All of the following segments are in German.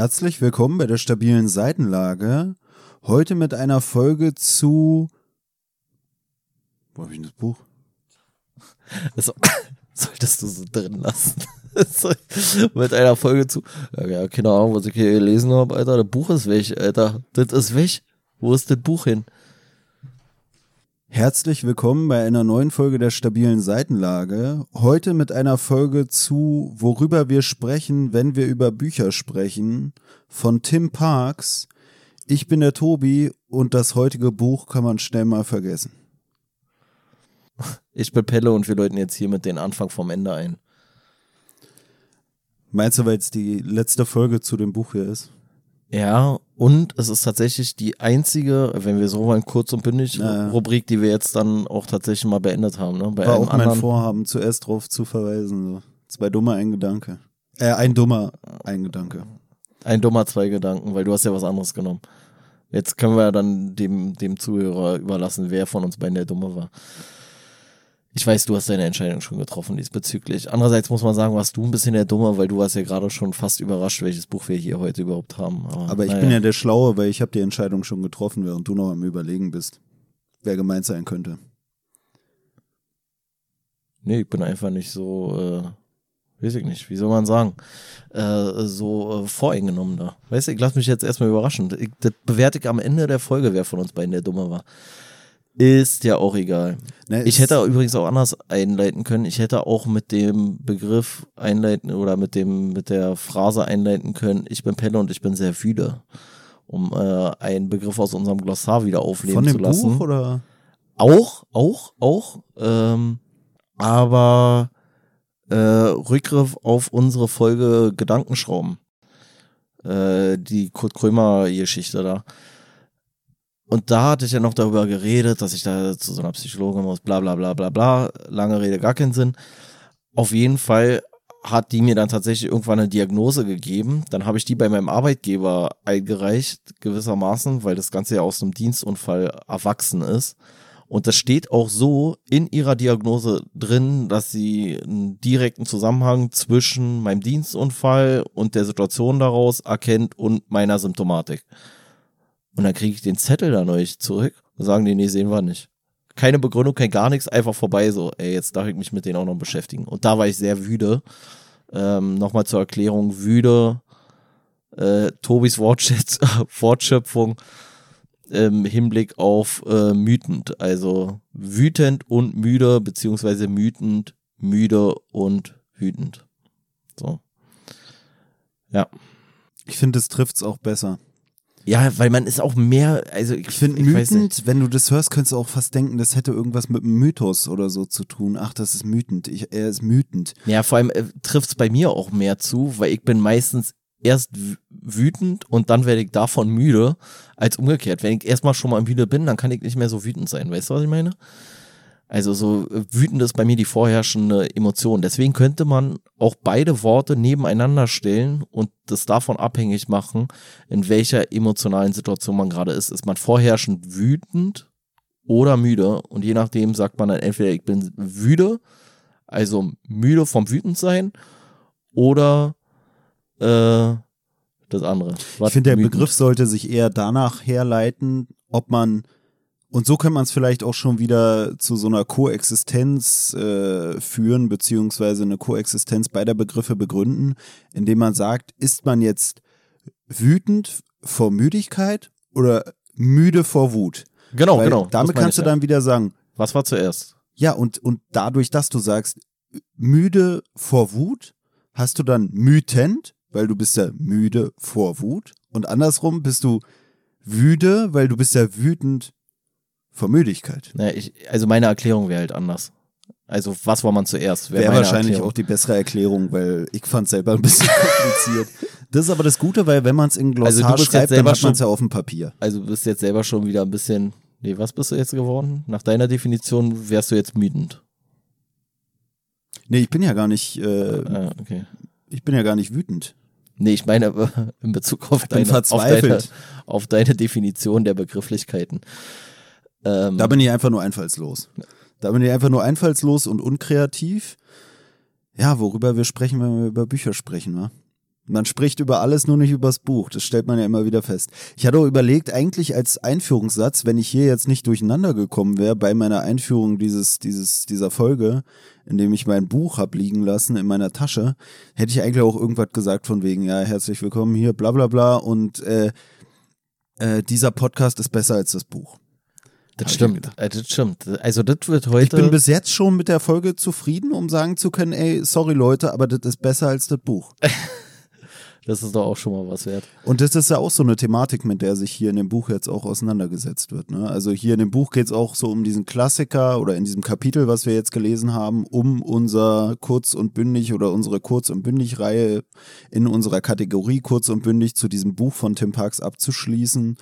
Herzlich willkommen bei der stabilen Seitenlage. Heute mit einer Folge zu. Wo habe ich denn das Buch? Das solltest du so drin lassen. mit einer Folge zu. Ja, keine Ahnung, was ich hier gelesen habe, Alter. Das Buch ist weg, Alter. Das ist weg. Wo ist das Buch hin? Herzlich willkommen bei einer neuen Folge der stabilen Seitenlage. Heute mit einer Folge zu, worüber wir sprechen, wenn wir über Bücher sprechen, von Tim Parks. Ich bin der Tobi und das heutige Buch kann man schnell mal vergessen. Ich bin Pelle und wir läuten jetzt hier mit den Anfang vom Ende ein. Meinst du, weil es die letzte Folge zu dem Buch hier ist? Ja, und es ist tatsächlich die einzige, wenn wir so wollen, kurz und bündig, naja. Rubrik, die wir jetzt dann auch tatsächlich mal beendet haben. Ne? Bei War auch mein Vorhaben, zuerst drauf zu verweisen. So. Zwei dummer, ein Gedanke. Äh, ein dummer, ein Gedanke. Ein dummer, zwei Gedanken, weil du hast ja was anderes genommen. Jetzt können wir dann dem, dem Zuhörer überlassen, wer von uns beiden der Dumme war. Ich weiß, du hast deine Entscheidung schon getroffen diesbezüglich. Andererseits muss man sagen, warst du ein bisschen der Dumme, weil du warst ja gerade schon fast überrascht, welches Buch wir hier heute überhaupt haben. Aber, Aber ich naja. bin ja der Schlaue, weil ich habe die Entscheidung schon getroffen, während du noch am Überlegen bist, wer gemeint sein könnte. Nee, ich bin einfach nicht so, äh, weiß ich nicht, wie soll man sagen, äh, so äh, voreingenommen da. Weißt du, ich lass mich jetzt erstmal überraschen. Ich, das bewerte ich am Ende der Folge, wer von uns beiden der Dumme war. Ist ja auch egal. Ne, ich hätte übrigens auch anders einleiten können. Ich hätte auch mit dem Begriff einleiten oder mit dem mit der Phrase einleiten können. Ich bin Pelle und ich bin sehr müde, um äh, einen Begriff aus unserem Glossar wieder aufleben zu lassen. Von dem Buch oder? Auch, auch, auch. Ähm, aber äh, Rückgriff auf unsere Folge Gedankenschrauben. Äh, die Kurt Krömer Geschichte da. Und da hatte ich ja noch darüber geredet, dass ich da zu so einer Psychologin muss, bla bla bla bla bla. Lange Rede, gar keinen Sinn. Auf jeden Fall hat die mir dann tatsächlich irgendwann eine Diagnose gegeben. Dann habe ich die bei meinem Arbeitgeber eingereicht, gewissermaßen, weil das Ganze ja aus einem Dienstunfall erwachsen ist. Und das steht auch so in ihrer Diagnose drin, dass sie einen direkten Zusammenhang zwischen meinem Dienstunfall und der Situation daraus erkennt und meiner Symptomatik. Und dann kriege ich den Zettel da neu zurück und sagen die, nee, sehen wir nicht. Keine Begründung, kein gar nichts, einfach vorbei so, ey, jetzt darf ich mich mit denen auch noch beschäftigen. Und da war ich sehr wüde. Ähm, Nochmal zur Erklärung, wüde, äh, Tobis Wortschätz Wortschöpfung im Hinblick auf äh, mütend. Also wütend und müde, beziehungsweise mütend, müde und wütend. So. Ja. Ich finde, es trifft es auch besser. Ja, weil man ist auch mehr, also ich, ich finde mütend, wenn du das hörst, könntest du auch fast denken, das hätte irgendwas mit einem Mythos oder so zu tun. Ach, das ist mütend. Ich, er ist mütend. Ja, vor allem äh, trifft es bei mir auch mehr zu, weil ich bin meistens erst wütend und dann werde ich davon müde, als umgekehrt. Wenn ich erstmal schon mal müde bin, dann kann ich nicht mehr so wütend sein. Weißt du, was ich meine? Also so äh, wütend ist bei mir die vorherrschende Emotion. Deswegen könnte man auch beide Worte nebeneinander stellen und das davon abhängig machen, in welcher emotionalen Situation man gerade ist. Ist man vorherrschend wütend oder müde? Und je nachdem sagt man dann entweder ich bin müde, also müde vom Wütendsein, oder äh, das andere. ich finde, der Begriff sollte sich eher danach herleiten, ob man und so kann man es vielleicht auch schon wieder zu so einer Koexistenz äh, führen, beziehungsweise eine Koexistenz beider Begriffe begründen, indem man sagt, ist man jetzt wütend vor Müdigkeit oder müde vor Wut? Genau, Weil genau. Damit kannst du dann wieder sagen. Was war zuerst? Ja, und, und dadurch, dass du sagst, müde vor Wut, hast du dann mütend, weil du bist ja müde vor Wut. Und andersrum bist du wüde, weil du bist ja wütend vor Müdigkeit. Naja, ich, also meine Erklärung wäre halt anders. Also was war man zuerst? Wäre wär wahrscheinlich Erklärung. auch die bessere Erklärung, weil ich fand es selber ein bisschen kompliziert. Das ist aber das Gute, weil wenn man es in Glossar also schreibt, dann hat man es ja auf dem Papier. Also du bist jetzt selber schon wieder ein bisschen, nee, was bist du jetzt geworden? Nach deiner Definition wärst du jetzt müdend. Nee, ich bin ja gar nicht, äh, ah, okay. ich bin ja gar nicht wütend. Nee, ich meine in Bezug auf, deine, auf, deine, auf deine Definition der Begrifflichkeiten. Ähm, da bin ich einfach nur einfallslos. Da bin ich einfach nur einfallslos und unkreativ. Ja, worüber wir sprechen, wenn wir über Bücher sprechen, wa? Man spricht über alles, nur nicht übers Buch. Das stellt man ja immer wieder fest. Ich hatte auch überlegt, eigentlich als Einführungssatz, wenn ich hier jetzt nicht durcheinander gekommen wäre bei meiner Einführung dieses, dieses, dieser Folge, in dem ich mein Buch hab liegen lassen in meiner Tasche, hätte ich eigentlich auch irgendwas gesagt von wegen, ja, herzlich willkommen hier, bla bla bla. Und äh, äh, dieser Podcast ist besser als das Buch. Das stimmt, äh, das stimmt. Also das wird heute. Ich bin bis jetzt schon mit der Folge zufrieden, um sagen zu können, ey, sorry Leute, aber das ist besser als das Buch. Das ist doch auch schon mal was wert. Und das ist ja auch so eine Thematik, mit der sich hier in dem Buch jetzt auch auseinandergesetzt wird. Ne? Also hier in dem Buch geht es auch so um diesen Klassiker oder in diesem Kapitel, was wir jetzt gelesen haben, um unser Kurz und Bündig oder unsere Kurz- und Bündig-Reihe in unserer Kategorie Kurz und Bündig zu diesem Buch von Tim Parks abzuschließen.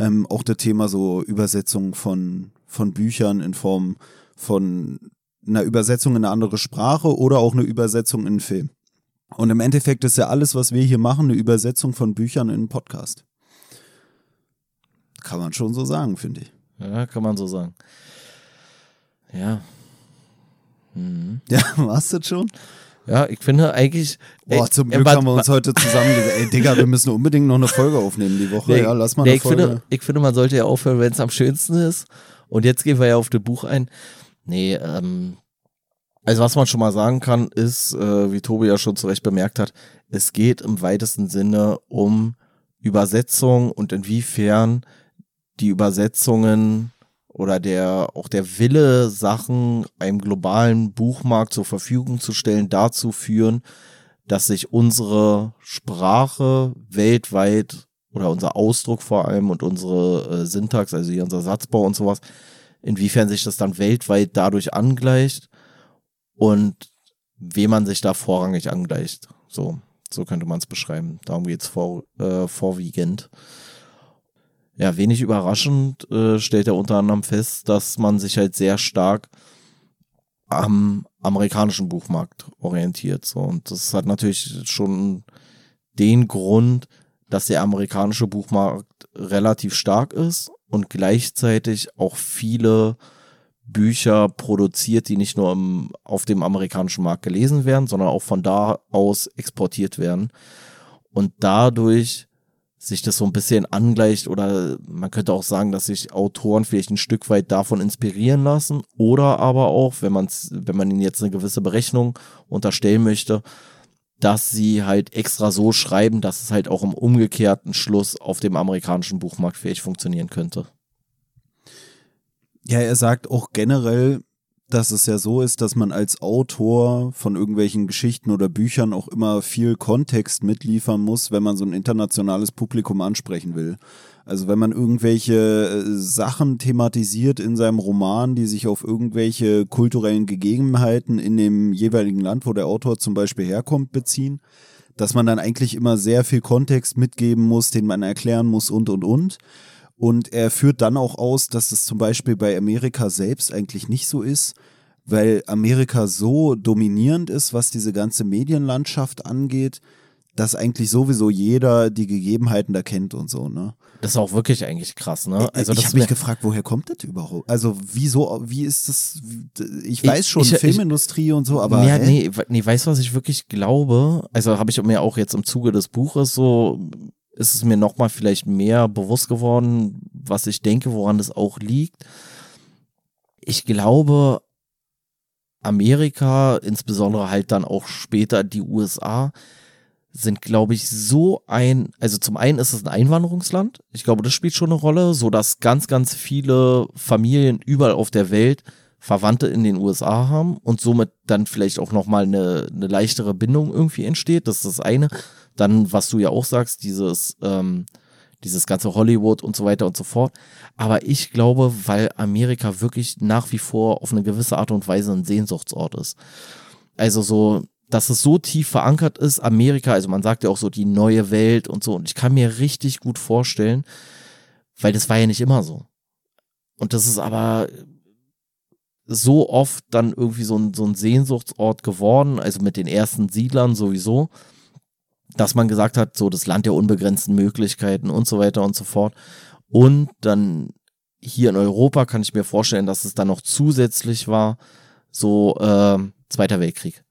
Ähm, auch das Thema so Übersetzung von, von Büchern in Form von einer Übersetzung in eine andere Sprache oder auch eine Übersetzung in einen Film. Und im Endeffekt ist ja alles, was wir hier machen, eine Übersetzung von Büchern in einen Podcast. Kann man schon so sagen, finde ich. Ja, kann man so sagen. Ja. Mhm. Ja, warst du das schon? Ja, ich finde eigentlich. Boah, ey, zum äh, Glück wat- haben wir uns heute zusammengesetzt. Ey, Digga, wir müssen unbedingt noch eine Folge aufnehmen die Woche. Nee, ja, lass mal nee, eine ich, Folge. finde, ich finde, man sollte ja aufhören, wenn es am schönsten ist. Und jetzt gehen wir ja auf das Buch ein. Nee, ähm, also was man schon mal sagen kann, ist, äh, wie Tobi ja schon zu Recht bemerkt hat, es geht im weitesten Sinne um Übersetzung und inwiefern die Übersetzungen oder der auch der Wille, Sachen einem globalen Buchmarkt zur Verfügung zu stellen, dazu führen, dass sich unsere Sprache weltweit oder unser Ausdruck vor allem und unsere äh, Syntax, also hier unser Satzbau und sowas, inwiefern sich das dann weltweit dadurch angleicht und wem man sich da vorrangig angleicht. So, so könnte man es beschreiben. Darum geht's vor, äh, vorwiegend. Ja, wenig überraschend äh, stellt er unter anderem fest, dass man sich halt sehr stark am amerikanischen Buchmarkt orientiert. So. Und das hat natürlich schon den Grund, dass der amerikanische Buchmarkt relativ stark ist und gleichzeitig auch viele Bücher produziert, die nicht nur im, auf dem amerikanischen Markt gelesen werden, sondern auch von da aus exportiert werden. Und dadurch sich das so ein bisschen angleicht oder man könnte auch sagen, dass sich Autoren vielleicht ein Stück weit davon inspirieren lassen oder aber auch, wenn man wenn man ihnen jetzt eine gewisse Berechnung unterstellen möchte, dass sie halt extra so schreiben, dass es halt auch im umgekehrten Schluss auf dem amerikanischen Buchmarkt vielleicht funktionieren könnte. Ja, er sagt auch generell, dass es ja so ist, dass man als Autor von irgendwelchen Geschichten oder Büchern auch immer viel Kontext mitliefern muss, wenn man so ein internationales Publikum ansprechen will. Also wenn man irgendwelche äh, Sachen thematisiert in seinem Roman, die sich auf irgendwelche kulturellen Gegebenheiten in dem jeweiligen Land, wo der Autor zum Beispiel herkommt, beziehen, dass man dann eigentlich immer sehr viel Kontext mitgeben muss, den man erklären muss und und und. Und er führt dann auch aus, dass es zum Beispiel bei Amerika selbst eigentlich nicht so ist, weil Amerika so dominierend ist, was diese ganze Medienlandschaft angeht, dass eigentlich sowieso jeder die Gegebenheiten da kennt und so, ne? Das ist auch wirklich eigentlich krass, ne? Also ich habe mich gefragt, woher kommt das überhaupt? Also wieso, wie ist das? Ich weiß schon, ich- ich- Filmindustrie und so, aber ja, nee, nee, weißt du, was ich wirklich glaube? Also habe ich mir auch jetzt im Zuge des Buches so, ist es mir nochmal vielleicht mehr bewusst geworden, was ich denke, woran das auch liegt. Ich glaube, Amerika, insbesondere halt dann auch später die USA, sind, glaube ich, so ein, also zum einen ist es ein Einwanderungsland. Ich glaube, das spielt schon eine Rolle, so dass ganz, ganz viele Familien überall auf der Welt Verwandte in den USA haben und somit dann vielleicht auch nochmal eine, eine leichtere Bindung irgendwie entsteht. Das ist das eine. Dann, was du ja auch sagst, dieses, ähm, dieses ganze Hollywood und so weiter und so fort. Aber ich glaube, weil Amerika wirklich nach wie vor auf eine gewisse Art und Weise ein Sehnsuchtsort ist. Also so, dass es so tief verankert ist, Amerika, also man sagt ja auch so die neue Welt und so. Und ich kann mir richtig gut vorstellen, weil das war ja nicht immer so. Und das ist aber so oft dann irgendwie so ein, so ein Sehnsuchtsort geworden, also mit den ersten Siedlern sowieso, dass man gesagt hat, so das Land der unbegrenzten Möglichkeiten und so weiter und so fort. Und dann hier in Europa kann ich mir vorstellen, dass es dann noch zusätzlich war, so äh, Zweiter Weltkrieg.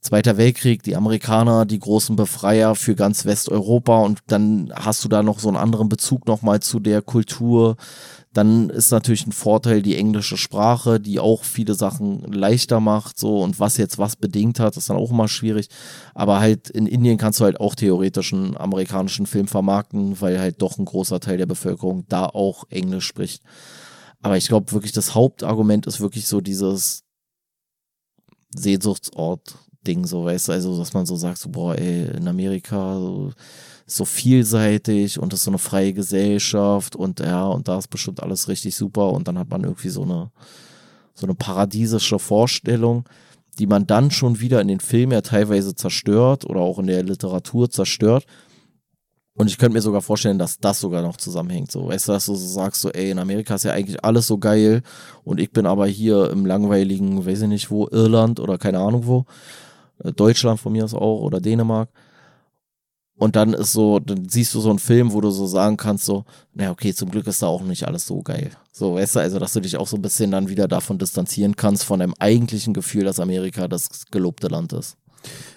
Zweiter Weltkrieg, die Amerikaner, die großen Befreier für ganz Westeuropa und dann hast du da noch so einen anderen Bezug nochmal zu der Kultur. Dann ist natürlich ein Vorteil die englische Sprache, die auch viele Sachen leichter macht, so und was jetzt was bedingt hat, ist dann auch immer schwierig. Aber halt in Indien kannst du halt auch theoretisch einen amerikanischen Film vermarkten, weil halt doch ein großer Teil der Bevölkerung da auch Englisch spricht. Aber ich glaube wirklich, das Hauptargument ist wirklich so dieses Sehnsuchtsort Ding, so weißt du, also dass man so sagt, so, boah, ey, in Amerika so, so vielseitig und das ist so eine freie Gesellschaft und ja, und da ist bestimmt alles richtig super und dann hat man irgendwie so eine, so eine paradiesische Vorstellung, die man dann schon wieder in den Filmen ja teilweise zerstört oder auch in der Literatur zerstört. Und ich könnte mir sogar vorstellen, dass das sogar noch zusammenhängt. So, weißt du, dass du so sagst, so, ey, in Amerika ist ja eigentlich alles so geil und ich bin aber hier im langweiligen, weiß ich nicht wo, Irland oder keine Ahnung wo. Äh, Deutschland von mir aus auch oder Dänemark. Und dann ist so, dann siehst du so einen Film, wo du so sagen kannst, so, naja, okay, zum Glück ist da auch nicht alles so geil. So, weißt du, also, dass du dich auch so ein bisschen dann wieder davon distanzieren kannst, von deinem eigentlichen Gefühl, dass Amerika das gelobte Land ist.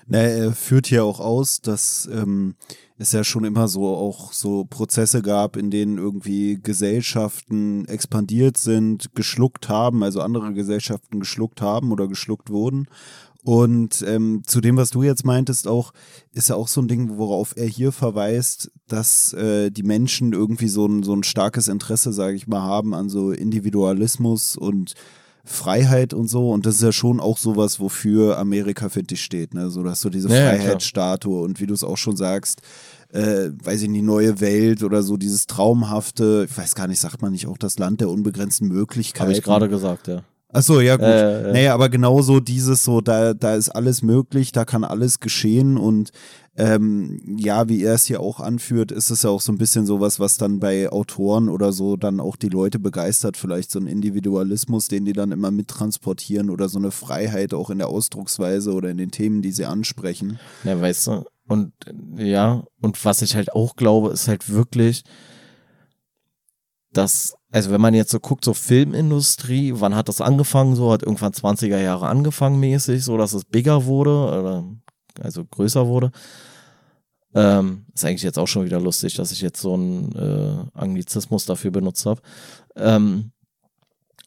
Na, er führt hier auch aus, dass ähm, es ja schon immer so auch so Prozesse gab, in denen irgendwie Gesellschaften expandiert sind, geschluckt haben, also andere Gesellschaften geschluckt haben oder geschluckt wurden und ähm, zu dem, was du jetzt meintest, auch ist ja auch so ein Ding, worauf er hier verweist, dass äh, die Menschen irgendwie so ein, so ein starkes Interesse, sage ich mal, haben an so Individualismus und Freiheit und so. Und das ist ja schon auch sowas, wofür Amerika für dich steht. Ne? So, dass du diese ja, Freiheitsstatue und wie du es auch schon sagst, äh, weiß ich nicht, neue Welt oder so, dieses traumhafte, ich weiß gar nicht, sagt man nicht auch das Land der unbegrenzten Möglichkeiten? Habe ich gerade gesagt, ja. Achso, ja gut. Äh, äh. Naja, aber genauso dieses so, da, da ist alles möglich, da kann alles geschehen und ähm, ja, wie er es hier auch anführt, ist es ja auch so ein bisschen sowas, was dann bei Autoren oder so dann auch die Leute begeistert, vielleicht so ein Individualismus, den die dann immer mittransportieren oder so eine Freiheit auch in der Ausdrucksweise oder in den Themen, die sie ansprechen. Ja, weißt du, und ja, und was ich halt auch glaube, ist halt wirklich, dass also wenn man jetzt so guckt, so Filmindustrie, wann hat das angefangen? So hat irgendwann 20er Jahre angefangen mäßig, so dass es bigger wurde, oder, also größer wurde. Ähm, ist eigentlich jetzt auch schon wieder lustig, dass ich jetzt so einen äh, Anglizismus dafür benutzt habe. Ähm,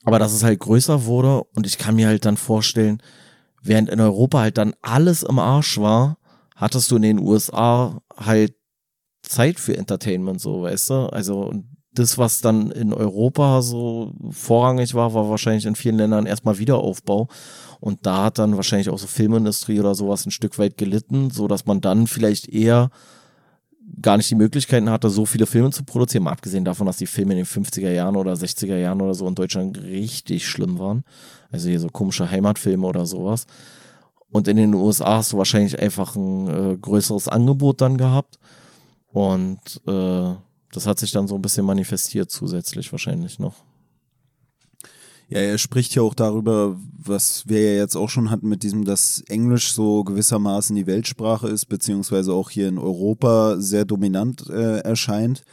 aber dass es halt größer wurde und ich kann mir halt dann vorstellen, während in Europa halt dann alles im Arsch war, hattest du in den USA halt Zeit für Entertainment, so, weißt du? Also, das, was dann in Europa so vorrangig war, war wahrscheinlich in vielen Ländern erstmal Wiederaufbau. Und da hat dann wahrscheinlich auch so Filmindustrie oder sowas ein Stück weit gelitten, so dass man dann vielleicht eher gar nicht die Möglichkeiten hatte, so viele Filme zu produzieren, mal abgesehen davon, dass die Filme in den 50er Jahren oder 60er Jahren oder so in Deutschland richtig schlimm waren. Also hier so komische Heimatfilme oder sowas. Und in den USA hast du wahrscheinlich einfach ein äh, größeres Angebot dann gehabt. Und äh, das hat sich dann so ein bisschen manifestiert zusätzlich wahrscheinlich noch. Ja, er spricht ja auch darüber, was wir ja jetzt auch schon hatten mit diesem, dass Englisch so gewissermaßen die Weltsprache ist, beziehungsweise auch hier in Europa sehr dominant äh, erscheint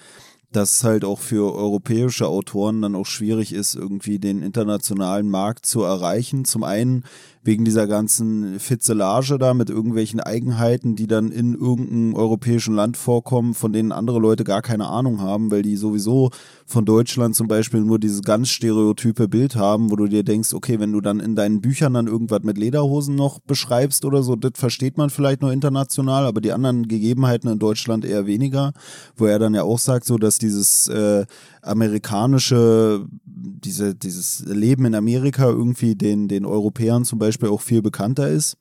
dass es halt auch für europäische Autoren dann auch schwierig ist, irgendwie den internationalen Markt zu erreichen. Zum einen wegen dieser ganzen Fitzelage da mit irgendwelchen Eigenheiten, die dann in irgendeinem europäischen Land vorkommen, von denen andere Leute gar keine Ahnung haben, weil die sowieso von Deutschland zum Beispiel nur dieses ganz stereotype Bild haben, wo du dir denkst, okay, wenn du dann in deinen Büchern dann irgendwas mit Lederhosen noch beschreibst oder so, das versteht man vielleicht nur international, aber die anderen Gegebenheiten in Deutschland eher weniger, wo er dann ja auch sagt, so dass dieses äh, amerikanische, diese, dieses Leben in Amerika irgendwie den, den Europäern zum Beispiel auch viel bekannter ist.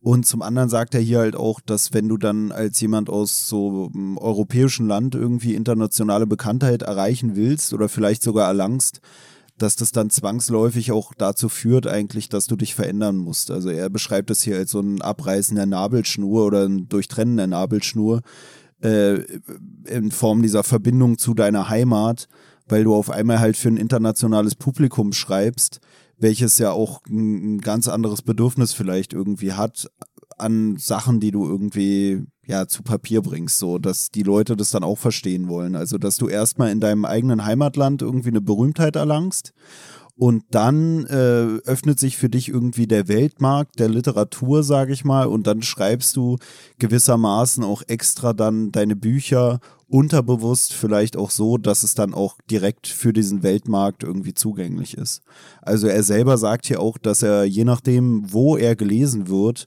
Und zum anderen sagt er hier halt auch, dass wenn du dann als jemand aus so einem europäischen Land irgendwie internationale Bekanntheit erreichen willst oder vielleicht sogar erlangst, dass das dann zwangsläufig auch dazu führt eigentlich, dass du dich verändern musst. Also er beschreibt das hier als so ein Abreißen der Nabelschnur oder ein Durchtrennen der Nabelschnur äh, in Form dieser Verbindung zu deiner Heimat, weil du auf einmal halt für ein internationales Publikum schreibst, welches ja auch ein, ein ganz anderes Bedürfnis vielleicht irgendwie hat an Sachen, die du irgendwie ja zu Papier bringst, so dass die Leute das dann auch verstehen wollen. Also dass du erstmal in deinem eigenen Heimatland irgendwie eine Berühmtheit erlangst und dann äh, öffnet sich für dich irgendwie der Weltmarkt der Literatur, sage ich mal, und dann schreibst du gewissermaßen auch extra dann deine Bücher unterbewusst vielleicht auch so, dass es dann auch direkt für diesen Weltmarkt irgendwie zugänglich ist. Also er selber sagt hier auch, dass er je nachdem, wo er gelesen wird,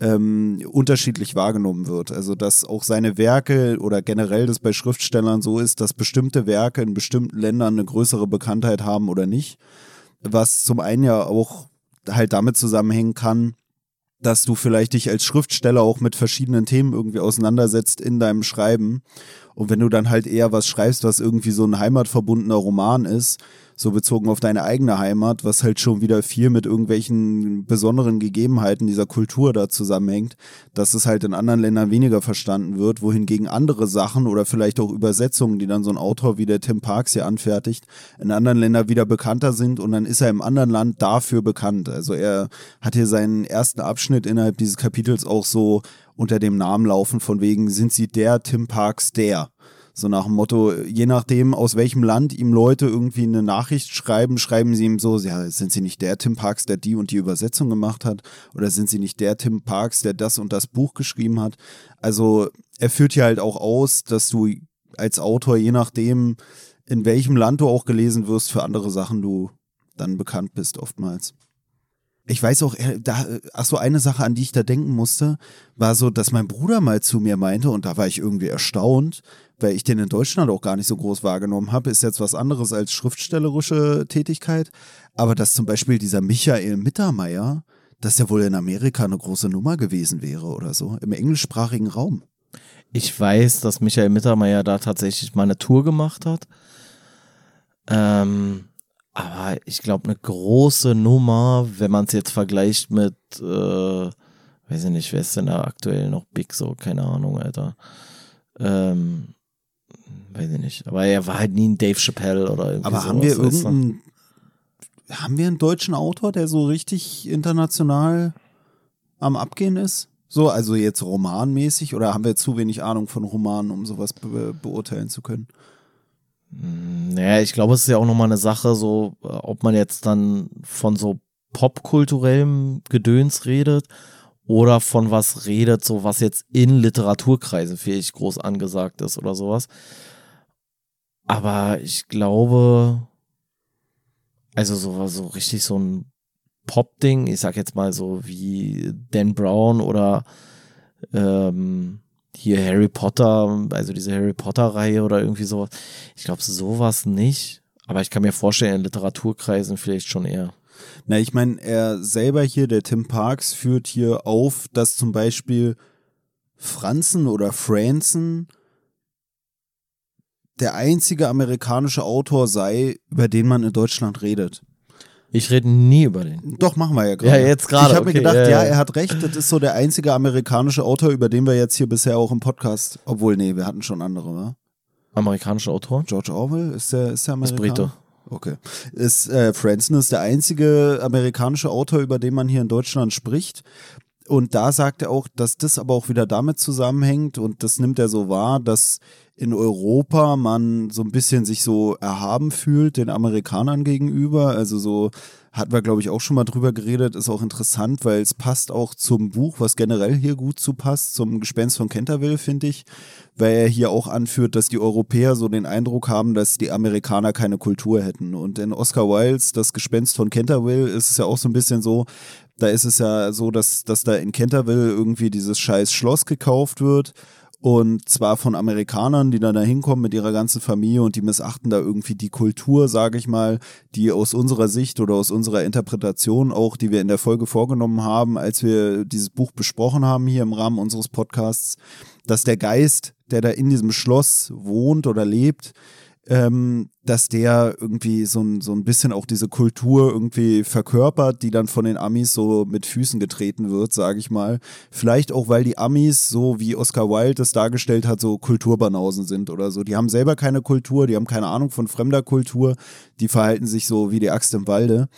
ähm, unterschiedlich wahrgenommen wird. Also dass auch seine Werke oder generell das bei Schriftstellern so ist, dass bestimmte Werke in bestimmten Ländern eine größere Bekanntheit haben oder nicht. Was zum einen ja auch halt damit zusammenhängen kann, dass du vielleicht dich als Schriftsteller auch mit verschiedenen Themen irgendwie auseinandersetzt in deinem Schreiben. Und wenn du dann halt eher was schreibst, was irgendwie so ein heimatverbundener Roman ist, so bezogen auf deine eigene Heimat, was halt schon wieder viel mit irgendwelchen besonderen Gegebenheiten dieser Kultur da zusammenhängt, dass es halt in anderen Ländern weniger verstanden wird, wohingegen andere Sachen oder vielleicht auch Übersetzungen, die dann so ein Autor wie der Tim Parks hier anfertigt, in anderen Ländern wieder bekannter sind und dann ist er im anderen Land dafür bekannt. Also er hat hier seinen ersten Abschnitt innerhalb dieses Kapitels auch so unter dem Namen laufen, von wegen, sind sie der Tim Parks der? So nach dem Motto, je nachdem, aus welchem Land ihm Leute irgendwie eine Nachricht schreiben, schreiben sie ihm so, ja, sind sie nicht der Tim Parks, der die und die Übersetzung gemacht hat? Oder sind sie nicht der Tim Parks, der das und das Buch geschrieben hat? Also er führt hier halt auch aus, dass du als Autor, je nachdem, in welchem Land du auch gelesen wirst, für andere Sachen du dann bekannt bist oftmals. Ich weiß auch, da, ach so, eine Sache, an die ich da denken musste, war so, dass mein Bruder mal zu mir meinte, und da war ich irgendwie erstaunt, weil ich den in Deutschland auch gar nicht so groß wahrgenommen habe, ist jetzt was anderes als schriftstellerische Tätigkeit. Aber dass zum Beispiel dieser Michael Mittermeier, dass der wohl in Amerika eine große Nummer gewesen wäre oder so, im englischsprachigen Raum. Ich weiß, dass Michael Mittermeier da tatsächlich mal eine Tour gemacht hat. Ähm, aber ich glaube, eine große Nummer, wenn man es jetzt vergleicht mit, äh, weiß ich nicht, wer ist denn da aktuell noch Big so? Keine Ahnung, Alter. Ähm, weiß ich nicht. Aber er war halt nie ein Dave Chappelle oder irgendwie Aber haben wir irgendeinen, haben wir einen deutschen Autor, der so richtig international am Abgehen ist? So, also jetzt romanmäßig oder haben wir zu wenig Ahnung von Romanen, um sowas be beurteilen zu können? Naja, ich glaube, es ist ja auch nochmal eine Sache, so, ob man jetzt dann von so popkulturellem Gedöns redet oder von was redet, so was jetzt in Literaturkreisen vielleicht groß angesagt ist oder sowas. Aber ich glaube, also so, so richtig so ein Pop-Ding, ich sag jetzt mal so wie Dan Brown oder ähm, hier Harry Potter, also diese Harry Potter-Reihe oder irgendwie sowas. Ich glaube, sowas nicht. Aber ich kann mir vorstellen, in Literaturkreisen vielleicht schon eher. Na, ich meine, er selber hier, der Tim Parks, führt hier auf, dass zum Beispiel Franzen oder Franzen der einzige amerikanische Autor sei, über den man in Deutschland redet. Ich rede nie über den. Doch, machen wir ja gerade. Ja, jetzt gerade. Ich habe okay, mir gedacht, ja, ja, ja, er hat recht, das ist so der einzige amerikanische Autor, über den wir jetzt hier bisher auch im Podcast, obwohl, nee, wir hatten schon andere, wa? Amerikanischer Autor? George Orwell, ist der, ist der Ist Amerikaner? Brite. Okay. Ist, äh, Franzen ist der einzige amerikanische Autor, über den man hier in Deutschland spricht. Und da sagt er auch, dass das aber auch wieder damit zusammenhängt und das nimmt er so wahr, dass in Europa man so ein bisschen sich so erhaben fühlt den Amerikanern gegenüber. Also so hatten wir, glaube ich, auch schon mal drüber geredet, ist auch interessant, weil es passt auch zum Buch, was generell hier gut zu passt, zum Gespenst von Canterville, finde ich, weil er hier auch anführt, dass die Europäer so den Eindruck haben, dass die Amerikaner keine Kultur hätten. Und in Oscar Wildes, das Gespenst von Canterville, ist es ja auch so ein bisschen so, da ist es ja so, dass, dass da in Canterville irgendwie dieses scheiß Schloss gekauft wird und zwar von Amerikanern, die dann da hinkommen mit ihrer ganzen Familie und die missachten da irgendwie die Kultur, sage ich mal, die aus unserer Sicht oder aus unserer Interpretation auch, die wir in der Folge vorgenommen haben, als wir dieses Buch besprochen haben hier im Rahmen unseres Podcasts, dass der Geist, der da in diesem Schloss wohnt oder lebt, ähm, dass der irgendwie so ein, so ein bisschen auch diese Kultur irgendwie verkörpert, die dann von den Amis so mit Füßen getreten wird, sage ich mal. Vielleicht auch, weil die Amis, so wie Oscar Wilde es dargestellt hat, so Kulturbanausen sind oder so. Die haben selber keine Kultur, die haben keine Ahnung von fremder Kultur, die verhalten sich so wie die Axt im Walde.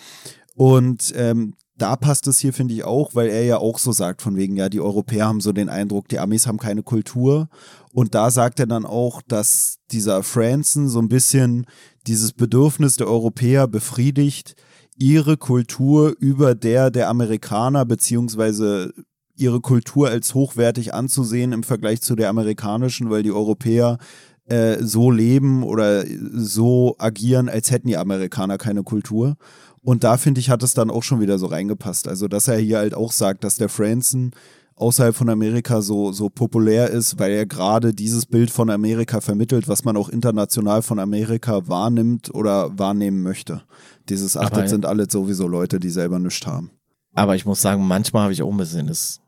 Und ähm, da passt es hier, finde ich, auch, weil er ja auch so sagt, von wegen, ja, die Europäer haben so den Eindruck, die Amis haben keine Kultur. Und da sagt er dann auch, dass dieser Franson so ein bisschen dieses Bedürfnis der Europäer befriedigt, ihre Kultur über der der Amerikaner beziehungsweise ihre Kultur als hochwertig anzusehen im Vergleich zu der amerikanischen, weil die Europäer äh, so leben oder so agieren, als hätten die Amerikaner keine Kultur. Und da finde ich, hat es dann auch schon wieder so reingepasst. Also, dass er hier halt auch sagt, dass der Franson außerhalb von Amerika so, so populär ist, weil er gerade dieses Bild von Amerika vermittelt, was man auch international von Amerika wahrnimmt oder wahrnehmen möchte. Dieses, ach, das sind alle sowieso Leute, die selber nichts haben. Aber ich muss sagen, manchmal habe ich auch ein bisschen das,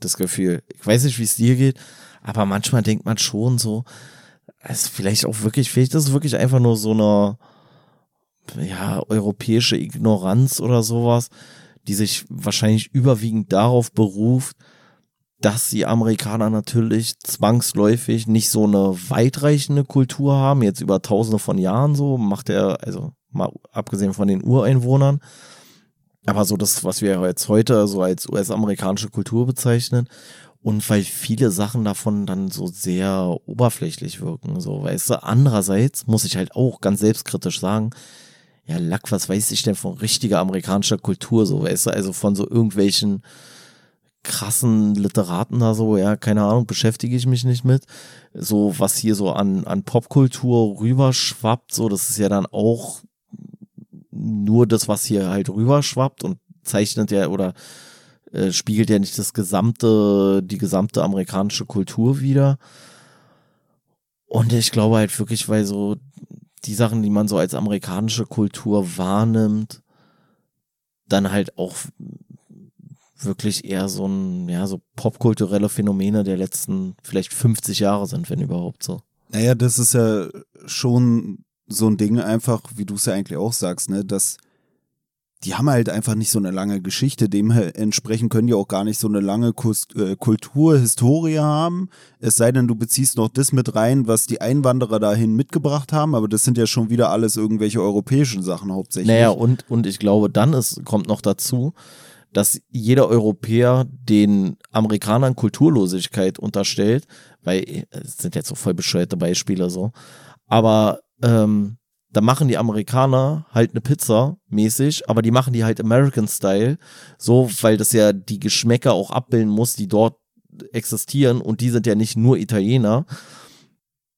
das Gefühl, ich weiß nicht, wie es dir geht, aber manchmal denkt man schon so, es ist vielleicht auch wirklich, vielleicht ist es wirklich einfach nur so eine, ja, europäische Ignoranz oder sowas, die sich wahrscheinlich überwiegend darauf beruft, dass die Amerikaner natürlich zwangsläufig nicht so eine weitreichende Kultur haben, jetzt über tausende von Jahren so, macht er, also mal abgesehen von den Ureinwohnern, aber so das, was wir jetzt heute so als US-amerikanische Kultur bezeichnen. Und weil viele Sachen davon dann so sehr oberflächlich wirken, so, weißt du. Andererseits muss ich halt auch ganz selbstkritisch sagen, ja, Lack, was weiß ich denn von richtiger amerikanischer Kultur, so, weißt du, also von so irgendwelchen krassen Literaten da so, ja, keine Ahnung, beschäftige ich mich nicht mit. So, was hier so an, an Popkultur rüberschwappt, so, das ist ja dann auch nur das, was hier halt rüberschwappt und zeichnet ja oder äh, spiegelt ja nicht das gesamte, die gesamte amerikanische Kultur wieder. Und ich glaube halt wirklich, weil so die Sachen, die man so als amerikanische Kultur wahrnimmt, dann halt auch wirklich eher so ein, ja, so popkulturelle Phänomene der letzten vielleicht 50 Jahre sind, wenn überhaupt so. Naja, das ist ja schon so ein Ding einfach, wie du es ja eigentlich auch sagst, ne, dass die haben halt einfach nicht so eine lange Geschichte. Dementsprechend können die auch gar nicht so eine lange äh, Kulturhistorie haben. Es sei denn, du beziehst noch das mit rein, was die Einwanderer dahin mitgebracht haben. Aber das sind ja schon wieder alles irgendwelche europäischen Sachen hauptsächlich. Naja, und, und ich glaube, dann ist, kommt noch dazu, dass jeder Europäer den Amerikanern Kulturlosigkeit unterstellt, weil äh, es sind jetzt so voll bescheuerte Beispiele so. Aber ähm, da machen die Amerikaner halt eine Pizza mäßig, aber die machen die halt American Style, so, weil das ja die Geschmäcker auch abbilden muss, die dort existieren. Und die sind ja nicht nur Italiener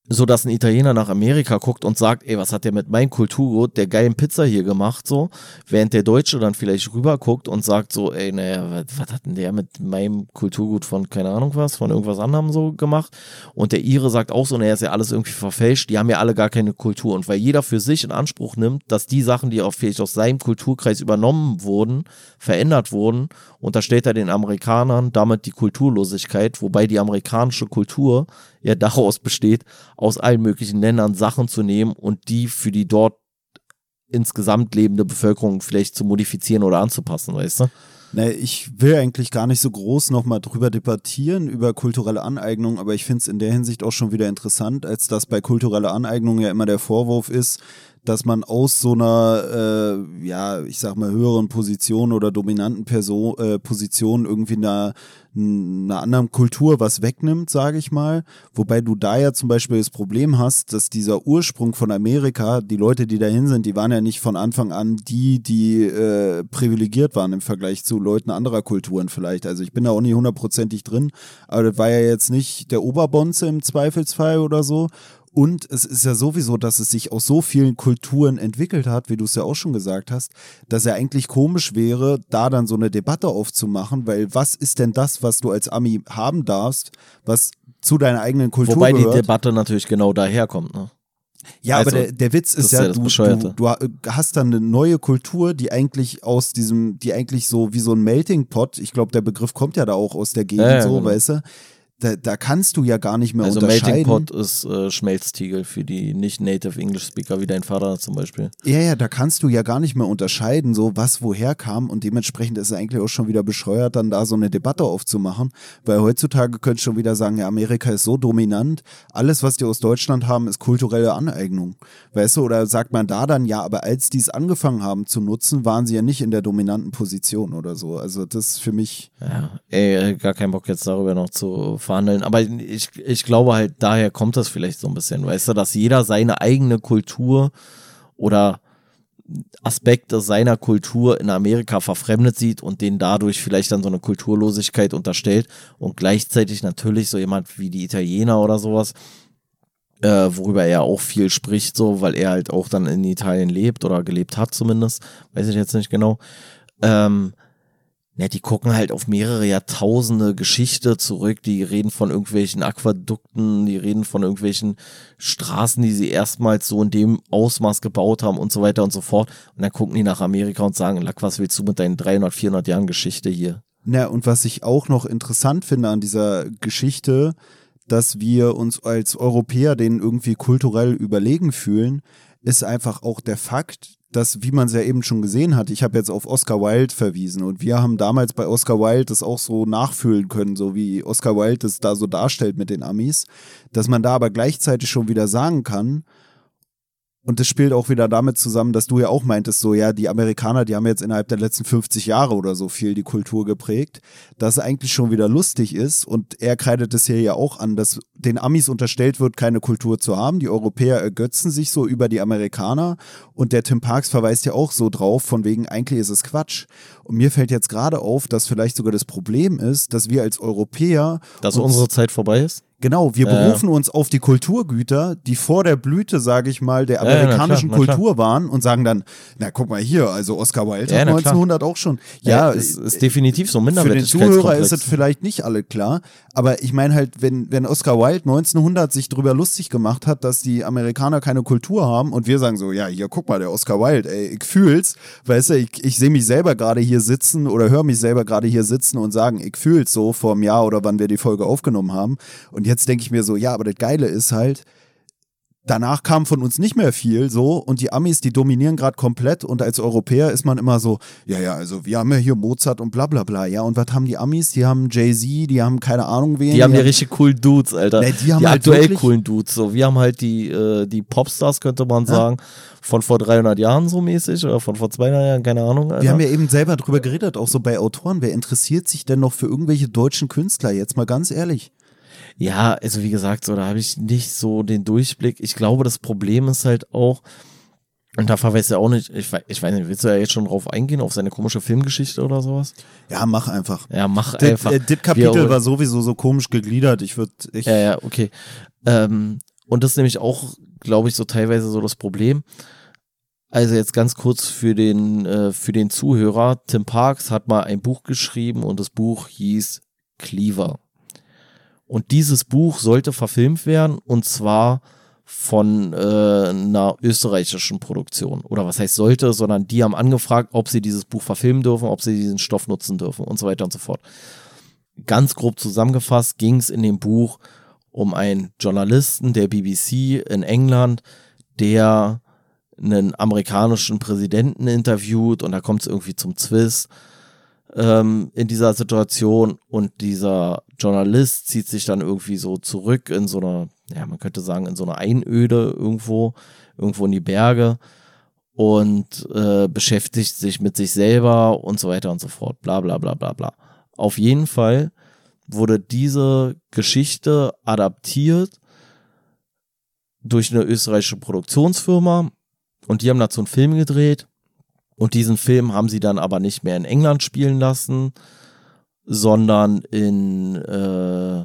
so dass ein Italiener nach Amerika guckt und sagt, ey, was hat der mit meinem Kulturgut der geilen Pizza hier gemacht, so, während der Deutsche dann vielleicht rüber guckt und sagt so, ey, naja, was, hat denn der mit meinem Kulturgut von, keine Ahnung was, von irgendwas anderem so gemacht? Und der Ire sagt auch so, naja, ist ja alles irgendwie verfälscht, die haben ja alle gar keine Kultur. Und weil jeder für sich in Anspruch nimmt, dass die Sachen, die auch vielleicht aus seinem Kulturkreis übernommen wurden, verändert wurden, unterstellt er den Amerikanern damit die Kulturlosigkeit, wobei die amerikanische Kultur ja daraus besteht, aus allen möglichen Ländern Sachen zu nehmen und die für die dort insgesamt lebende Bevölkerung vielleicht zu modifizieren oder anzupassen, weißt du? Nee, ich will eigentlich gar nicht so groß nochmal drüber debattieren, über kulturelle Aneignung, aber ich finde es in der Hinsicht auch schon wieder interessant, als dass bei kultureller Aneignung ja immer der Vorwurf ist, dass man aus so einer, äh, ja, ich sag mal, höheren Position oder dominanten Person, äh, Position irgendwie einer, einer anderen Kultur was wegnimmt, sage ich mal. Wobei du da ja zum Beispiel das Problem hast, dass dieser Ursprung von Amerika, die Leute, die dahin sind, die waren ja nicht von Anfang an die, die äh, privilegiert waren im Vergleich zu Leuten anderer Kulturen vielleicht. Also ich bin da auch nicht hundertprozentig drin, aber das war ja jetzt nicht der Oberbonze im Zweifelsfall oder so. Und es ist ja sowieso, dass es sich aus so vielen Kulturen entwickelt hat, wie du es ja auch schon gesagt hast, dass ja eigentlich komisch wäre, da dann so eine Debatte aufzumachen, weil was ist denn das, was du als Ami haben darfst, was zu deiner eigenen Kultur Wobei gehört? die Debatte natürlich genau daherkommt, ne? Ja, also, aber der, der Witz ist, ja du, du, du, hast dann eine neue Kultur, die eigentlich aus diesem, die eigentlich so wie so ein Melting Pot, ich glaube, der Begriff kommt ja da auch aus der Gegend ja, ja, so, genau. weißt du, da, da kannst du ja gar nicht mehr Also unterscheiden. Melting Pot ist äh, Schmelztiegel für die nicht Native English Speaker, wie dein Vater zum Beispiel. Ja, ja, da kannst du ja gar nicht mehr unterscheiden, so was woher kam und dementsprechend ist es eigentlich auch schon wieder bescheuert, dann da so eine Debatte aufzumachen, weil heutzutage könntest du schon wieder sagen, ja, Amerika ist so dominant, alles, was die aus Deutschland haben, ist kulturelle Aneignung, weißt du, oder sagt man da dann, ja, aber als die es angefangen haben zu nutzen, waren sie ja nicht in der dominanten Position oder so, also das ist für mich... Ja, ey, gar keinen Bock jetzt darüber noch zu verhandeln, aber ich, ich glaube halt, daher kommt das vielleicht so ein bisschen, weißt du, dass jeder seine eigene Kultur oder Aspekte seiner Kultur in Amerika verfremdet sieht und denen dadurch vielleicht dann so eine Kulturlosigkeit unterstellt und gleichzeitig natürlich so jemand wie die Italiener oder sowas, äh, worüber er auch viel spricht, so, weil er halt auch dann in Italien lebt oder gelebt hat zumindest, weiß ich jetzt nicht genau, ähm, ja, die gucken halt auf mehrere Jahrtausende Geschichte zurück. Die reden von irgendwelchen Aquädukten, die reden von irgendwelchen Straßen, die sie erstmals so in dem Ausmaß gebaut haben und so weiter und so fort. Und dann gucken die nach Amerika und sagen, Lack, was willst du mit deinen 300, 400 Jahren Geschichte hier? Na, und was ich auch noch interessant finde an dieser Geschichte, dass wir uns als Europäer denen irgendwie kulturell überlegen fühlen, ist einfach auch der Fakt, dass, wie man es ja eben schon gesehen hat, ich habe jetzt auf Oscar Wilde verwiesen und wir haben damals bei Oscar Wilde das auch so nachfühlen können, so wie Oscar Wilde das da so darstellt mit den Amis, dass man da aber gleichzeitig schon wieder sagen kann, und das spielt auch wieder damit zusammen, dass du ja auch meintest, so ja, die Amerikaner, die haben jetzt innerhalb der letzten 50 Jahre oder so viel die Kultur geprägt, dass es eigentlich schon wieder lustig ist. Und er kreidet es hier ja auch an, dass den Amis unterstellt wird, keine Kultur zu haben. Die Europäer ergötzen sich so über die Amerikaner. Und der Tim Parks verweist ja auch so drauf, von wegen, eigentlich ist es Quatsch. Und mir fällt jetzt gerade auf, dass vielleicht sogar das Problem ist, dass wir als Europäer. Dass unsere Zeit vorbei ist? Genau, wir Ja, berufen uns auf die Kulturgüter, die vor der Blüte, sage ich mal, der Ja, ja, amerikanischen klar. Kultur waren und sagen dann, na guck mal hier, also Oscar Wilde Ja, hat na klar. 1900 auch schon. Ja, Ja, es ist definitiv so ein für den Minderwertigkeitskomplex. Zuhörer ist es vielleicht nicht alle klar, aber ich meine halt, wenn, wenn Oscar Wilde 1900 sich drüber lustig gemacht hat, dass die Amerikaner keine Kultur haben und wir sagen so, ja, hier guck mal, der Oscar Wilde, ey, ich fühl's, weißt du, ich, ich sehe mich selber gerade hier sitzen oder höre mich selber gerade hier sitzen und sagen, ich fühl's so vor einem Jahr oder wann wir die Folge aufgenommen haben und jetzt denke ich mir so, ja, aber das Geile ist halt, Danach kam von uns nicht mehr viel so und die Amis, die dominieren gerade komplett und als Europäer ist man immer so, ja, ja, also wir haben ja hier Mozart und bla bla bla, ja, und was haben die Amis? Die haben Jay-Z, die haben keine Ahnung wen. Die haben die richtig coolen Dudes, Alter. Nee, die haben halt aktuell wirklich- coolen Dudes. So, wir haben halt die, äh, die Popstars, könnte man sagen, von vor 300 Jahren so mäßig oder von vor 200 Jahren, keine Ahnung. Alter. Wir haben ja eben selber drüber geredet, auch so bei Autoren. Wer interessiert sich denn noch für irgendwelche deutschen Künstler? Jetzt mal ganz ehrlich. Ja, also wie gesagt, so, da habe ich nicht so den Durchblick. Ich glaube, das Problem ist halt auch, und da verweist er auch nicht, ich, ich weiß nicht, willst du ja jetzt schon drauf eingehen, auf seine komische Filmgeschichte oder sowas? Ja, mach einfach. Ja, mach Das, einfach. äh, das Wir- Kapitel war sowieso so komisch gegliedert. Ich würde, ich, Ja, ja, okay. Ähm, und das ist nämlich auch, glaube ich, so teilweise so das Problem. Also jetzt ganz kurz für den, äh, für den Zuhörer. Tim Parks hat mal ein Buch geschrieben und das Buch hieß Cleaver. Und dieses Buch sollte verfilmt werden und zwar von äh, einer österreichischen Produktion. Oder was heißt sollte, sondern die haben angefragt, ob sie dieses Buch verfilmen dürfen, ob sie diesen Stoff nutzen dürfen und so weiter und so fort. Ganz grob zusammengefasst ging es in dem Buch um einen Journalisten der BBC in England, der einen amerikanischen Präsidenten interviewt und da kommt es irgendwie zum Zwist ähm, in dieser Situation und dieser Journalist zieht sich dann irgendwie so zurück in so einer, ja, man könnte sagen, in so einer Einöde irgendwo, irgendwo in die Berge und äh, beschäftigt sich mit sich selber und so weiter und so fort, bla bla bla bla bla. Auf jeden Fall wurde diese Geschichte adaptiert durch eine österreichische Produktionsfirma und die haben dazu einen Film gedreht und diesen Film haben sie dann aber nicht mehr in England spielen lassen, sondern in, äh,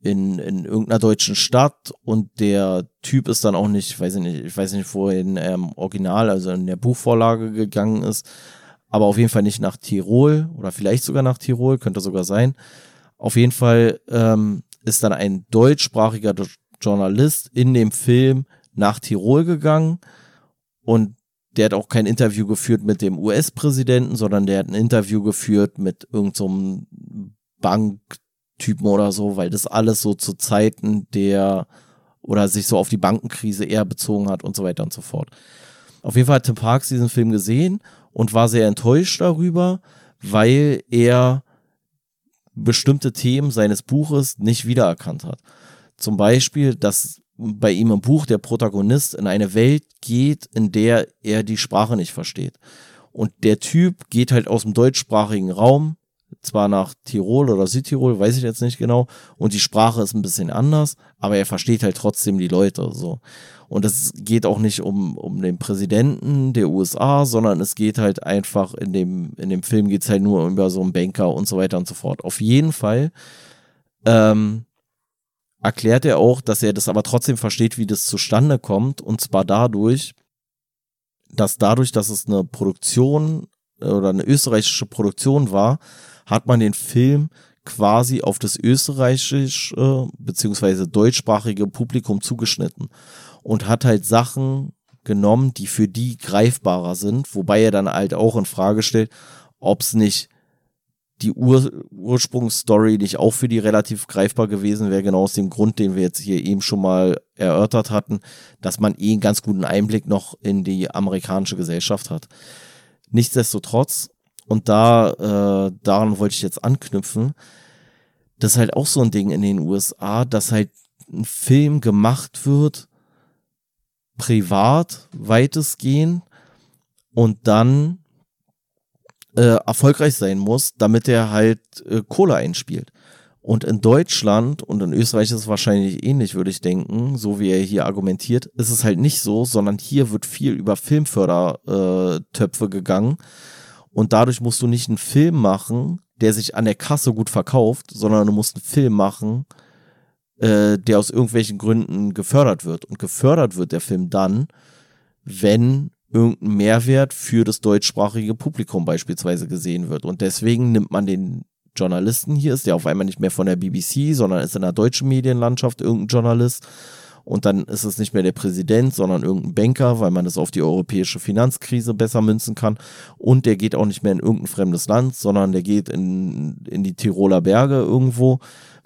in, in irgendeiner deutschen Stadt. Und der Typ ist dann auch nicht, weiß ich nicht, ich weiß nicht, wohin er im Original, also in der Buchvorlage gegangen ist, aber auf jeden Fall nicht nach Tirol oder vielleicht sogar nach Tirol, könnte sogar sein. Auf jeden Fall ähm, ist dann ein deutschsprachiger Journalist in dem Film nach Tirol gegangen. Und der hat auch kein Interview geführt mit dem US-Präsidenten, sondern der hat ein Interview geführt mit irgendeinem Banktyp Typen oder so, weil das alles so zu Zeiten der oder sich so auf die Bankenkrise eher bezogen hat und so weiter und so fort. Auf jeden Fall hat Tim Parks diesen Film gesehen und war sehr enttäuscht darüber, weil er bestimmte Themen seines Buches nicht wiedererkannt hat. Zum Beispiel, dass bei ihm im Buch der Protagonist in eine Welt geht, in der er die Sprache nicht versteht. Und der Typ geht halt aus dem deutschsprachigen Raum, zwar nach Tirol oder Südtirol, weiß ich jetzt nicht genau, und die Sprache ist ein bisschen anders, aber er versteht halt trotzdem die Leute so. Und es geht auch nicht um, um den Präsidenten der USA, sondern es geht halt einfach in dem, in dem Film geht es halt nur über so einen Banker und so weiter und so fort. Auf jeden Fall ähm, erklärt er auch, dass er das aber trotzdem versteht, wie das zustande kommt. Und zwar dadurch, dass dadurch, dass es eine Produktion äh, oder eine österreichische Produktion war, hat man den Film quasi auf das österreichische beziehungsweise deutschsprachige Publikum zugeschnitten und hat halt Sachen genommen, die für die greifbarer sind, wobei er dann halt auch in Frage stellt, ob es nicht die Ur Ursprungsstory nicht auch für die relativ greifbar gewesen wäre, genau aus dem Grund, den wir jetzt hier eben schon mal erörtert hatten, dass man eh einen ganz guten Einblick noch in die amerikanische Gesellschaft hat. Nichtsdestotrotz, und da, äh, daran wollte ich jetzt anknüpfen, das ist halt auch so ein Ding in den USA, dass halt ein Film gemacht wird, privat weitestgehend, und dann äh, erfolgreich sein muss, damit er halt äh, Kohle einspielt. Und in Deutschland und in Österreich ist es wahrscheinlich ähnlich, würde ich denken, so wie er hier argumentiert, ist es halt nicht so, sondern hier wird viel über Filmfördertöpfe äh, gegangen. Und dadurch musst du nicht einen Film machen, der sich an der Kasse gut verkauft, sondern du musst einen Film machen, äh, der aus irgendwelchen Gründen gefördert wird. Und gefördert wird der Film dann, wenn irgendein Mehrwert für das deutschsprachige Publikum beispielsweise gesehen wird. Und deswegen nimmt man den Journalisten hier, ist der auf einmal nicht mehr von der BBC, sondern ist in der deutschen Medienlandschaft irgendein Journalist. Und dann ist es nicht mehr der Präsident, sondern irgendein Banker, weil man das auf die europäische Finanzkrise besser münzen kann. Und der geht auch nicht mehr in irgendein fremdes Land, sondern der geht in, in die Tiroler Berge irgendwo,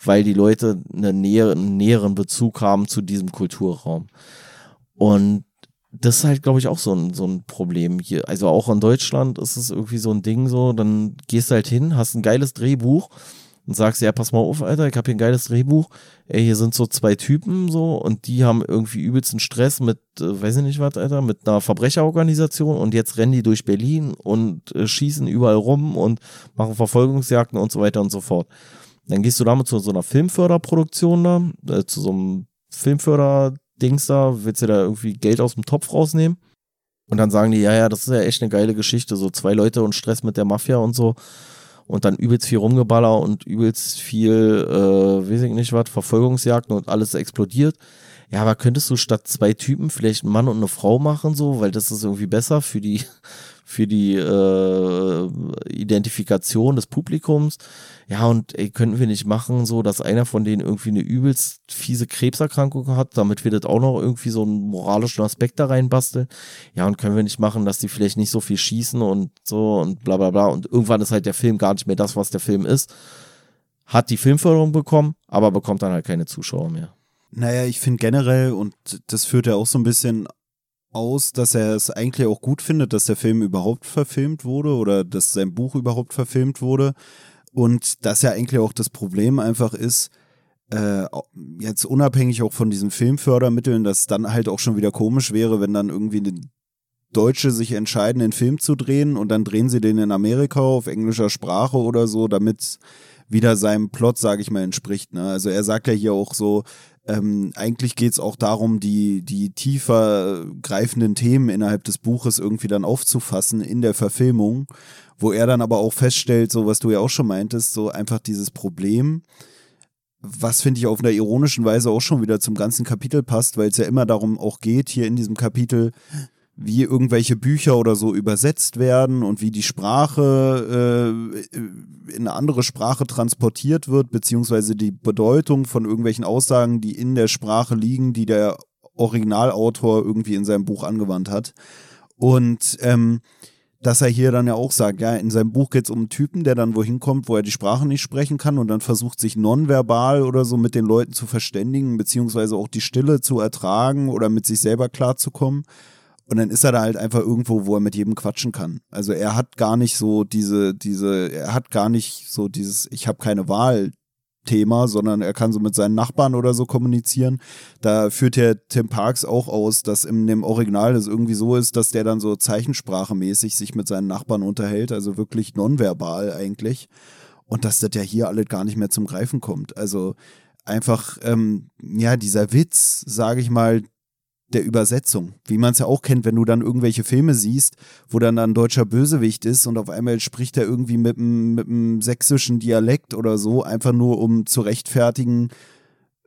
weil die Leute einen näheren Bezug haben zu diesem Kulturraum. Und das ist halt, glaube ich, auch so ein, so ein Problem hier. Also auch in Deutschland ist es irgendwie so ein Ding so, dann gehst du halt hin, hast ein geiles Drehbuch und sagst, ja, pass mal auf, Alter, ich habe hier ein geiles Drehbuch. Ey, hier sind so zwei Typen so und die haben irgendwie übelsten Stress mit, äh, weiß ich nicht was, Alter, mit einer Verbrecherorganisation und jetzt rennen die durch Berlin und äh, schießen überall rum und machen Verfolgungsjagden und so weiter und so fort. Dann gehst du damit zu so einer Filmförderproduktion da, äh, zu so einem Filmförder Dings da, willst du da irgendwie Geld aus dem Topf rausnehmen? Und dann sagen die, ja, ja, das ist ja echt eine geile Geschichte, so zwei Leute und Stress mit der Mafia und so. Und dann übelst viel Rumgeballer und übelst viel, äh, weiß ich nicht was, Verfolgungsjagden und alles explodiert. Ja, aber könntest du statt zwei Typen vielleicht einen Mann und eine Frau machen, so, weil das ist irgendwie besser für die, für die äh, Identifikation des Publikums. Ja, und ey, könnten wir nicht machen, so, dass einer von denen irgendwie eine übelst fiese Krebserkrankung hat, damit wir das auch noch irgendwie so einen moralischen Aspekt da reinbasteln. Ja, und können wir nicht machen, dass die vielleicht nicht so viel schießen und so und bla bla bla. Und irgendwann ist halt der Film gar nicht mehr das, was der Film ist. Hat die Filmförderung bekommen, aber bekommt dann halt keine Zuschauer mehr. Naja, ich finde generell, und das führt ja auch so ein bisschen aus, dass er es eigentlich auch gut findet, dass der Film überhaupt verfilmt wurde oder dass sein Buch überhaupt verfilmt wurde. Und dass ja eigentlich auch das Problem einfach ist, äh, jetzt unabhängig auch von diesen Filmfördermitteln, dass dann halt auch schon wieder komisch wäre, wenn dann irgendwie eine Deutsche sich entscheiden, einen Film zu drehen und dann drehen sie den in Amerika auf englischer Sprache oder so, damit wieder seinem Plot, sage ich mal, entspricht. Ne? Also er sagt ja hier auch so, ähm, eigentlich geht es auch darum, die, die tiefer greifenden Themen innerhalb des Buches irgendwie dann aufzufassen in der Verfilmung, wo er dann aber auch feststellt, so was du ja auch schon meintest, so einfach dieses Problem, was finde ich auf einer ironischen Weise auch schon wieder zum ganzen Kapitel passt, weil es ja immer darum auch geht, hier in diesem Kapitel, wie irgendwelche Bücher oder so übersetzt werden und wie die Sprache äh, in eine andere Sprache transportiert wird, beziehungsweise die Bedeutung von irgendwelchen Aussagen, die in der Sprache liegen, die der Originalautor irgendwie in seinem Buch angewandt hat. Und ähm, dass er hier dann ja auch sagt, ja, in seinem Buch geht es um einen Typen, der dann wohin kommt, wo er die Sprache nicht sprechen kann und dann versucht, sich nonverbal oder so mit den Leuten zu verständigen, beziehungsweise auch die Stille zu ertragen oder mit sich selber klarzukommen. Und dann ist er da halt einfach irgendwo, wo er mit jedem quatschen kann. Also er hat gar nicht so diese, diese, er hat gar nicht so dieses, ich habe keine Wahl Thema, sondern er kann so mit seinen Nachbarn oder so kommunizieren. Da führt ja Tim Parks auch aus, dass in dem Original das irgendwie so ist, dass der dann so zeichensprachemäßig sich mit seinen Nachbarn unterhält, also wirklich nonverbal eigentlich. Und dass das ja hier alles gar nicht mehr zum Greifen kommt. Also einfach, ähm, ja, dieser Witz, sage ich mal, der Übersetzung, wie man es ja auch kennt, wenn du dann irgendwelche Filme siehst, wo dann ein deutscher Bösewicht ist und auf einmal spricht er irgendwie mit einem sächsischen Dialekt oder so, einfach nur um zu rechtfertigen,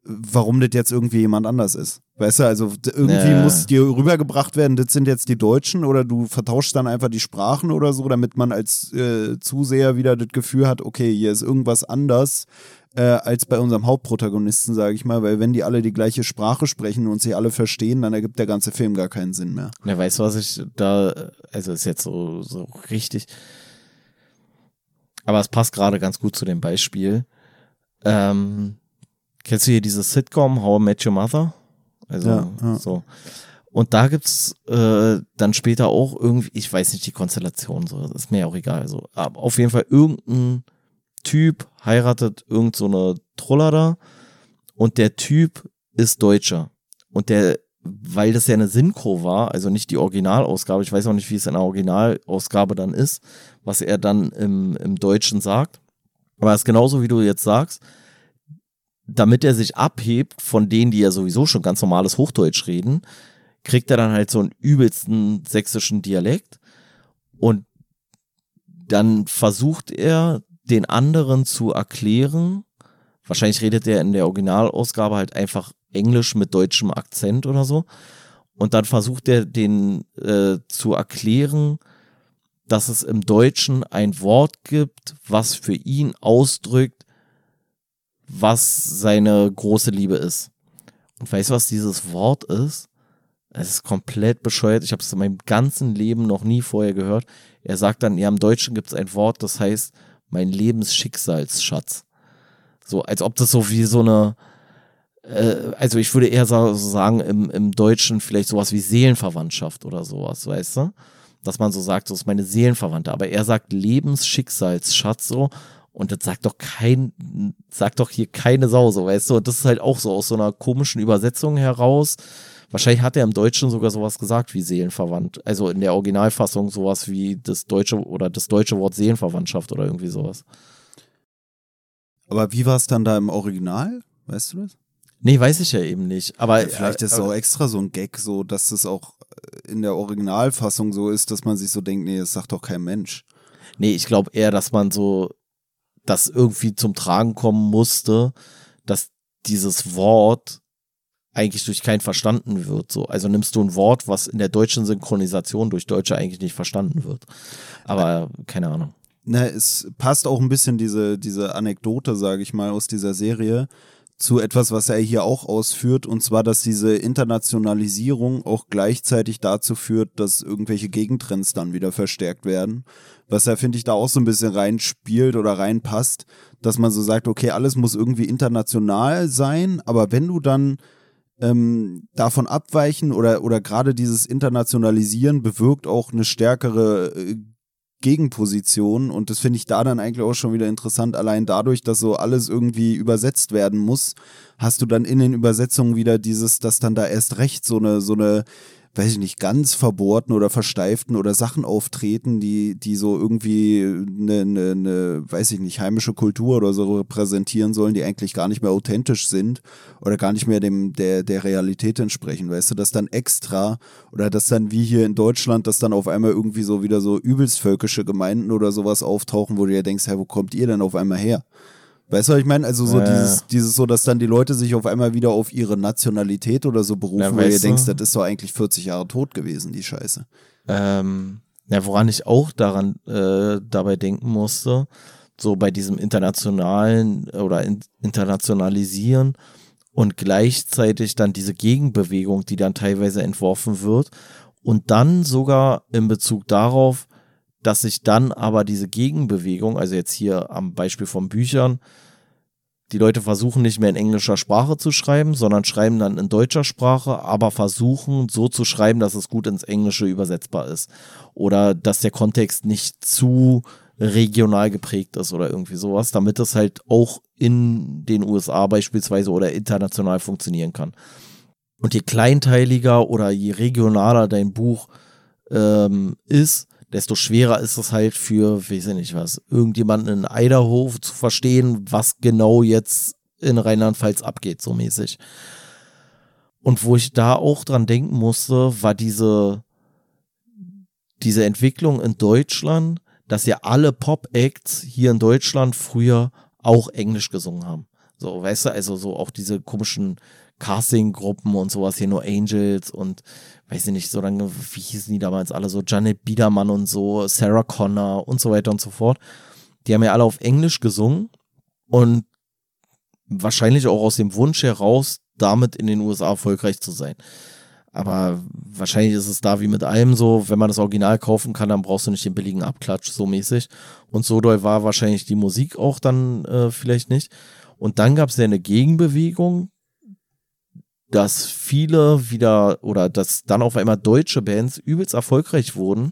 warum das jetzt irgendwie jemand anders ist. Weißt du, also irgendwie ja. muss dir rübergebracht werden, das sind jetzt die Deutschen oder du vertauschst dann einfach die Sprachen oder so, damit man als äh, Zuseher wieder das Gefühl hat, okay, hier ist irgendwas anders äh, als bei unserem Hauptprotagonisten, sage ich mal, weil wenn die alle die gleiche Sprache sprechen und sie alle verstehen, dann ergibt der ganze Film gar keinen Sinn mehr. Ja, weißt du, was ich da, also ist jetzt so, so richtig, aber es passt gerade ganz gut zu dem Beispiel. Ähm, kennst du hier dieses Sitcom How I Met Your Mother? Also ja, ja. so. Und da gibt's äh, dann später auch irgendwie, ich weiß nicht die Konstellation, so, ist mir auch egal. So. Aber auf jeden Fall irgendein Typ heiratet irgend so eine Troller da und der Typ ist Deutscher. Und der, weil das ja eine Synchro war, also nicht die Originalausgabe, ich weiß auch nicht, wie es in der Originalausgabe dann ist, was er dann im, im Deutschen sagt. Aber es ist genauso, wie du jetzt sagst, damit er sich abhebt von denen, die ja sowieso schon ganz normales Hochdeutsch reden, kriegt er dann halt so einen übelsten sächsischen Dialekt und dann versucht er den anderen zu erklären. Wahrscheinlich redet er in der Originalausgabe halt einfach Englisch mit deutschem Akzent oder so. Und dann versucht er den äh, zu erklären, dass es im Deutschen ein Wort gibt, was für ihn ausdrückt, was seine große Liebe ist. Und weißt du, was dieses Wort ist? Es ist komplett bescheuert. Ich habe es in meinem ganzen Leben noch nie vorher gehört. Er sagt dann, ja, im Deutschen gibt es ein Wort, das heißt mein Lebensschicksalsschatz. So, als ob das so wie so eine, äh, also ich würde eher so sagen, im, im Deutschen vielleicht sowas wie Seelenverwandtschaft oder sowas, weißt du? Dass man so sagt, das ist meine Seelenverwandte. Aber er sagt Lebensschicksalsschatz so. Und das sagt doch kein, sagt doch hier keine Sau, so, weißt du? Und das ist halt auch so aus so einer komischen Übersetzung heraus. Wahrscheinlich hat er im Deutschen sogar sowas gesagt wie Seelenverwandt. Also in der Originalfassung sowas wie das deutsche oder das deutsche Wort Seelenverwandtschaft oder irgendwie sowas. Aber wie war es dann da im Original? Weißt du das? Nee, weiß ich ja eben nicht. Aber ja, vielleicht ist es auch extra so ein Gag, so dass es auch in der Originalfassung so ist, dass man sich so denkt, nee, das sagt doch kein Mensch. Nee, ich glaube eher, dass man so das irgendwie zum Tragen kommen musste, dass dieses Wort eigentlich durch keinen verstanden wird. So. Also nimmst du ein Wort, was in der deutschen Synchronisation durch Deutsche eigentlich nicht verstanden wird. Aber keine Ahnung. Na, es passt auch ein bisschen diese, diese Anekdote, sage ich mal, aus dieser Serie zu etwas, was er hier auch ausführt, und zwar, dass diese Internationalisierung auch gleichzeitig dazu führt, dass irgendwelche Gegentrends dann wieder verstärkt werden. Was er, finde ich, da auch so ein bisschen reinspielt oder reinpasst, dass man so sagt, okay, alles muss irgendwie international sein, aber wenn du dann ähm, davon abweichen oder, oder gerade dieses Internationalisieren bewirkt auch eine stärkere äh, Gegenposition und das finde ich da dann eigentlich auch schon wieder interessant. Allein dadurch, dass so alles irgendwie übersetzt werden muss, hast du dann in den Übersetzungen wieder dieses, dass dann da erst recht so eine, so eine weiß ich nicht, ganz verbohrten oder versteiften oder Sachen auftreten, die, die so irgendwie eine, eine, eine, weiß ich nicht, heimische Kultur oder so repräsentieren sollen, die eigentlich gar nicht mehr authentisch sind oder gar nicht mehr dem, der, der Realität entsprechen. Weißt du, dass dann extra oder dass dann wie hier in Deutschland, dass dann auf einmal irgendwie so wieder so übelst völkische Gemeinden oder sowas auftauchen, wo du dir denkst, hey, wo kommt ihr denn auf einmal her? Weißt du, was ich meine? Also so äh. dieses, dieses so, dass dann die Leute sich auf einmal wieder auf ihre Nationalität oder so berufen, ja, wo ihr denkst, das ist doch eigentlich 40 Jahre tot gewesen, die Scheiße. Ähm, ja, woran ich auch daran äh, dabei denken musste, so bei diesem internationalen oder in, internationalisieren und gleichzeitig dann diese Gegenbewegung, die dann teilweise entworfen wird und dann sogar in Bezug darauf, dass sich dann aber diese Gegenbewegung, also jetzt hier am Beispiel von Büchern, die Leute versuchen nicht mehr in englischer Sprache zu schreiben, sondern schreiben dann in deutscher Sprache, aber versuchen so zu schreiben, dass es gut ins Englische übersetzbar ist. Oder dass der Kontext nicht zu regional geprägt ist oder irgendwie sowas, damit es halt auch in den USA beispielsweise oder international funktionieren kann. Und je kleinteiliger oder je regionaler dein Buch ähm, ist, desto schwerer ist es halt für, weiß ich nicht was, irgendjemanden in Idaho zu verstehen, was genau jetzt in Rheinland-Pfalz abgeht, so mäßig. Und wo ich da auch dran denken musste, war diese, diese Entwicklung in Deutschland, dass ja alle Pop-Acts hier in Deutschland früher auch Englisch gesungen haben. So, weißt du, also so auch diese komischen Casting-Gruppen und sowas hier nur Angels und weiß ich nicht, so lange, wie hießen die damals alle so, Janet Biedermann und so, Sarah Connor und so weiter und so fort. Die haben ja alle auf Englisch gesungen und wahrscheinlich auch aus dem Wunsch heraus, damit in den USA erfolgreich zu sein. Aber wahrscheinlich ist es da wie mit allem so, wenn man das Original kaufen kann, dann brauchst du nicht den billigen Abklatsch, so mäßig. Und so doll war wahrscheinlich die Musik auch dann äh, vielleicht nicht. Und dann gab es ja eine Gegenbewegung, dass viele wieder oder dass dann auf einmal deutsche Bands übelst erfolgreich wurden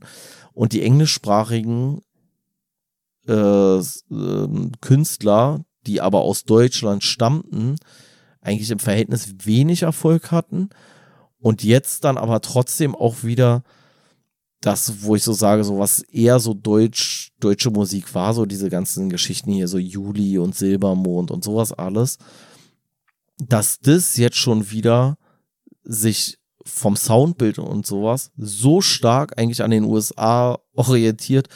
und die englischsprachigen äh, äh, Künstler, die aber aus Deutschland stammten, eigentlich im Verhältnis wenig Erfolg hatten und jetzt dann aber trotzdem auch wieder das, wo ich so sage, so was eher so deutsch, deutsche Musik war, so diese ganzen Geschichten hier, so Juli und Silbermond und sowas alles dass das jetzt schon wieder sich vom Soundbild und sowas so stark eigentlich an den USA orientiert,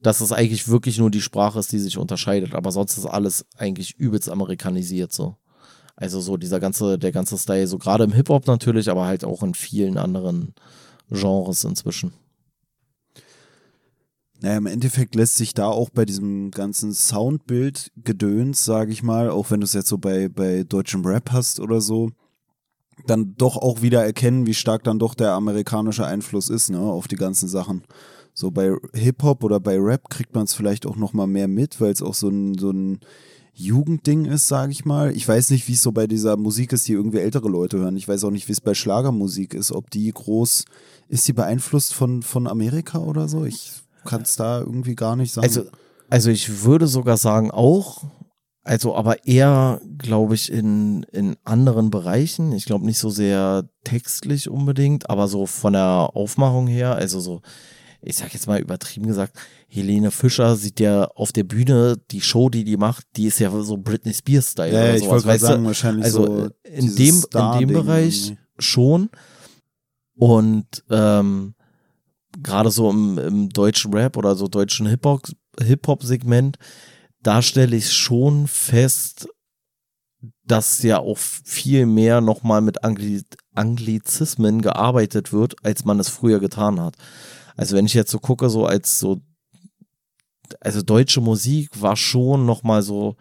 dass es eigentlich wirklich nur die Sprache ist, die sich unterscheidet. Aber sonst ist alles eigentlich übelst amerikanisiert so. Also so dieser ganze, der ganze Style, so gerade im Hip-Hop natürlich, aber halt auch in vielen anderen Genres inzwischen. Naja, im Endeffekt lässt sich da auch bei diesem ganzen Soundbild-Gedöns, sage ich mal, auch wenn du es jetzt so bei, bei deutschem Rap hast oder so, dann doch auch wieder erkennen, wie stark dann doch der amerikanische Einfluss ist, ne, auf die ganzen Sachen. So bei Hip-Hop oder bei Rap kriegt man es vielleicht auch nochmal mehr mit, weil es auch so ein, so ein Jugendding ist, sage ich mal. Ich weiß nicht, wie es so bei dieser Musik ist, die irgendwie ältere Leute hören. Ich weiß auch nicht, wie es bei Schlagermusik ist, ob die groß, ist die beeinflusst von, von Amerika oder so? Ich kann es da irgendwie gar nicht sagen. Also, also ich würde sogar sagen auch, also aber eher, glaube ich, in, in anderen Bereichen. Ich glaube nicht so sehr textlich unbedingt, aber so von der Aufmachung her, also so, ich sag jetzt mal übertrieben gesagt, Helene Fischer sieht ja auf der Bühne die Show, die die macht, die ist ja so Britney Spears-Style. Ja, ich wollte gerade sagen, wahrscheinlich also so in dem, in dem Bereich irgendwie. schon. Und ähm, gerade so im, im deutschen Rap oder so deutschen Hip-Hop-Segment, da stelle ich schon fest, dass ja auch viel mehr nochmal mit Angli Anglizismen gearbeitet wird, als man es früher getan hat. Also wenn ich jetzt so gucke, so als so, also deutsche Musik war schon nochmal so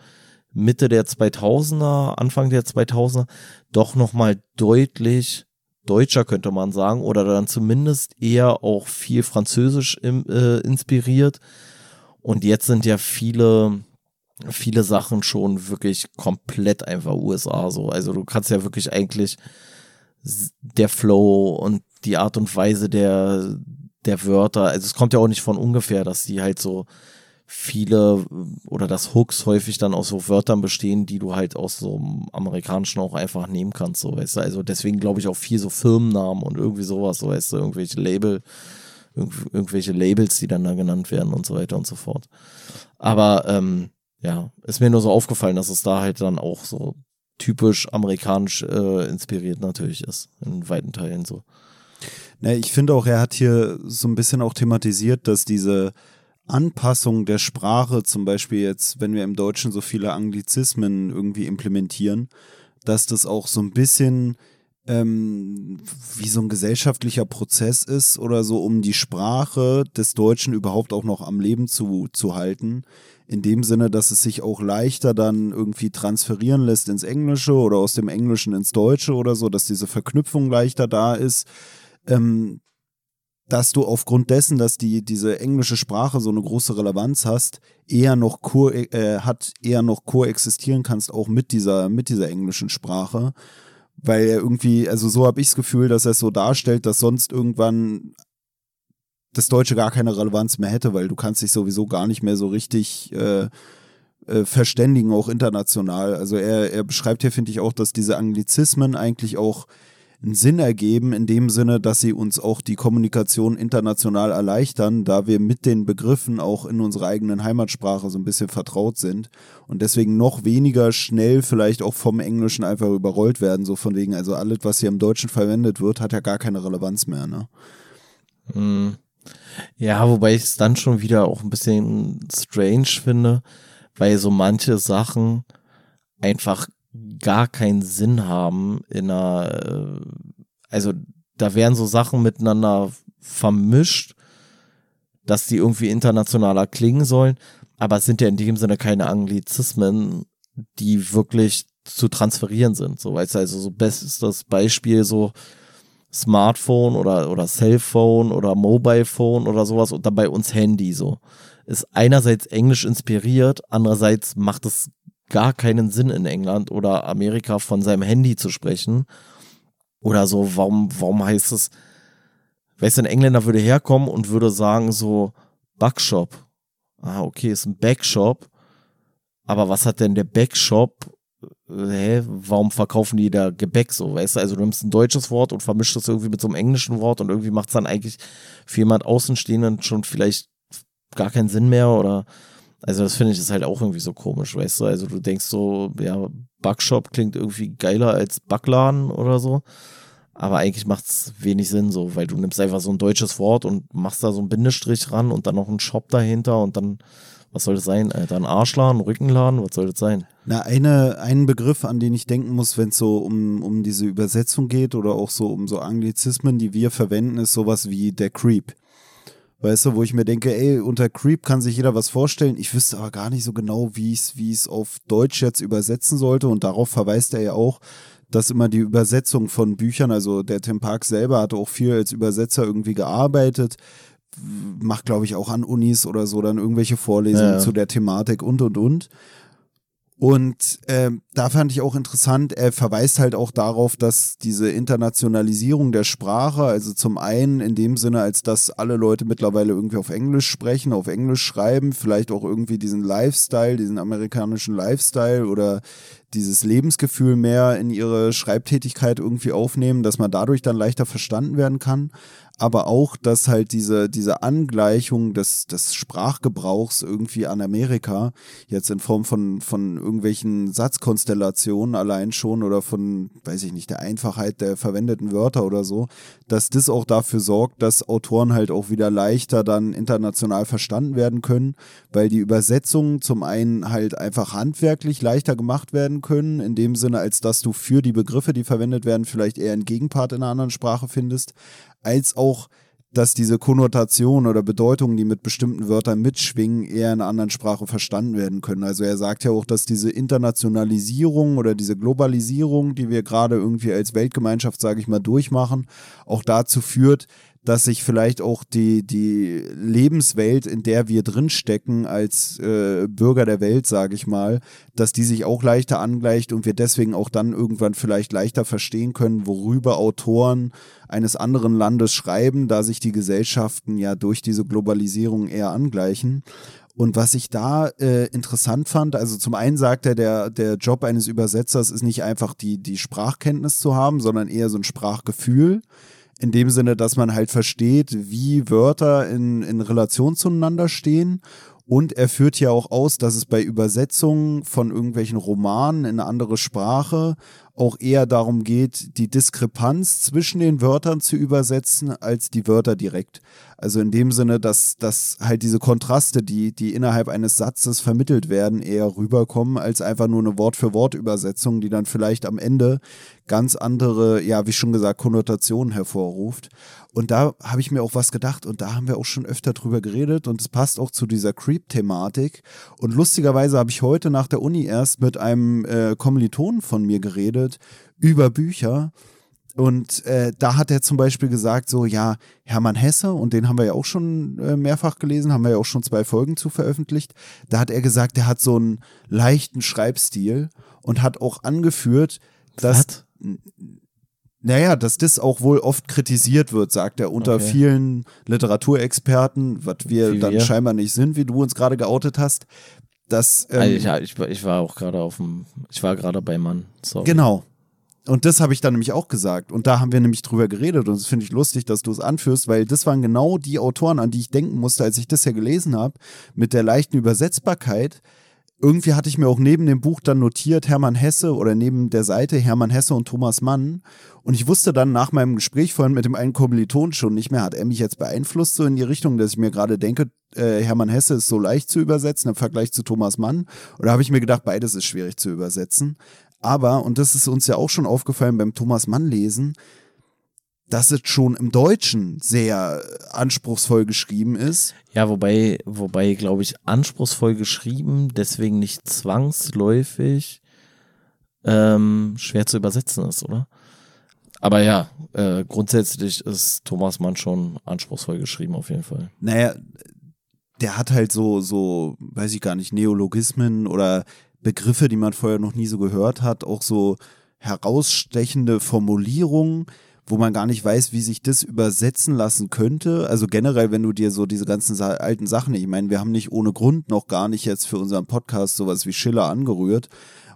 Mitte der 2000er, Anfang der 2000er, doch nochmal deutlich deutscher, könnte man sagen, oder dann zumindest eher auch viel französisch im, äh, inspiriert. Und jetzt sind ja viele, viele Sachen schon wirklich komplett einfach USA so. Also du kannst ja wirklich eigentlich der Flow und die Art und Weise der, der Wörter, also es kommt ja auch nicht von ungefähr, dass die halt so viele oder dass Hooks häufig dann aus so Wörtern bestehen, die du halt aus so einem amerikanischen auch einfach nehmen kannst, so weißt du. Also deswegen glaube ich auch viel so Firmennamen und irgendwie sowas, so weißt du, irgendwelche Label, irgendw irgendwelche Labels, die dann da genannt werden und so weiter und so fort. Aber ähm, ja, ist mir nur so aufgefallen, dass es da halt dann auch so typisch amerikanisch äh, inspiriert natürlich ist, in weiten Teilen so. Na, ich finde auch, er hat hier so ein bisschen auch thematisiert, dass diese Anpassung der Sprache, zum Beispiel jetzt, wenn wir im Deutschen so viele Anglizismen irgendwie implementieren, dass das auch so ein bisschen ähm, wie so ein gesellschaftlicher Prozess ist oder so, um die Sprache des Deutschen überhaupt auch noch am Leben zu, zu halten. In dem Sinne, dass es sich auch leichter dann irgendwie transferieren lässt ins Englische oder aus dem Englischen ins Deutsche oder so, dass diese Verknüpfung leichter da ist. Ähm, dass du aufgrund dessen, dass die diese englische Sprache so eine große Relevanz hast, eher noch ko äh, hat, eher noch koexistieren kannst, auch mit dieser, mit dieser englischen Sprache. Weil er irgendwie, also so habe ich das Gefühl, dass er es so darstellt, dass sonst irgendwann das Deutsche gar keine Relevanz mehr hätte, weil du kannst dich sowieso gar nicht mehr so richtig äh, äh, verständigen, auch international. Also er, er beschreibt hier, finde ich, auch, dass diese Anglizismen eigentlich auch einen Sinn ergeben, in dem Sinne, dass sie uns auch die Kommunikation international erleichtern, da wir mit den Begriffen auch in unserer eigenen Heimatsprache so ein bisschen vertraut sind und deswegen noch weniger schnell vielleicht auch vom Englischen einfach überrollt werden, so von wegen, also alles, was hier im Deutschen verwendet wird, hat ja gar keine Relevanz mehr, ne? Hm. Ja, wobei ich es dann schon wieder auch ein bisschen strange finde, weil so manche Sachen einfach gar keinen Sinn haben in einer, äh, also da werden so Sachen miteinander vermischt, dass die irgendwie internationaler klingen sollen, aber es sind ja in dem Sinne keine Anglizismen, die wirklich zu transferieren sind. So, weißt du, also so bestes Beispiel so Smartphone oder, oder Cellphone oder Mobile Phone oder sowas und dann bei uns Handy so. Ist einerseits englisch inspiriert, andererseits macht es gar keinen Sinn in England oder Amerika von seinem Handy zu sprechen. Oder so, warum, warum heißt es, weißt du, ein Engländer würde herkommen und würde sagen so, Backshop. Ah, okay, ist ein Backshop. Aber was hat denn der Backshop? Äh, hä, warum verkaufen die da Gebäck so, weißt du? Also du nimmst ein deutsches Wort und vermischst das irgendwie mit so einem englischen Wort und irgendwie macht es dann eigentlich für jemand Außenstehenden schon vielleicht gar keinen Sinn mehr oder also das finde ich ist halt auch irgendwie so komisch, weißt du? Also du denkst so, ja, Backshop klingt irgendwie geiler als Backladen oder so. Aber eigentlich macht es wenig Sinn so, weil du nimmst einfach so ein deutsches Wort und machst da so einen Bindestrich ran und dann noch einen Shop dahinter und dann, was soll das sein? Alter, ein Arschladen, Rückenladen, was soll das sein? Na, eine, einen Begriff, an den ich denken muss, wenn es so um, um diese Übersetzung geht oder auch so um so Anglizismen, die wir verwenden, ist sowas wie der Creep. Weißt du, wo ich mir denke, ey, unter Creep kann sich jeder was vorstellen. Ich wüsste aber gar nicht so genau, wie es wie es auf Deutsch jetzt übersetzen sollte. Und darauf verweist er ja auch, dass immer die Übersetzung von Büchern, also der Tim Park selber hatte auch viel als Übersetzer irgendwie gearbeitet, macht, glaube ich, auch an Unis oder so dann irgendwelche Vorlesungen ja. zu der Thematik und und und. Und äh, da fand ich auch interessant, er verweist halt auch darauf, dass diese Internationalisierung der Sprache, also zum einen in dem Sinne, als dass alle Leute mittlerweile irgendwie auf Englisch sprechen, auf Englisch schreiben, vielleicht auch irgendwie diesen Lifestyle, diesen amerikanischen Lifestyle oder dieses Lebensgefühl mehr in ihre Schreibtätigkeit irgendwie aufnehmen, dass man dadurch dann leichter verstanden werden kann aber auch, dass halt diese, diese Angleichung des, des Sprachgebrauchs irgendwie an Amerika, jetzt in Form von, von irgendwelchen Satzkonstellationen allein schon oder von, weiß ich nicht, der Einfachheit der verwendeten Wörter oder so, dass das auch dafür sorgt, dass Autoren halt auch wieder leichter dann international verstanden werden können, weil die Übersetzungen zum einen halt einfach handwerklich leichter gemacht werden können, in dem Sinne, als dass du für die Begriffe, die verwendet werden, vielleicht eher einen Gegenpart in einer anderen Sprache findest, als auch, dass diese Konnotation oder Bedeutungen, die mit bestimmten Wörtern mitschwingen, eher in einer anderen Sprache verstanden werden können. Also er sagt ja auch, dass diese Internationalisierung oder diese Globalisierung, die wir gerade irgendwie als Weltgemeinschaft, sage ich mal, durchmachen, auch dazu führt, dass sich vielleicht auch die, die Lebenswelt, in der wir drinstecken als äh, Bürger der Welt, sage ich mal, dass die sich auch leichter angleicht und wir deswegen auch dann irgendwann vielleicht leichter verstehen können, worüber Autoren eines anderen Landes schreiben, da sich die Gesellschaften ja durch diese Globalisierung eher angleichen. Und was ich da äh, interessant fand, also zum einen sagt er, der, der Job eines Übersetzers ist nicht einfach die, die Sprachkenntnis zu haben, sondern eher so ein Sprachgefühl in dem Sinne, dass man halt versteht, wie Wörter in, in Relation zueinander stehen. Und er führt ja auch aus, dass es bei Übersetzungen von irgendwelchen Romanen in eine andere Sprache auch eher darum geht, die Diskrepanz zwischen den Wörtern zu übersetzen, als die Wörter direkt. Also in dem Sinne, dass, dass halt diese Kontraste, die, die innerhalb eines Satzes vermittelt werden, eher rüberkommen, als einfach nur eine Wort-für-Wort-Übersetzung, die dann vielleicht am Ende ganz andere, ja, wie schon gesagt, Konnotationen hervorruft. Und da habe ich mir auch was gedacht und da haben wir auch schon öfter drüber geredet und es passt auch zu dieser Creep-Thematik. Und lustigerweise habe ich heute nach der Uni erst mit einem äh, Kommilitonen von mir geredet über Bücher Und äh, da hat er zum Beispiel gesagt, so, ja, Hermann Hesse, und den haben wir ja auch schon äh, mehrfach gelesen, haben wir ja auch schon zwei Folgen zu veröffentlicht. Da hat er gesagt, der hat so einen leichten Schreibstil und hat auch angeführt, dass. Naja, dass das auch wohl oft kritisiert wird, sagt er, unter Okay. vielen Literaturexperten, was wir Wie dann wir. scheinbar nicht sind, wie du uns gerade geoutet hast. Dass, ähm, Also ich, ich, war- ich war auch gerade auf dem, ich war gerade bei Mann. Sorry. Genau. Und das habe ich dann nämlich auch gesagt. Und da haben wir nämlich drüber geredet. Und das finde ich lustig, dass du es anführst, weil das waren genau die Autoren, an die ich denken musste, als ich das ja gelesen habe, mit der leichten Übersetzbarkeit. Irgendwie hatte ich mir auch neben dem Buch dann notiert, Hermann Hesse oder neben der Seite Hermann Hesse und Thomas Mann. Und ich wusste dann nach meinem Gespräch vorhin mit dem einen Kommiliton schon nicht mehr, hat er mich jetzt beeinflusst so in die Richtung, dass ich mir gerade denke, äh, Hermann Hesse ist so leicht zu übersetzen im Vergleich zu Thomas Mann. Oder habe ich mir gedacht, beides ist schwierig zu übersetzen. Aber, und das ist uns ja auch schon aufgefallen beim Thomas Mann lesen, dass es schon im Deutschen sehr anspruchsvoll geschrieben ist. Ja, wobei, wobei, glaube ich, anspruchsvoll geschrieben, deswegen nicht zwangsläufig ähm, schwer zu übersetzen ist, oder? Aber ja, äh, grundsätzlich ist Thomas Mann schon anspruchsvoll geschrieben, auf jeden Fall. Naja, der hat halt so, so, weiß ich gar nicht, Neologismen oder Begriffe, die man vorher noch nie so gehört hat, auch so herausstechende Formulierungen, wo man gar nicht weiß, wie sich das übersetzen lassen könnte. Also generell, wenn du dir so diese ganzen alten Sachen, ich meine, wir haben nicht ohne Grund noch gar nicht jetzt für unseren Podcast sowas wie Schiller angerührt,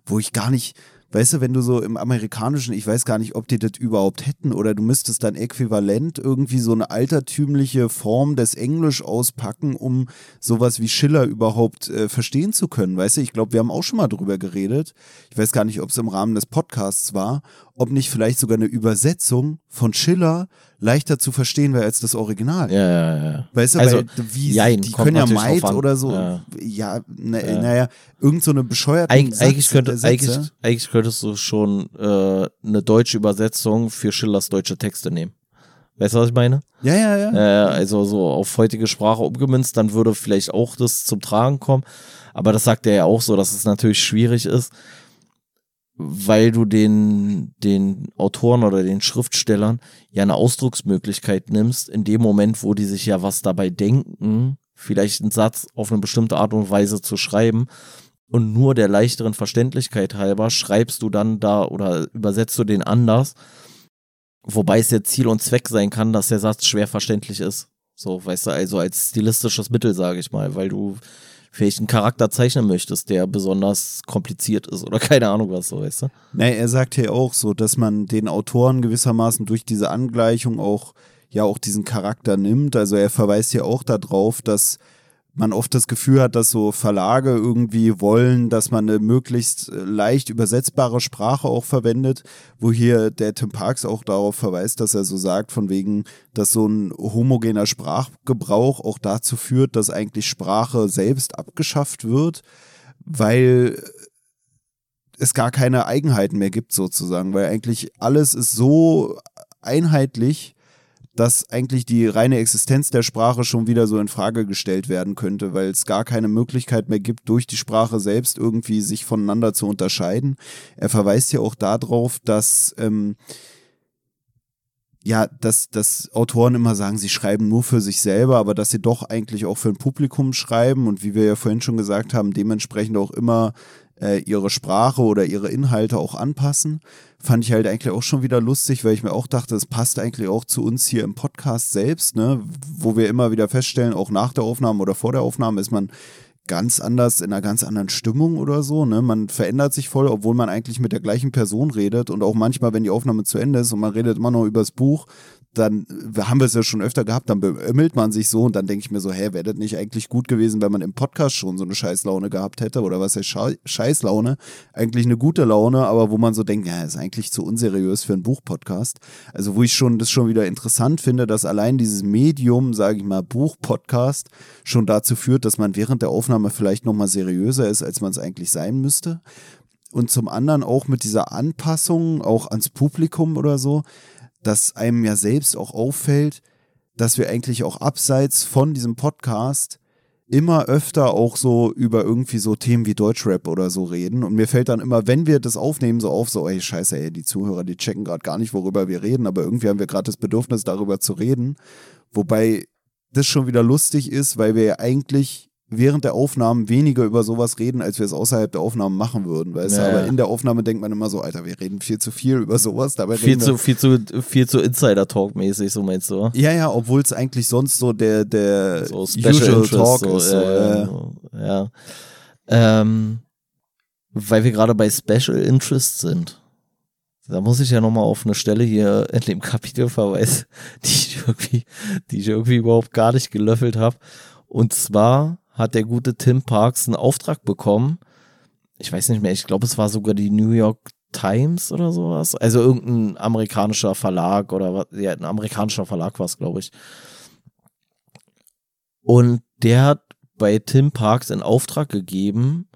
wo ich gar nicht, weißt du, wenn du so im amerikanischen, ich weiß gar nicht, ob die das überhaupt hätten oder du müsstest dann äquivalent irgendwie so eine altertümliche Form des Englisch auspacken, um sowas wie Schiller überhaupt äh, verstehen zu können, weißt du? Ich glaube, wir haben auch schon mal drüber geredet. Ich weiß gar nicht, ob es im Rahmen des Podcasts war, ob nicht vielleicht sogar eine Übersetzung von Schiller leichter zu verstehen wäre als das Original. Ja, ja, ja. Weißt du, Also, weil wie jein, die können ja Maid oder so, Ja. ja, na, Ja. naja, irgend so eine bescheuerte Eig eigentlich, könnte, eigentlich, eigentlich könntest du schon äh, eine deutsche Übersetzung für Schillers deutsche Texte nehmen. Weißt du, was ich meine? Ja, ja, ja. Äh, also so auf heutige Sprache umgemünzt, dann würde vielleicht auch das zum Tragen kommen. Aber das sagt er ja auch so, dass es natürlich schwierig ist, weil du den, den Autoren oder den Schriftstellern ja eine Ausdrucksmöglichkeit nimmst, in dem Moment, wo die sich ja was dabei denken, vielleicht einen Satz auf eine bestimmte Art und Weise zu schreiben. Und nur der leichteren Verständlichkeit halber schreibst du dann da oder übersetzt du den anders. Wobei es ja Ziel und Zweck sein kann, dass der Satz schwer verständlich ist. So, weißt du, also als stilistisches Mittel, sage ich mal, weil du vielleicht einen Charakter zeichnen möchtest, der besonders kompliziert ist oder keine Ahnung was, so, weißt du? Nee, er sagt hier auch so, dass man den Autoren gewissermaßen durch diese Angleichung auch ja auch diesen Charakter nimmt. Also er verweist ja auch darauf, dass man oft das Gefühl hat, dass so Verlage irgendwie wollen, dass man eine möglichst äh, leicht übersetzbare Sprache auch verwendet, wo hier der Tim Parks auch darauf verweist, dass er so sagt, von wegen, dass so ein homogener Sprachgebrauch auch dazu führt, dass eigentlich Sprache selbst abgeschafft wird, weil es gar keine Eigenheiten mehr gibt sozusagen, weil eigentlich alles ist so einheitlich, dass eigentlich die reine Existenz der Sprache schon wieder so in Frage gestellt werden könnte, weil es gar keine Möglichkeit mehr gibt, durch die Sprache selbst irgendwie sich voneinander zu unterscheiden. Er verweist ja auch darauf, dass ähm, ja, dass, dass Autoren immer sagen, sie schreiben nur für sich selber, aber dass sie doch eigentlich auch für ein Publikum schreiben und wie wir ja vorhin schon gesagt haben, dementsprechend auch immer äh, ihre Sprache oder ihre Inhalte auch anpassen. Fand ich halt eigentlich auch schon wieder lustig, weil ich mir auch dachte, es passt eigentlich auch zu uns hier im Podcast selbst, ne, wo wir immer wieder feststellen, auch nach der Aufnahme oder vor der Aufnahme ist man ganz anders, in einer ganz anderen Stimmung oder so. Ne? Man verändert sich voll, obwohl man eigentlich mit der gleichen Person redet. Und auch manchmal, wenn die Aufnahme zu Ende ist und man redet immer noch übers Buch, dann haben wir es ja schon öfter gehabt, dann beömmelt man sich so und dann denke ich mir so, hä, wäre das nicht eigentlich gut gewesen, wenn man im Podcast schon so eine Scheißlaune gehabt hätte oder was heißt Schei- Scheißlaune? Eigentlich eine gute Laune, aber wo man so denkt, ja, ist eigentlich zu unseriös für einen Buchpodcast. Also wo ich schon das schon wieder interessant finde, dass allein dieses Medium, sage ich mal, Buchpodcast schon dazu führt, dass man während der Aufnahme vielleicht nochmal seriöser ist, als man es eigentlich sein müsste. Und zum anderen auch mit dieser Anpassung auch ans Publikum oder so, dass einem ja selbst auch auffällt, dass wir eigentlich auch abseits von diesem Podcast immer öfter auch so über irgendwie so Themen wie Deutschrap oder so reden. Und mir fällt dann immer, wenn wir das aufnehmen, so auf, so, ey, scheiße, ey, die Zuhörer, die checken gerade gar nicht, worüber wir reden, aber irgendwie haben wir gerade das Bedürfnis, darüber zu reden. Wobei das schon wieder lustig ist, weil wir ja eigentlich während der Aufnahmen weniger über sowas reden, als wir es außerhalb der Aufnahmen machen würden. Weißt Ja, du? Aber ja. in der Aufnahme denkt man immer so, Alter, wir reden viel zu viel über sowas. Dabei Viel reden zu, viel zu, viel zu Insider-Talk-mäßig, so meinst du? ja, ja, obwohl es eigentlich sonst so der, der So Special usual Interest, Talk so, ist. So, ja, ja, ja. Ähm, weil wir gerade bei Special Interest sind. Da muss ich ja nochmal auf eine Stelle hier in dem Kapitel verweisen, die ich irgendwie, die ich irgendwie überhaupt gar nicht gelöffelt habe. Und zwar hat der gute Tim Parks einen Auftrag bekommen. Ich weiß nicht mehr, ich glaube, es war sogar die New York Times oder sowas. Also irgendein amerikanischer Verlag oder was, ja, ein amerikanischer Verlag war es, glaube ich. Und der hat bei Tim Parks in Auftrag gegeben,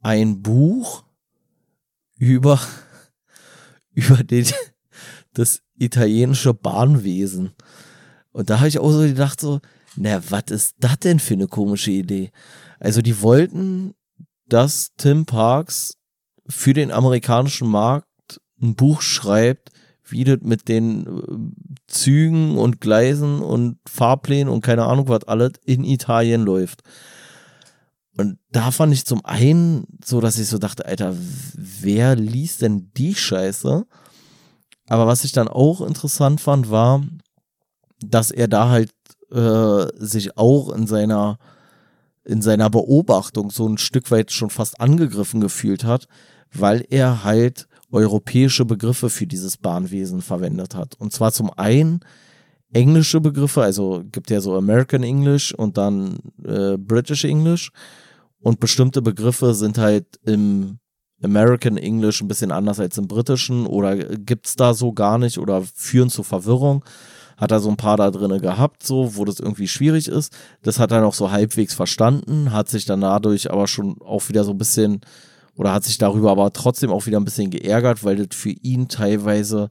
ein Buch über, über den, das italienische Bahnwesen. Und da habe ich auch so gedacht, so, na, was ist das denn für eine komische Idee? Also die wollten, dass Tim Parks für den amerikanischen Markt ein Buch schreibt, wie das mit den äh, Zügen und Gleisen und Fahrplänen und keine Ahnung was alles in Italien läuft. Und da fand ich zum einen so, dass ich so dachte, Alter, wer liest denn die Scheiße? Aber was ich dann auch interessant fand, war, dass er da halt äh, sich auch in seiner in seiner Beobachtung so ein Stück weit schon fast angegriffen gefühlt hat, weil er halt europäische Begriffe für dieses Bahnwesen verwendet hat. Und zwar zum einen englische Begriffe, also gibt ja so American English und dann äh, British English. Und bestimmte Begriffe sind halt im American English ein bisschen anders als im britischen oder gibt's da so gar nicht oder führen zu Verwirrung. Hat er so ein paar da drinne gehabt, so, wo das irgendwie schwierig ist. Das hat er noch so halbwegs verstanden, hat sich dann dadurch aber schon auch wieder so ein bisschen oder hat sich darüber aber trotzdem auch wieder ein bisschen geärgert, weil das für ihn teilweise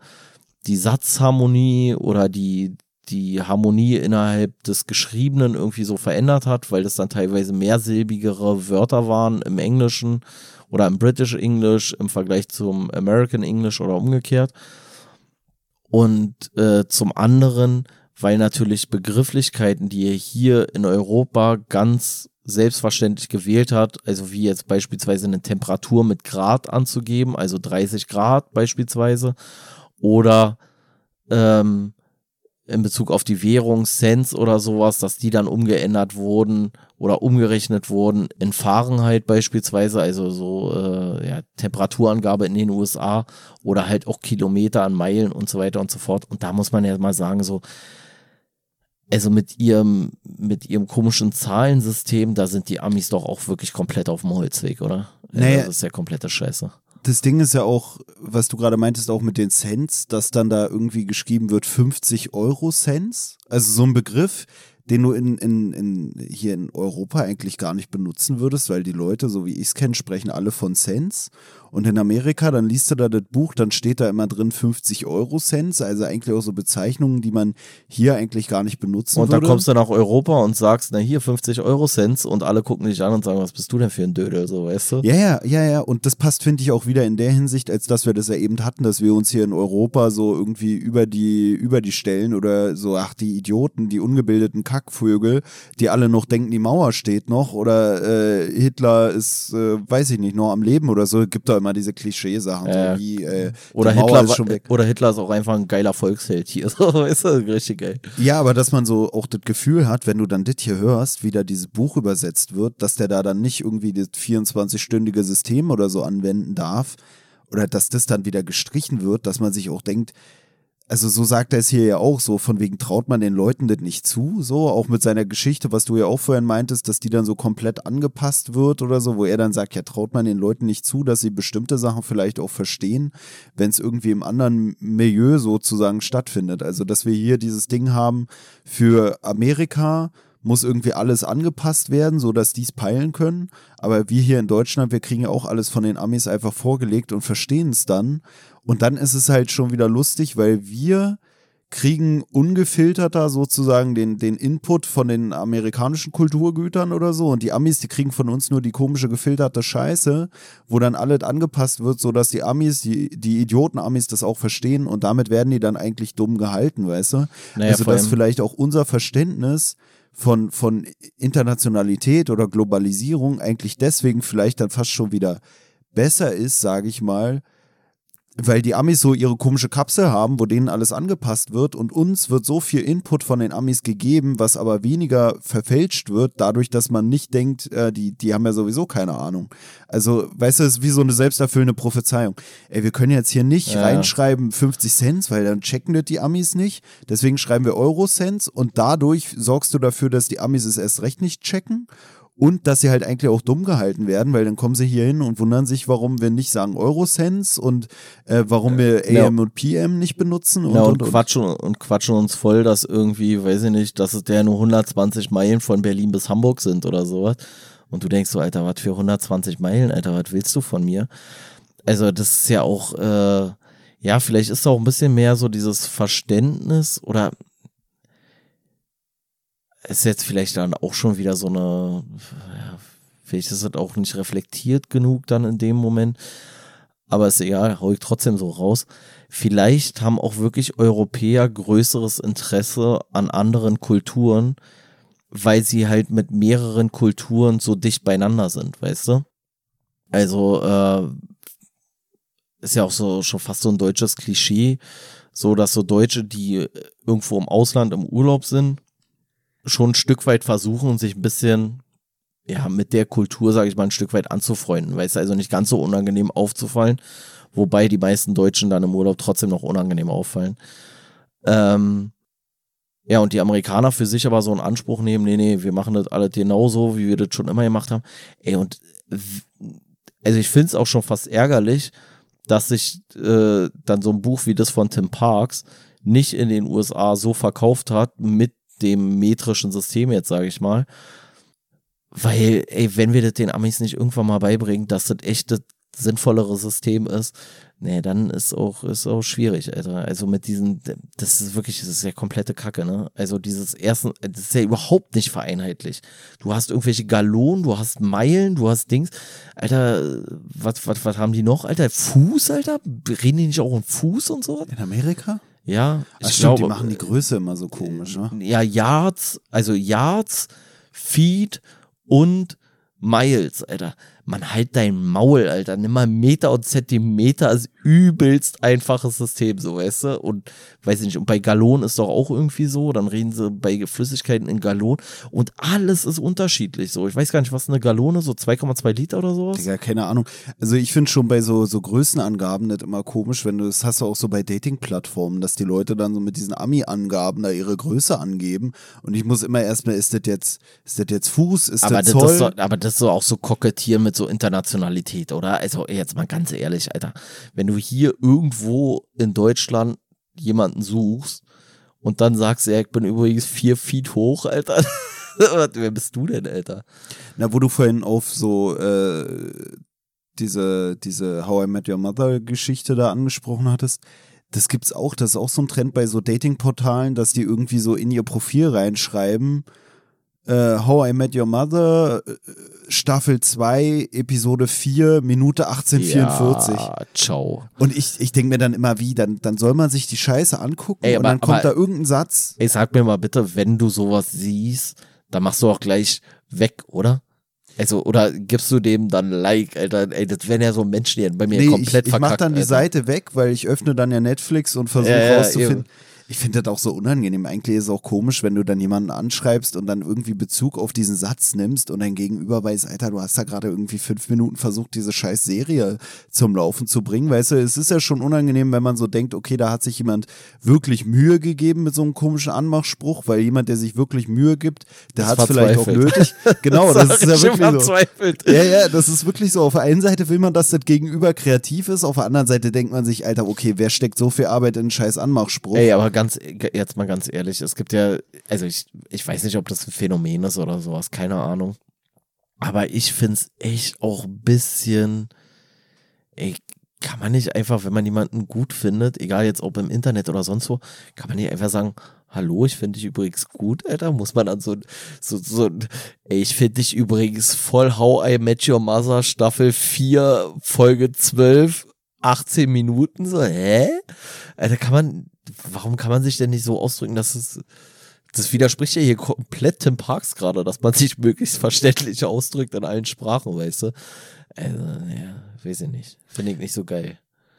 die Satzharmonie oder die, die Harmonie innerhalb des Geschriebenen irgendwie so verändert hat, weil das dann teilweise mehrsilbigere Wörter waren im Englischen oder im British English im Vergleich zum American English oder umgekehrt. Und äh, zum anderen, weil natürlich Begrifflichkeiten, die er hier in Europa ganz selbstverständlich gewählt hat, also wie jetzt beispielsweise eine Temperatur mit Grad anzugeben, also 30 Grad beispielsweise, oder ähm, in Bezug auf die Währung Cents oder sowas, dass die dann umgeändert wurden oder umgerechnet wurden in Fahrenheit beispielsweise, also so äh, ja, Temperaturangabe in den USA oder halt auch Kilometer an Meilen und so weiter und so fort. Und da muss man ja mal sagen, so, also mit ihrem, mit ihrem komischen Zahlensystem, da sind die Amis doch auch wirklich komplett auf dem Holzweg, oder? Also Naja. das ist ja komplette Scheiße. Das Ding ist ja auch, was du gerade meintest, auch mit den Cents, dass dann da irgendwie geschrieben wird 50 Euro Cents. Also so ein Begriff, den du in, in, in, hier in Europa eigentlich gar nicht benutzen würdest, weil die Leute, so wie ich es kenne, sprechen alle von Cents. Und in Amerika, dann liest du da das Buch, dann steht da immer drin 50 Euro Cents, also eigentlich auch so Bezeichnungen, die man hier eigentlich gar nicht benutzen Und würde. dann kommst du nach Europa und sagst, na hier 50 Euro Cents und alle gucken dich an und sagen, was bist du denn für ein Dödel, so weißt du? Ja, ja, ja, ja. Und das passt, finde ich, auch wieder in der Hinsicht, als dass wir das ja eben hatten, dass wir uns hier in Europa so irgendwie über die, über die stellen oder so, ach, die Idioten, die ungebildeten Kackvögel, die alle noch denken, die Mauer steht noch oder äh, Hitler ist, äh, weiß ich nicht, noch am Leben oder so. Gibt da immer diese Klischeesachen, Ja. so wie äh, Oder die Mauer Hitler, ist schon weg. oder Hitler ist auch einfach ein geiler Volksheld hier, so weißt du, richtig geil. Ja, aber dass man so auch das Gefühl hat, wenn du dann das hier hörst, wie da dieses Buch übersetzt wird, dass der da dann nicht irgendwie das 24-stündige System oder so anwenden darf oder dass das dann wieder gestrichen wird, dass man sich auch denkt, also so sagt er es hier ja auch so, von wegen traut man den Leuten das nicht zu, so, auch mit seiner Geschichte, was du ja auch vorhin meintest, dass die dann so komplett angepasst wird oder so, wo er dann sagt, ja, traut man den Leuten nicht zu, dass sie bestimmte Sachen vielleicht auch verstehen, wenn es irgendwie im anderen Milieu sozusagen stattfindet. Also, dass wir hier dieses Ding haben für Amerika, muss irgendwie alles angepasst werden, so dass die es peilen können. Aber wir hier in Deutschland, wir kriegen ja auch alles von den Amis einfach vorgelegt und verstehen es dann. Und dann ist es halt schon wieder lustig, weil wir kriegen ungefilterter sozusagen den, den Input von den amerikanischen Kulturgütern oder so. Und die Amis, die kriegen von uns nur die komische gefilterte Scheiße, wo dann alles angepasst wird, sodass die Amis, die, die Idioten-Amis das auch verstehen und damit werden die dann eigentlich dumm gehalten, weißt du? Naja, also, dass vielleicht auch unser Verständnis von, von Internationalität oder Globalisierung eigentlich deswegen vielleicht dann fast schon wieder besser ist, sage ich mal, weil die Amis so ihre komische Kapsel haben, wo denen alles angepasst wird und uns wird so viel Input von den Amis gegeben, was aber weniger verfälscht wird, dadurch, dass man nicht denkt, äh, die, die haben ja sowieso keine Ahnung. Also, weißt du, es ist wie so eine selbsterfüllende Prophezeiung. Ey, wir können jetzt hier nicht Ja. reinschreiben 50 Cent, weil dann checken das die Amis nicht. Deswegen schreiben wir Euro-Cents und dadurch sorgst du dafür, dass die Amis es erst recht nicht checken. Und dass sie halt eigentlich auch dumm gehalten werden, weil dann kommen sie hier hin und wundern sich, warum wir nicht sagen Eurocents und äh, warum wir Ja. AM und PM nicht benutzen und, Ja, und, und, und. quatschen, und quatschen uns voll, dass irgendwie, weiß ich nicht, dass es der nur 120 Meilen von Berlin bis Hamburg sind oder sowas. Und du denkst so, Alter, was für 120 Meilen, Alter, was willst du von mir? Also, das ist ja auch, äh, ja, vielleicht ist da auch ein bisschen mehr so dieses Verständnis oder ist jetzt vielleicht dann auch schon wieder so eine, ja, vielleicht ist es auch nicht reflektiert genug dann in dem Moment. Aber ist egal, hau ich trotzdem so raus. Vielleicht haben auch wirklich Europäer größeres Interesse an anderen Kulturen, weil sie halt mit mehreren Kulturen so dicht beieinander sind, weißt du? Also, äh, ist ja auch so schon fast so ein deutsches Klischee, so dass so Deutsche, die irgendwo im Ausland im Urlaub sind, schon ein Stück weit versuchen, sich ein bisschen ja, mit der Kultur, sage ich mal, ein Stück weit anzufreunden, weil es also nicht ganz so unangenehm aufzufallen, wobei die meisten Deutschen dann im Urlaub trotzdem noch unangenehm auffallen. Ähm, ja, und die Amerikaner für sich aber so einen Anspruch nehmen, nee, nee, wir machen das alles genauso, wie wir das schon immer gemacht haben. Ey, und also ich finde es auch schon fast ärgerlich, dass sich äh, dann so ein Buch wie das von Tim Parks nicht in den USA so verkauft hat mit dem metrischen System jetzt, sage ich mal. Weil, ey, wenn wir das den Amis nicht irgendwann mal beibringen, dass das echt das sinnvollere System ist, nee, dann ist auch, ist auch schwierig, Alter. Also mit diesen, das ist wirklich, das ist ja komplette Kacke, ne? Also dieses ersten, das ist ja überhaupt nicht vereinheitlich. Du hast irgendwelche Gallonen, du hast Meilen, du hast Dings. Alter, was, was, was haben die noch, Alter? Fuß, Alter? Reden die nicht auch in Fuß und so? In Amerika? Ja, Ach, ich stimmt, glaube, die machen die Größe immer so komisch, ne? ja, Yards, also Yards, Feet und Miles, Alter. Man halt dein Maul, Alter. Nimm mal Meter und Zentimeter ist übelst einfaches System, so weißt du. Und weiß ich nicht, und bei Gallon ist doch auch irgendwie so. Dann reden sie bei Flüssigkeiten in Gallon. Und alles ist unterschiedlich so. Ich weiß gar nicht, was eine Gallone, so 2,2 Liter oder sowas? Digga, keine Ahnung. Also ich finde schon bei so, so Größenangaben nicht immer komisch, wenn du das hast du auch so bei Dating-Plattformen, dass die Leute dann so mit diesen Ami-Angaben da ihre Größe angeben. Und ich muss immer erstmal, ist das jetzt, ist das jetzt Fuß, ist Aber das das, Zoll? ist so, aber das ist so auch so kokettieren mit so Internationalität, oder? Also jetzt mal ganz ehrlich, Alter. Wenn du hier irgendwo in Deutschland jemanden suchst und dann sagst, ja, ich bin übrigens vier Feet hoch, Alter. Wer bist du denn, Alter? Na, wo du vorhin auf so äh, diese, diese How I Met Your Mother Geschichte da angesprochen hattest. Das gibt's auch, das ist auch so ein Trend bei so Dating-Portalen, dass die irgendwie so in ihr Profil reinschreiben, äh, How I Met Your Mother, äh, Staffel 2, Episode 4, Minute 1844. Ja, ciao. Und ich, ich denke mir dann immer wie, dann, dann soll man sich die Scheiße angucken Ey, und aber- dann kommt aber- da irgendein Satz. Ey, sag mir mal bitte, wenn du sowas siehst, dann machst du auch gleich weg, oder? Also, oder gibst du dem dann Like, Alter? Ey, das wären ja so Menschen, die bei mir Nee, ich, komplett ich mach verkackt, dann die Alter. Seite weg, weil ich öffne dann ja Netflix und versuche Ja, ja, rauszufinden. eben. Ich finde das auch so unangenehm. Eigentlich ist es auch komisch, wenn du dann jemanden anschreibst und dann irgendwie Bezug auf diesen Satz nimmst und dein Gegenüber weiß, Alter, du hast da gerade irgendwie fünf Minuten versucht, diese scheiß Serie zum Laufen zu bringen. Weißt du, es ist ja schon unangenehm, wenn man so denkt, okay, da hat sich jemand wirklich Mühe gegeben mit so einem komischen Anmachspruch, weil jemand, der sich wirklich Mühe gibt, der Das hat es vielleicht auch verzweifelt. nötig. Genau, das Sag ist ja ich wirklich immer so. Ja, ja, das ist wirklich so. Auf der einen Seite will man, dass das Gegenüber kreativ ist, auf der anderen Seite denkt man sich, Alter, okay, wer steckt so viel Arbeit in einen scheiß Anmachspruch? Ey, aber ganz, jetzt mal ganz ehrlich, es gibt ja, also ich, ich weiß nicht, ob das ein Phänomen ist oder sowas, keine Ahnung. Aber ich find's echt auch ein bisschen, ey, kann man nicht einfach, wenn man jemanden gut findet, egal jetzt ob im Internet oder sonst wo, kann man nicht einfach sagen, hallo, ich finde dich übrigens gut, Alter, muss man dann so, so, so, ey, ich finde dich übrigens voll How I Met Your Mother Staffel 4, Folge 12, 18 Minuten, so, hä? Alter, kann man, warum kann man sich denn nicht so ausdrücken, dass es, das widerspricht ja hier komplett Tim Parks gerade, dass man sich möglichst verständlich ausdrückt in allen Sprachen, weißt du? Also, ja, weiß ich nicht. Finde ich nicht so geil.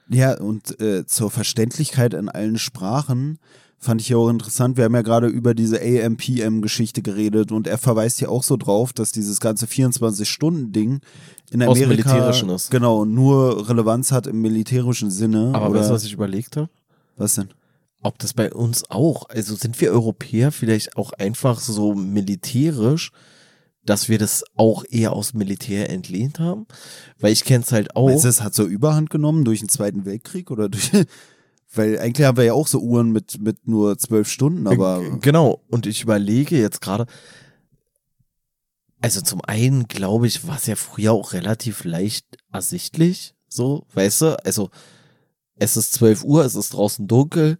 Ja, und äh, zur Verständlichkeit in allen Sprachen fand ich ja auch interessant. Wir haben ja gerade über diese AMPM-Geschichte geredet und er verweist ja auch so drauf, dass dieses ganze 24-Stunden-Ding in Amerika militärischen ist. genau nur Relevanz hat im militärischen Sinne. Aber weißt du, was ich überlegt habe? was denn? Ob das bei uns auch, also sind wir Europäer vielleicht auch einfach so militärisch, dass wir das auch eher aus Militär entlehnt haben? Weil ich kenne es halt auch. Meinst du, es hat so Überhand genommen durch den Zweiten Weltkrieg oder durch. Weil eigentlich haben wir ja auch so Uhren mit, mit nur zwölf Stunden, aber. G- Genau, und ich überlege jetzt gerade, also zum einen glaube ich, war es ja früher auch relativ leicht ersichtlich, so, weißt du, also es ist 12 Uhr, es ist draußen dunkel,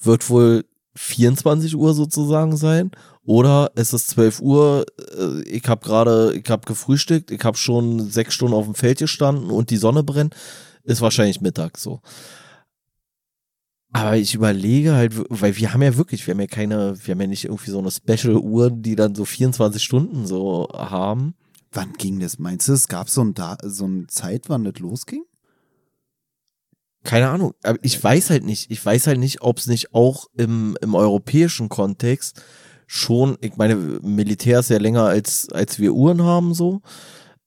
wird wohl 24 Uhr sozusagen sein, oder es ist 12 Uhr, äh, ich habe gerade, ich habe gefrühstückt, ich habe schon sechs Stunden auf dem Feld gestanden und die Sonne brennt, ist wahrscheinlich Mittag so. Aber ich überlege halt, weil wir haben ja wirklich, wir haben ja keine, wir haben ja nicht irgendwie so eine Special-Uhr, die dann so 24 Stunden so haben. Wann ging das? Meinst du, es gab so ein, da so ein Zeit, wann das losging? Keine Ahnung, aber ich weiß halt nicht, ich weiß halt nicht, ob es nicht auch im, im europäischen Kontext schon, ich meine, Militär ist ja länger als, als wir Uhren haben, so,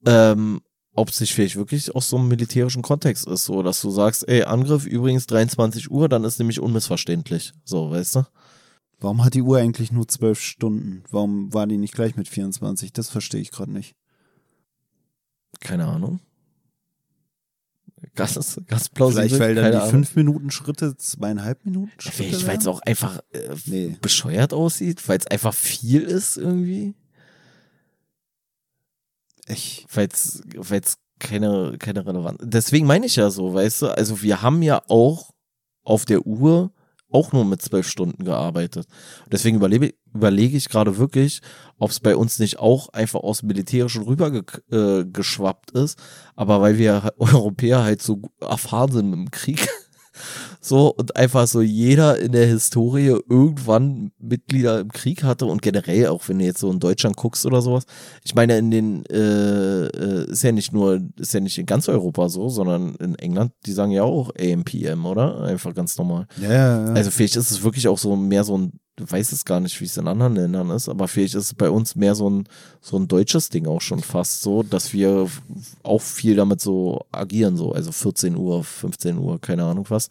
ähm, ob es nicht vielleicht wirklich aus so einem militärischen Kontext ist, so, dass du sagst, ey, Angriff übrigens 23 Uhr, dann ist nämlich unmissverständlich, so, weißt du? Warum hat die Uhr eigentlich nur zwölf Stunden? Warum war die nicht gleich mit 24? Das verstehe ich gerade nicht. Keine Ahnung. Ganz, ganz plausibel. Vielleicht, weil dann keine die Ahnung. fünf Minuten Schritte zweieinhalb Minuten Schritte Vielleicht, weil es auch einfach äh, Nee. bescheuert aussieht, weil es einfach viel ist irgendwie. Ich, weil es keine, keine Relevanz. Deswegen meine ich ja so, weißt du, also wir haben ja auch auf der Uhr auch nur mit zwölf Stunden gearbeitet. Deswegen überlebe, überlege ich gerade wirklich, ob es bei uns nicht auch einfach aus dem Militärischen rüber ge, äh, ist, aber weil wir Europäer halt so erfahren sind dem Krieg. So, und einfach so jeder in der Historie irgendwann Mitglieder im Krieg hatte und generell, auch wenn du jetzt so in Deutschland guckst oder sowas. Ich meine, in den, äh, äh, ist ja nicht nur, ist ja nicht in ganz Europa so, sondern in England, die sagen ja auch AMPM, oder? Einfach ganz normal. ja, ja, ja. Also vielleicht ist es wirklich auch so mehr so ein, du weißt es gar nicht, wie es in anderen Ländern ist, aber vielleicht ist es bei uns mehr so ein, so ein deutsches Ding auch schon fast so, dass wir auch viel damit so agieren, so, also 14 Uhr, 15 Uhr, keine Ahnung was.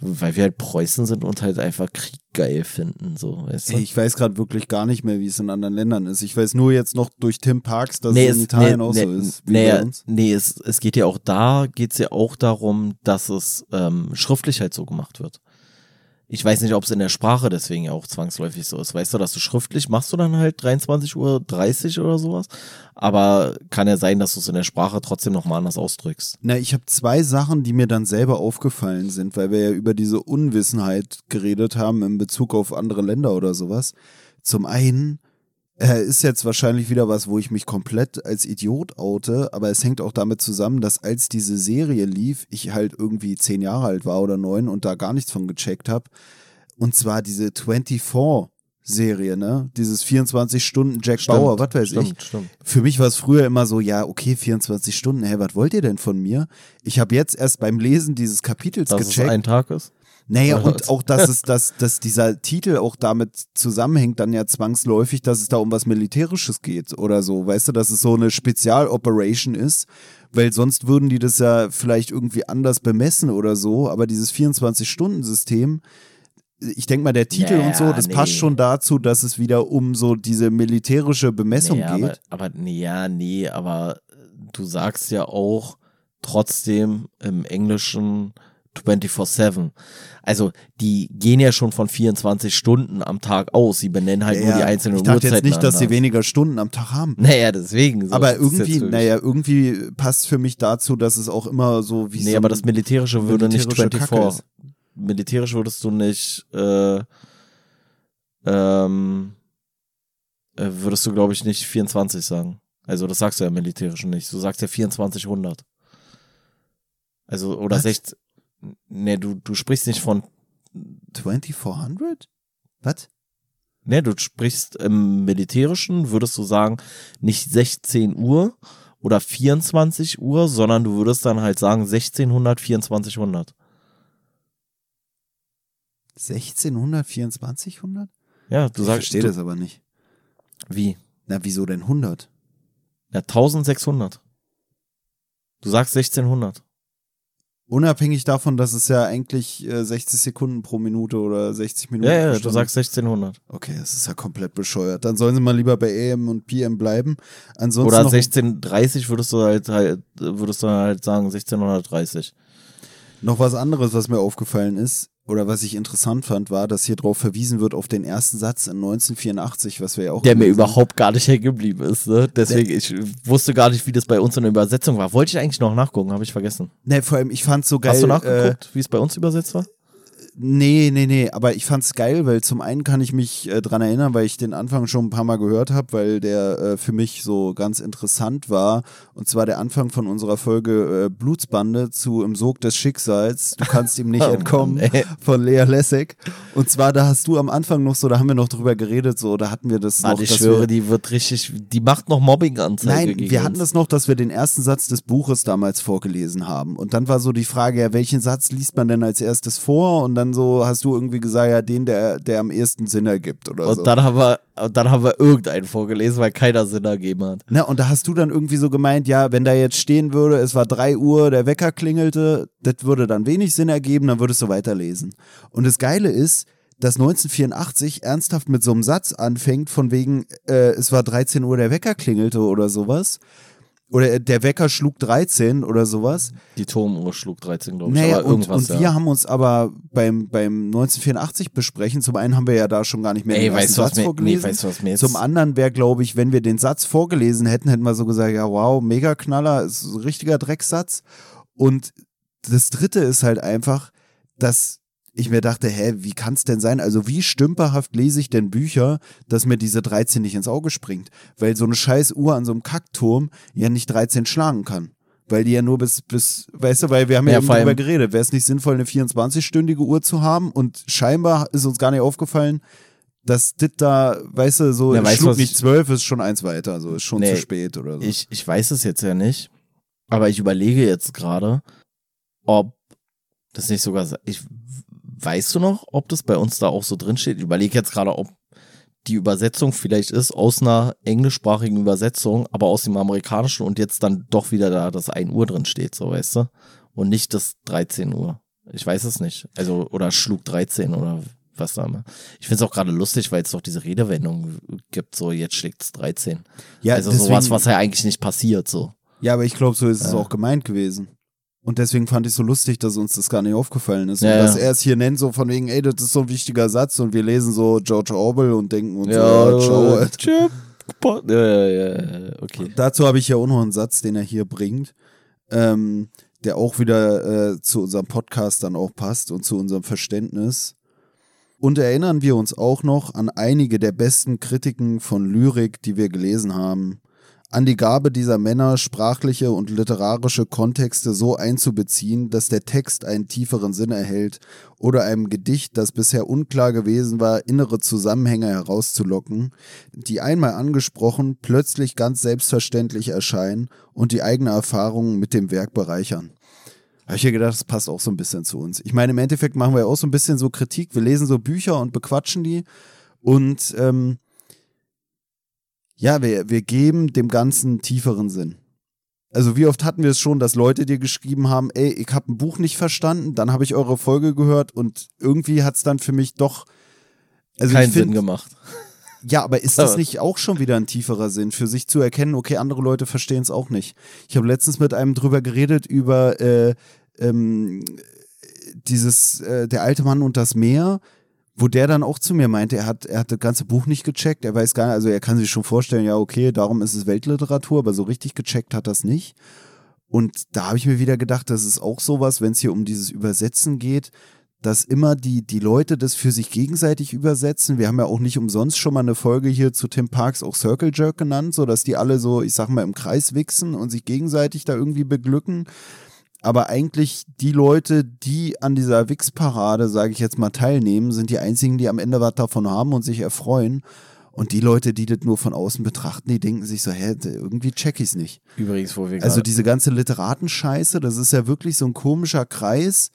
Weil wir halt Preußen sind und halt einfach Krieg geil finden, so, weißt du? Ich weiß gerade wirklich gar nicht mehr, wie es in anderen Ländern ist. Ich weiß nur jetzt noch durch Tim Parks, dass nee, es in Italien nee, auch nee, so ist. Wie nee, bei uns. nee es, es geht ja auch da, geht es ja auch darum, dass es ähm, schriftlich halt so gemacht wird. Ich weiß nicht, ob es in der Sprache deswegen ja auch zwangsläufig so ist. Weißt du, dass du schriftlich machst du dann halt 23.30 Uhr oder sowas. Aber kann ja sein, dass du es in der Sprache trotzdem nochmal anders ausdrückst. Na, ich habe zwei Sachen, die mir dann selber aufgefallen sind, weil wir ja über diese Unwissenheit geredet haben in Bezug auf andere Länder oder sowas. Zum einen äh, ist jetzt wahrscheinlich wieder was, wo ich mich komplett als Idiot oute, aber es hängt auch damit zusammen, dass als diese Serie lief, ich halt irgendwie zehn Jahre alt war oder neun und da gar nichts von gecheckt habe. Und zwar diese 24 Serie, ne? Dieses 24 Stunden Jack Bauer, was weiß ich. stimmt, Stimmt. Für mich war es früher immer so, ja, okay, 24 Stunden, hä, was wollt ihr denn von mir? Ich habe jetzt erst beim Lesen dieses Kapitels Dass es gecheckt. ein Tag ist. Naja, und auch, dass es, dass, dass dieser Titel auch damit zusammenhängt, dann ja zwangsläufig, dass es da um was Militärisches geht oder so, weißt du, dass es so eine Spezialoperation ist, weil sonst würden die das ja vielleicht irgendwie anders bemessen oder so, aber dieses 24-Stunden-System, ich denke mal, der Titel und so, das nee. passt schon dazu, dass es wieder um so diese militärische Bemessung aber, geht. aber nee, ja, nee, aber du sagst ja auch trotzdem im Englischen 24-7. Also die gehen ja schon von 24 Stunden am Tag aus. Sie benennen halt nur die einzelnen Ich dachte jetzt Uhrzeiten nicht, dass sie weniger Stunden am Tag haben. Naja, deswegen. so aber jetzt irgendwie, naja, irgendwie passt für mich dazu, dass es auch immer so wie Nee, so aber das Militärische würde nicht militärische Kacke 24. ist. Militärisch würdest du nicht, äh, ähm, äh, würdest du, glaube ich, nicht 24 sagen. Also das sagst du ja im Militärischen nicht. Du sagst ja 2400. Also, oder Was? 16. Nee, du, du sprichst nicht von 2400? Was? Ne, du sprichst im Militärischen, würdest du sagen, nicht 16 Uhr oder 24 Uhr, sondern du würdest dann halt sagen 1600, 2400. 1600, 2400? Ja, du ich sagst, verstehe du, das aber nicht. wie? Na, wieso denn 100? Ja, 1600. Du sagst 1600. Unabhängig davon, dass es ja eigentlich äh, 60 Sekunden pro Minute oder 60 Minuten Ja, ja, du sagst 1600. Okay, das ist ja komplett bescheuert. Dann sollen sie mal lieber bei AM und PM bleiben. Ansonsten Oder noch, 1630 würdest du halt, halt würdest du halt sagen 1630. noch was anderes, was mir aufgefallen ist oder was ich interessant fand, war, dass hier drauf verwiesen wird auf den ersten Satz in 1984, was wir ja auch Der mir überhaupt gar nicht hängen geblieben ist, ne? Deswegen, ich wusste gar nicht, wie das bei uns in der Übersetzung war. Wollte ich eigentlich noch nachgucken, habe ich vergessen. Nee, vor allem, ich fand's so geil. Hast du Äh, nachgeguckt, wie es bei uns übersetzt war? Nee, nee, nee, aber ich fand's geil, weil zum einen kann ich mich äh, dran erinnern, weil ich den Anfang schon ein paar Mal gehört habe, weil der äh, für mich so ganz interessant war. Und zwar der Anfang von unserer Folge äh, Blutsbande zu Im Sog des Schicksals. Du kannst ihm nicht Oh Mann, entkommen ey. von Lea Lessig. Und zwar, da hast du am Anfang noch so, da haben wir noch drüber geredet, so, da hatten wir das Mann, noch. ich schwöre, wir, die wird richtig, die macht noch Mobbing-Anzeige Nein, wir hatten uns. das noch, dass wir den ersten Satz des Buches damals vorgelesen haben. Und dann war so die Frage, ja, welchen Satz liest man denn als erstes vor? Und dann so hast du irgendwie gesagt, ja, den, der, der am ehesten Sinn ergibt oder Und so. dann haben wir, und dann haben wir irgendeinen vorgelesen, weil keiner Sinn ergeben hat. Na, und da hast du dann irgendwie so gemeint, ja, wenn da jetzt stehen würde, es war drei Uhr, der Wecker klingelte, das würde dann wenig Sinn ergeben, dann würdest du weiterlesen. Und das Geile ist, dass 1984 ernsthaft mit so einem Satz anfängt, von wegen, äh, es war 13 Uhr, der Wecker klingelte oder sowas. Oder äh, der Wecker schlug 13 oder sowas. Die Turmuhr schlug 13, glaube ich, Naja, aber und, irgendwas, und wir ja. haben uns aber beim, beim 1984 besprechen, zum einen haben wir ja da schon gar nicht mehr Ey, den weißt Satz mir, nee, vorgelesen. weißt du, was mir jetzt, Zum anderen wäre, glaube ich, wenn wir den Satz vorgelesen hätten, hätten wir so gesagt, ja, wow, mega Knaller, ist ein richtiger Drecksatz. Und das dritte ist halt einfach, dass ich mir dachte, hä, wie kann es denn sein? Also wie stümperhaft lese ich denn Bücher, dass mir diese 13 nicht ins Auge springt? Weil so eine scheiß Uhr an so einem Kackturm ja nicht 13 schlagen kann. Weil die ja nur bis, bis, weißt du, weil wir haben ja, Ja, eben darüber geredet, wäre es nicht sinnvoll, eine 24-stündige Uhr zu haben und scheinbar ist uns gar nicht aufgefallen, dass das da, weißt du, so Ja, weißt schlug nicht ich- zwölf, ist schon eins weiter, so ist schon Nee, zu spät oder so. ich, ich weiß es jetzt ja nicht, aber ich überlege jetzt gerade, ob das nicht sogar, ich, weißt du noch, ob das bei uns da auch so drin steht? Ich überlege jetzt gerade, ob die Übersetzung vielleicht ist aus einer englischsprachigen Übersetzung, aber aus dem amerikanischen und jetzt dann doch wieder da das 1 Uhr drin steht, so weißt du? Und nicht das 13 Uhr. Ich weiß es nicht. Also, oder schlug 13 oder was da immer. Ich finde es auch gerade lustig, weil es doch diese Redewendung gibt, so jetzt schlägt es 13. ja, also deswegen, sowas, was ja eigentlich nicht passiert, so. ja, aber ich glaube, so ist es Ja. auch gemeint gewesen. Und deswegen fand ich so lustig, dass uns das gar nicht aufgefallen ist. Ja, und dass er es hier nennt, so von wegen, ey, das ist so ein wichtiger Satz und wir lesen so George Orwell und denken uns Ja, so, ja, tschüpp. Ja, ja, ja, okay. Dazu habe ich ja auch noch einen Satz, den er hier bringt, ähm, der auch wieder äh, zu unserem Podcast dann auch passt und zu unserem Verständnis. Und erinnern wir uns auch noch an einige der besten Kritiken von Lyrik, die wir gelesen haben. An die Gabe dieser Männer, sprachliche und literarische Kontexte so einzubeziehen, dass der Text einen tieferen Sinn erhält oder einem Gedicht, das bisher unklar gewesen war, innere Zusammenhänge herauszulocken, die einmal angesprochen plötzlich ganz selbstverständlich erscheinen und die eigene Erfahrung mit dem Werk bereichern. Habe ich mir gedacht, das passt auch so ein bisschen zu uns. Ich meine, im Endeffekt machen wir auch so ein bisschen so Kritik. Wir lesen so Bücher und bequatschen die und ähm, ja, wir, wir geben dem Ganzen tieferen Sinn. Also wie oft hatten wir es schon, dass Leute dir geschrieben haben, ey, ich habe ein Buch nicht verstanden, dann habe ich eure Folge gehört und irgendwie hat es dann für mich doch also Keinen find, Sinn gemacht. ja, aber ist das nicht auch schon wieder ein tieferer Sinn, für sich zu erkennen, okay, andere Leute verstehen es auch nicht. Ich habe letztens mit einem drüber geredet, über äh, ähm, dieses, äh, der alte Mann und das Meer, wo der dann auch zu mir meinte, er hat, er hat das ganze Buch nicht gecheckt, er weiß gar nicht, also er kann sich schon vorstellen, ja, okay, darum ist es Weltliteratur, aber so richtig gecheckt hat das nicht. Und da habe ich mir wieder gedacht, das ist auch sowas, wenn es hier um dieses Übersetzen geht, dass immer die, die Leute das für sich gegenseitig übersetzen. Wir haben ja auch nicht umsonst schon mal eine Folge hier zu Tim Parks auch Circle Jerk genannt, so dass die alle so, ich sag mal, im Kreis wichsen und sich gegenseitig da irgendwie beglücken. Aber eigentlich die Leute, die an dieser Wix-Parade, sage ich jetzt mal, teilnehmen, sind die einzigen, die am Ende was davon haben und sich erfreuen. Und die Leute, die das nur von außen betrachten, die denken sich so, hä, irgendwie check ich's nicht. Übrigens, wo wir Also diese ganze Literatenscheiße, das ist ja wirklich so ein komischer Kreis.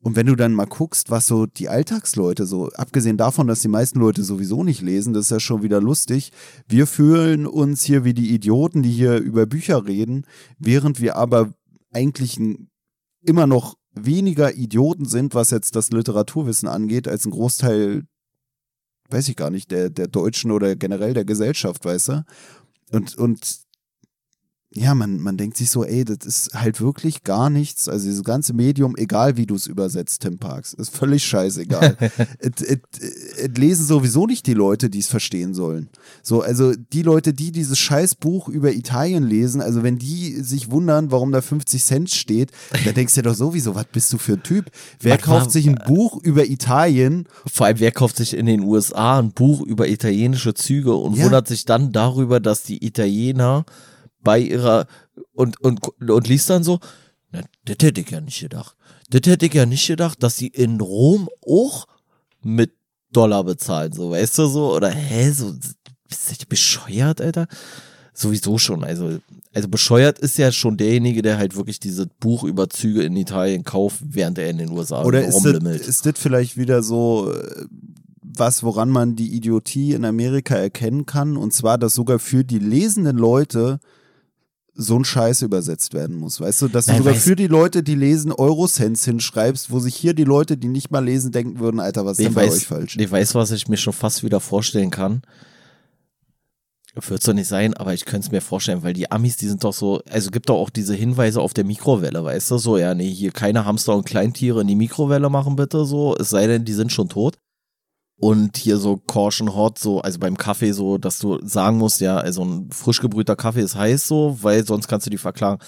Und wenn du dann mal guckst, was so die Alltagsleute so, abgesehen davon, dass die meisten Leute sowieso nicht lesen, das ist ja schon wieder lustig. Wir fühlen uns hier wie die Idioten, die hier über Bücher reden, während wir aber eigentlich ein, immer noch weniger Idioten sind, was jetzt das Literaturwissen angeht, als ein Großteil, weiß ich gar nicht, der, der Deutschen oder generell der Gesellschaft, weißt du? Und, und ja, man, man denkt sich so, ey, das ist halt wirklich gar nichts. Also dieses ganze Medium, egal wie du es übersetzt, Tim Parks, ist völlig scheißegal. Es lesen sowieso nicht die Leute, die es verstehen sollen. So, also die Leute, die dieses Scheißbuch über Italien lesen, also wenn die sich wundern, warum da 50 Cent steht, da denkst du dir doch sowieso, was bist du für ein Typ? Wer Was kauft war- sich ein Buch über Italien? Vor allem, wer kauft sich in den USA ein Buch über italienische Züge und Ja. wundert sich dann darüber, dass die Italiener bei ihrer und, und, und liest dann so, na, das hätte ich ja nicht gedacht. Das hätte ich ja nicht gedacht, dass sie in Rom auch mit Dollar bezahlen, so, weißt du so? Oder hä, so, bist du bescheuert, Alter? Sowieso schon, also, also bescheuert ist ja schon derjenige, der halt wirklich dieses Buch über Züge in Italien kauft, während er in den USA Oder rumlimmelt. ist das vielleicht wieder so äh, was, woran man die Idiotie in Amerika erkennen kann? Und zwar, dass sogar für die lesenden Leute so ein Scheiß übersetzt werden muss. Weißt du, dass du Nein, sogar weiß- für die Leute, die lesen, Eurocents hinschreibst, wo sich hier die Leute, die nicht mal lesen, denken würden, Alter, was ist denn bei weiß, euch falsch? Ich weiß, was ich mir schon fast wieder vorstellen kann. Wird so nicht sein, aber ich könnte es mir vorstellen, weil die Amis, die sind doch so, also gibt doch auch diese Hinweise auf der Mikrowelle, weißt du, so, ja, nee, hier keine Hamster und Kleintiere in die Mikrowelle machen, bitte, so, es sei denn, die sind schon tot. Und hier so Caution Hot, so, also beim Kaffee so, dass du sagen musst, ja, also ein frisch gebrühter Kaffee ist heiß so, weil sonst kannst du die verklagen.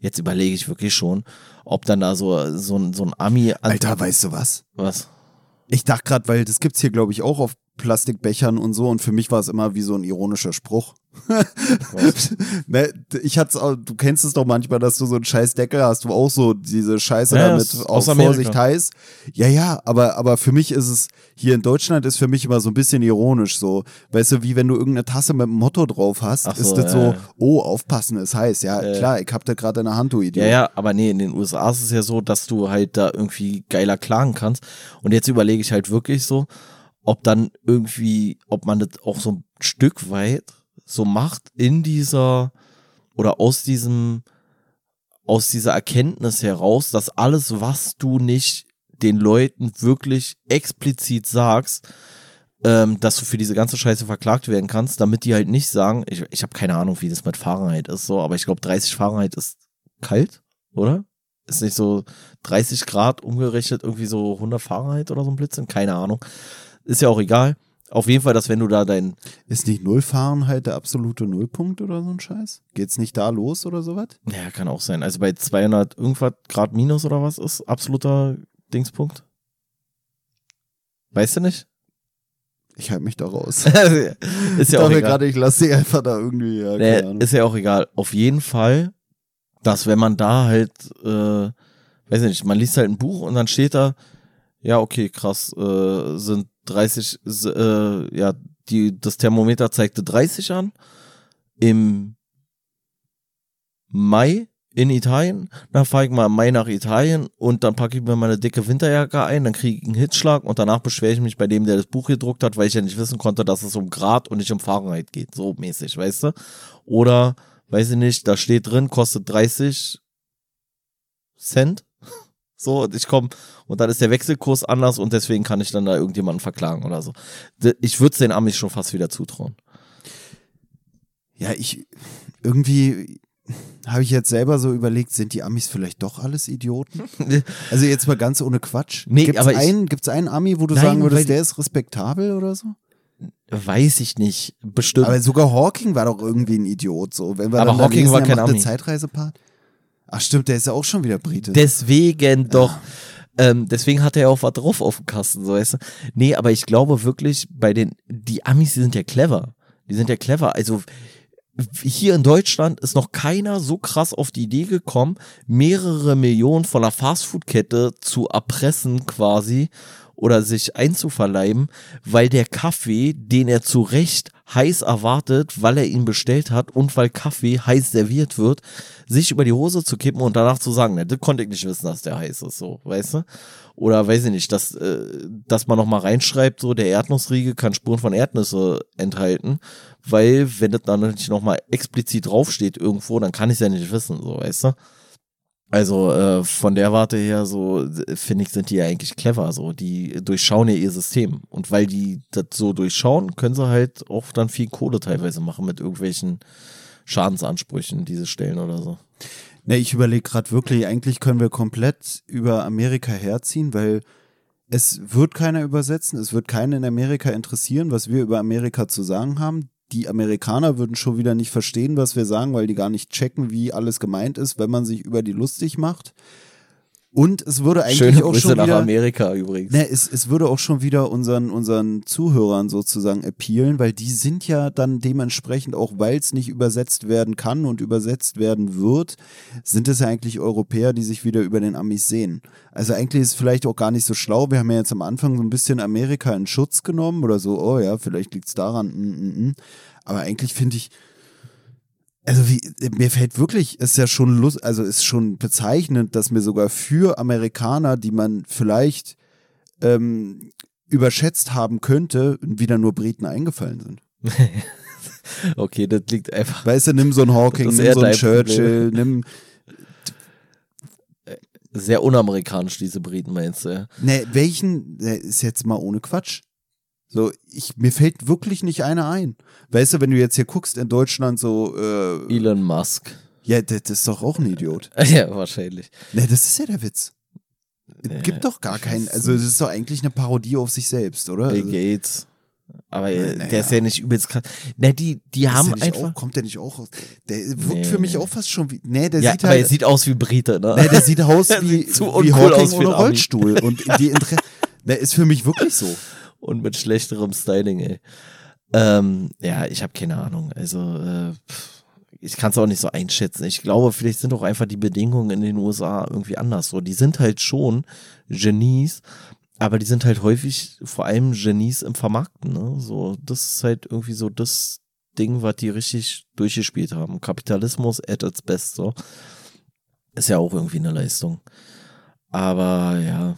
Jetzt überlege ich wirklich schon, ob dann da so, so ein, so ein Ami Alter, weißt du was? was? Ich dachte gerade, weil das gibt's hier, glaube ich, auch auf Plastikbechern und so. Und für mich war es immer wie so ein ironischer Spruch. ne, ich hatte auch, du kennst es doch manchmal, dass du so einen scheiß Deckel hast, wo auch so diese Scheiße Ja, damit aus. Vorsicht heiß. Ja, ja, aber, aber für mich ist es, hier in Deutschland ist für mich immer so ein bisschen ironisch so. Weißt du, wie wenn du irgendeine Tasse mit einem Motto drauf hast, so, ist das ja, so, ja. oh, aufpassen, ist heiß. Ja, klar, ich hab da gerade in der Hand, du Idiot. Ja, ja, aber nee, in den USA ist es ja so, dass du halt da irgendwie geiler klagen kannst. Und jetzt überlege ich halt wirklich so, ob dann irgendwie, ob man das auch so ein Stück weit so macht in dieser oder aus diesem, aus dieser Erkenntnis heraus, dass alles, was du nicht den Leuten wirklich explizit sagst, ähm, dass du für diese ganze Scheiße verklagt werden kannst, damit die halt nicht sagen, ich, ich habe keine Ahnung, wie das mit Fahrenheit ist, so, aber ich glaube 30 Fahrenheit ist kalt, oder? Ist nicht so 30 Grad umgerechnet irgendwie so 100 Fahrenheit oder so ein Blödsinn? Keine Ahnung. Ist ja auch egal. Auf jeden Fall, dass wenn du da dein, Ist nicht Null Fahrenheit der absolute Nullpunkt oder so ein Scheiß? Geht's nicht da los oder sowas? ja, kann auch sein, also bei 200 irgendwas Grad minus oder was ist absoluter Dingspunkt? Weißt du nicht? Ich halte mich da raus. ist ich ja auch egal. gerade, ich lasse dich einfach da irgendwie. Ja, Nee, ist ja auch egal. Auf jeden Fall, dass wenn man da halt, äh, weiß ich nicht, man liest halt ein Buch und dann steht da, ja, okay, krass, äh, sind 30, s- äh, ja, die, das Thermometer zeigte 30 an. Im Mai in Italien, dann fahre ich mal im Mai nach Italien und dann packe ich mir meine dicke Winterjacke ein, dann kriege ich einen Hitzschlag und danach beschwere ich mich bei dem, der das Buch gedruckt hat, weil ich ja nicht wissen konnte, dass es um Grad und nicht um Fahrenheit geht, so mäßig, weißt du? Oder, weiß ich nicht, da steht drin, kostet 30 Cent. So, und ich komme und dann ist der Wechselkurs anders und deswegen kann ich dann da irgendjemanden verklagen oder so. Ich würde es den Amis schon fast wieder zutrauen. Ja, ich irgendwie, habe ich jetzt selber so überlegt, sind die Amis vielleicht doch alles Idioten? also jetzt mal ganz ohne Quatsch. Nee, gibt's aber einen, gibt's einen Ami, wo du Nein, sagen würdest, der ist respektabel oder so? Weiß ich nicht. Bestimmt. Aber sogar Hawking war doch irgendwie ein Idiot, so. Wenn wir Aber Hawking lesen, war kein Ami. Zeitreisepart. Ach stimmt, der ist ja auch schon wieder Brite. Deswegen doch. Ähm, deswegen hat er ja auch was drauf auf dem Kasten, so weißt du. Nee, aber ich glaube wirklich, bei den, die Amis, die sind ja clever. Die sind ja clever. Also hier in Deutschland ist noch keiner so krass auf die Idee gekommen, mehrere Millionen von einer Fastfood-Kette zu erpressen quasi oder sich einzuverleiben, weil der Kaffee, den er zu Recht heiß erwartet, weil er ihn bestellt hat und weil Kaffee heiß serviert wird, sich über die Hose zu kippen und danach zu sagen, na, das konnte ich nicht wissen, dass der heiß ist, so, weißt du? Oder weiß ich nicht, dass, äh, dass man noch mal reinschreibt, so, der Erdnussriegel kann Spuren von Erdnüsse enthalten, weil, wenn das dann nicht noch mal explizit draufsteht irgendwo, dann kann ich es ja nicht wissen, so, weißt du? Also äh, von der Warte her, so finde ich, sind die ja eigentlich clever. So, die durchschauen ja ihr System. Und weil die das so durchschauen, können sie halt auch dann viel Kohle teilweise machen mit irgendwelchen Schadensansprüchen, die sie stellen oder so. Ne, ich überlege gerade wirklich, eigentlich können wir komplett über Amerika herziehen, weil es wird keiner übersetzen, es wird keinen in Amerika interessieren, was wir über Amerika zu sagen haben. Die Amerikaner würden schon wieder nicht verstehen, was wir sagen, weil die gar nicht checken, wie alles gemeint ist, wenn man sich über die lustig macht. Und es würde eigentlich Schöne auch Grüße schon nach wieder, Amerika übrigens. Ne, es, es würde auch schon wieder unseren, unseren Zuhörern sozusagen appealen, weil die sind ja dann dementsprechend, auch weil es nicht übersetzt werden kann und übersetzt werden wird, sind es ja eigentlich Europäer, die sich wieder über den Amis sehen. Also eigentlich ist es vielleicht auch gar nicht so schlau. Wir haben ja jetzt am Anfang so ein bisschen Amerika in Schutz genommen oder so, oh ja, vielleicht liegt es daran. Mm, mm, mm. Aber eigentlich finde ich, also wie, mir fällt wirklich, ist ja schon lust, also ist schon bezeichnend, dass mir sogar für Amerikaner, die man vielleicht ähm, überschätzt haben könnte, wieder nur Briten eingefallen sind. Okay, das liegt einfach. Weißt du, nimm so einen Hawking, nimm so einen Churchill, nimm, Sehr unamerikanisch, diese Briten, meinst du? ne, welchen, ist jetzt mal ohne Quatsch. So, ich, mir fällt wirklich nicht einer ein. Weißt du, wenn du jetzt hier guckst in Deutschland so, äh, Elon Musk. ja, das, ist doch auch ein Idiot. Ja, wahrscheinlich. Ne, das ist ja der Witz. Es Nee, gibt doch gar keinen, also es ist doch eigentlich eine Parodie auf sich selbst, oder? Bill Also, Gates. Aber äh, naja. der ist ja nicht übelst krass. Ne, die, die ist haben einfach. Auch, kommt der nicht auch aus? Der wirkt Nee, für mich auch fast schon wie. Nee, der ja, sieht aber halt. er sieht aus wie Brite, ne? nee, der sieht aus wie, sieht wie Hawking aus wie ohne. Rollstuhl. Und die Inter Der ist für mich wirklich so. Und mit schlechterem Styling, ey. Ähm, ja, ich habe keine Ahnung. Also, äh, ich kann es auch nicht so einschätzen. Ich glaube, vielleicht sind auch einfach die Bedingungen in den USA irgendwie anders. So, die sind halt schon Genies, aber die sind halt häufig vor allem Genies im Vermarkten. Ne? So, das ist halt irgendwie so das Ding, was die richtig durchgespielt haben. Kapitalismus at its best. So ist ja auch irgendwie eine Leistung. Aber ja,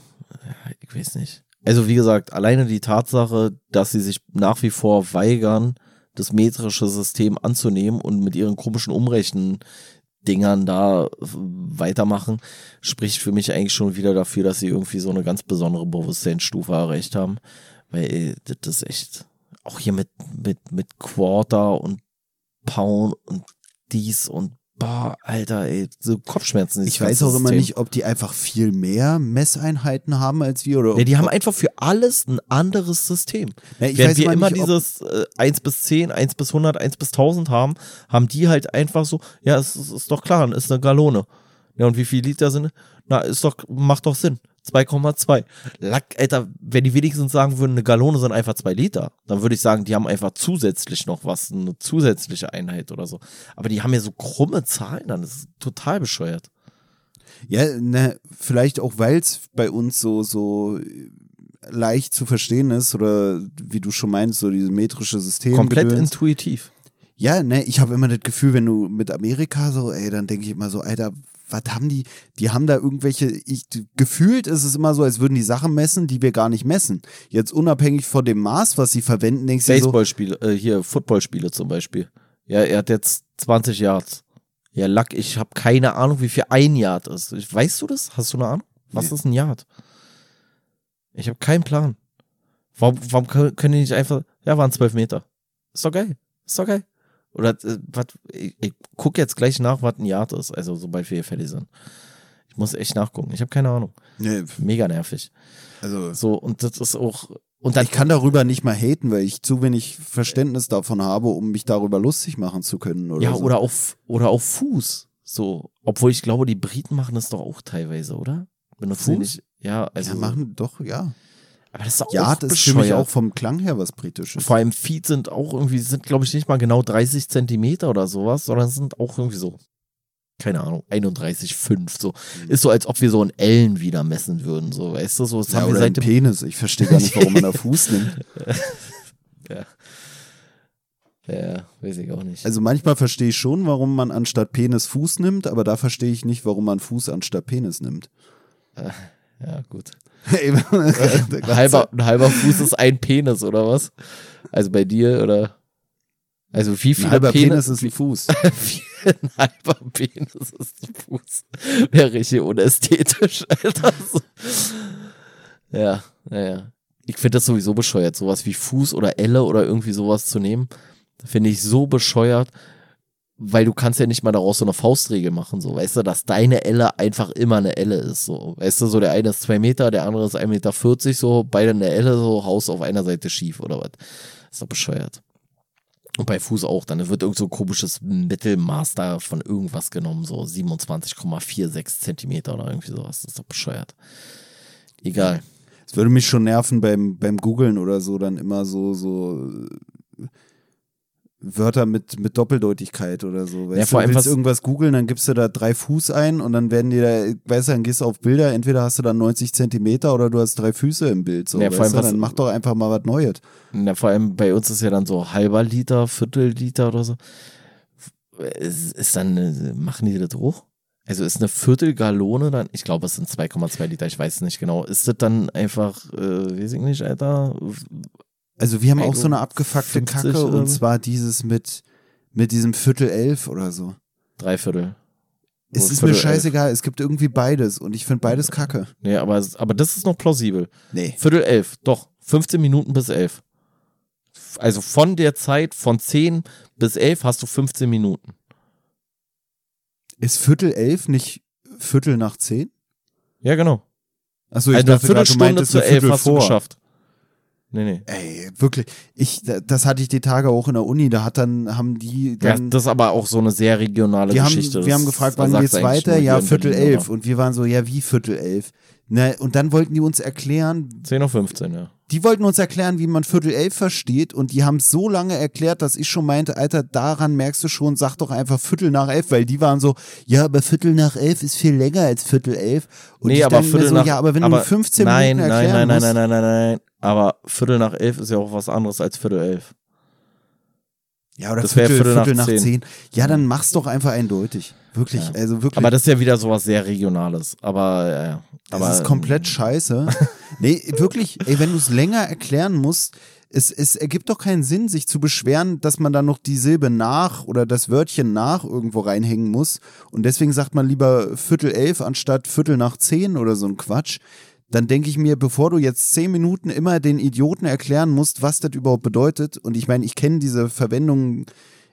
ich weiß nicht. Also wie gesagt, alleine die Tatsache, dass sie sich nach wie vor weigern, das metrische System anzunehmen und mit ihren komischen Umrechen-Dingern da weitermachen, spricht für mich eigentlich schon wieder dafür, dass sie irgendwie so eine ganz besondere Bewusstseinsstufe erreicht haben. Weil ey, das ist echt, auch hier mit, mit, mit Quarter und Pound und dies und boah, Alter, ey, so Kopfschmerzen. Ich weiß auch immer System. nicht, ob die einfach viel mehr Messeinheiten haben als wir oder Nee, die haben einfach für alles ein anderes System. Nee, ich Während weiß wir immer nicht, dieses äh, 1 bis 10, 1 bis 100, 1 bis 1000 haben, haben die halt einfach so, ja, es, es ist doch klar, ist eine Gallone. Ja, und wie viel Liter sind? Na, ist doch, macht doch Sinn. 2,2. Lack, Alter, wenn die wenigstens sagen würden, eine Gallone sind einfach 2 Liter, dann würde ich sagen, die haben einfach zusätzlich noch was, eine zusätzliche Einheit oder so. Aber die haben ja so krumme Zahlen dann, das ist total bescheuert. Ja, ne, vielleicht auch, weil es bei uns so, so leicht zu verstehen ist oder wie du schon meinst, so dieses metrische System. Komplett Gedöns. intuitiv. Ja, ne, ich habe immer das Gefühl, wenn du mit Amerika so, ey, dann denke ich immer so, Alter, was haben die? Die haben da irgendwelche, ich, gefühlt ist es immer so, als würden die Sachen messen, die wir gar nicht messen. Jetzt unabhängig von dem Maß, was sie verwenden, denkst du dir so, Baseballspiele, äh, hier Footballspiele zum Beispiel. Ja, er hat jetzt 20 Yards. Ja, Lack, ich habe keine Ahnung, wie viel ein Yard ist. Ich- Weißt du das? Hast du eine Ahnung? Was Nee. ist ein Yard? Ich habe keinen Plan. Warum, warum können können die nicht einfach, ja, waren 12 Meter. Ist doch geil. Ist doch geil. Oder äh, was, ich, ich guck jetzt gleich nach, was ein Yard ist, also sobald wir hier fertig sind. Ich muss echt nachgucken. Ich habe keine Ahnung. Nee, Mega nervig. also So, und das ist auch. Und dann ich kann darüber nicht mal haten, weil ich zu wenig Verständnis davon habe, um mich darüber lustig machen zu können. Oder ja, so. oder auf, oder auf Fuß. So. Obwohl ich glaube, die Briten machen das doch auch teilweise, oder? Benutzen Fuß? nicht. Ja, also. ja, machen doch, ja. Aber das ist auch Ja, das ist für mich auch vom Klang her was Britisches. Vor allem Feet sind auch irgendwie, sind glaube ich nicht mal genau 30 Zentimeter oder sowas, sondern es sind auch irgendwie so, keine Ahnung, 31,5. So. Mhm. Ist so, als ob wir so einen Ellen wieder messen würden, so, weißt du, so, das Ja, haben wir oder ein seit Penis. Ich verstehe gar nicht, warum man da Fuß nimmt. ja, weiß ich auch nicht. Also manchmal verstehe ich schon, warum man anstatt Penis Fuß nimmt, aber da verstehe ich nicht, warum man Fuß anstatt Penis nimmt. ja, gut. Ein halber, ein halber Fuß ist ein Penis, oder was? Also bei dir, oder? Also wie halber Penis, Penis ist ein Fuß. ein halber Penis ist ein Fuß. Wäre richtig unästhetisch, Alter. Ja, naja. Ich finde das sowieso bescheuert, sowas wie Fuß oder Elle oder irgendwie sowas zu nehmen. Finde ich so bescheuert, weil du kannst ja nicht mal daraus so eine Faustregel machen, so, weißt du, dass deine Elle einfach immer eine Elle ist, so, weißt du, so der eine ist zwei Meter, der andere ist 1,40 Meter, so, beide eine Elle, so, Haus auf einer Seite schief oder was. Ist doch bescheuert. Und bei Fuß auch, dann wird irgend so ein komisches Mittelmaß da von irgendwas genommen, so 27,46 Zentimeter oder irgendwie sowas. Ist doch bescheuert. Egal. Es würde mich schon nerven beim, beim Googlen oder so, dann immer so, so Wörter mit, mit Doppeldeutigkeit oder so. Weißt Ja, vor du, allem willst was- irgendwas googeln, dann gibst du da drei Fuß ein und dann werden dir da, weißt du, dann gehst du auf Bilder, entweder hast du dann 90 Zentimeter oder du hast drei Füße im Bild. So, Ja, vor allem du, dann mach doch einfach mal was Neues. Na, vor allem bei uns ist ja dann so halber Liter, Viertel Liter oder so. Ist, ist dann, machen die das hoch? Also ist eine Viertelgallone dann, ich glaube, es sind 2,2 Liter, ich weiß es nicht genau. Ist das dann einfach, äh, weiß ich nicht, Alter? Also wir haben auch so eine abgefuckte 50 Kacke oder und zwar dieses mit, mit diesem Viertel elf oder so. Dreiviertel. Es ist mir Viertel elf. scheißegal, es gibt irgendwie beides und ich finde beides kacke. Nee, aber, aber das ist noch plausibel. Nee. Viertel elf, doch. 15 Minuten bis elf. Also von der Zeit von 10 bis 11 hast du 15 Minuten. Ist Viertel elf nicht Viertel nach zehn? Ja, genau. Achso, ich also eine dachte du Viertelstunde meintest zu eine 11 Viertel hast du vor. geschafft. Nee, nee. Ey, wirklich. Ich, das hatte ich die Tage auch in der Uni. Da hat dann, haben die Ja, dann. das ist aber auch so eine sehr regionale wir haben, Geschichte. wir haben gefragt, wann geht's weiter? Ja, Viertel Berlin, elf. Und wir waren so, ja, wie Viertel elf? Ne, und dann wollten die uns erklären, aber 10.15 Uhr, ja. die wollten uns erklären, wie man Viertel elf versteht. Und die haben so lange erklärt, dass ich schon meinte, Alter, daran merkst du schon, sag doch einfach Viertel nach elf, weil die waren so, ja, aber Viertel nach elf ist viel länger als Viertel elf. Und nee, ich aber Viertel so, nach ja, aber wenn aber du 15 nein, Minuten nein, erklären nein, musst, nein, nein, nein, nein, nein. Aber Viertel nach elf ist ja auch was anderes als Viertel elf. Ja, oder Das wär Viertel, Viertel nach Viertel nach, zehn. zehn. Ja, dann mach's doch einfach eindeutig. Wirklich, Ja. also wirklich. Aber das ist ja wieder sowas sehr Regionales. Aber, ja, ja. das aber, ist komplett scheiße. nee, wirklich, ey, wenn du es länger erklären musst, es, es ergibt doch keinen Sinn, sich zu beschweren, dass man dann noch die Silbe nach oder das Wörtchen nach irgendwo reinhängen muss. Und deswegen sagt man lieber Viertel elf anstatt Viertel nach zehn oder so ein Quatsch. Dann denke ich mir, bevor du jetzt zehn Minuten immer den Idioten erklären musst, was das überhaupt bedeutet. Und ich meine, ich kenne diese Verwendung,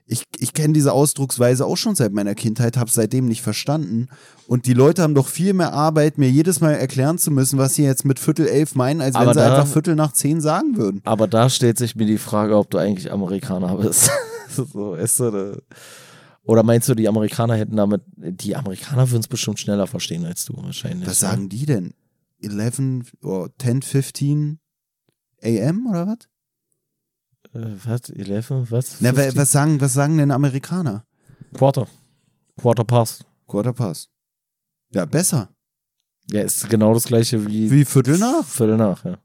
ich, ich kenne diese Ausdrucksweise auch schon seit meiner Kindheit, habe seitdem nicht verstanden. Und die Leute haben doch viel mehr Arbeit, mir jedes Mal erklären zu müssen, was sie jetzt mit Viertel elf meinen, als wenn Aber sie da- einfach Viertel nach zehn sagen würden. Aber da stellt sich mir die Frage, ob du eigentlich Amerikaner bist. so, weißt du, da- oder meinst du, die Amerikaner hätten damit, die Amerikaner würden es bestimmt schneller verstehen als du wahrscheinlich. Was ne? sagen die denn? 11 oder 10, 15 AM oder was? Äh, was? 11? Was? Na, wa- 50? was sagen, was sagen denn Amerikaner? Quarter. Quarter Pass. Quarter Pass. Ja, besser. Ja, ist genau das gleiche wie, Wie Viertel nach? Viertel nach, ja.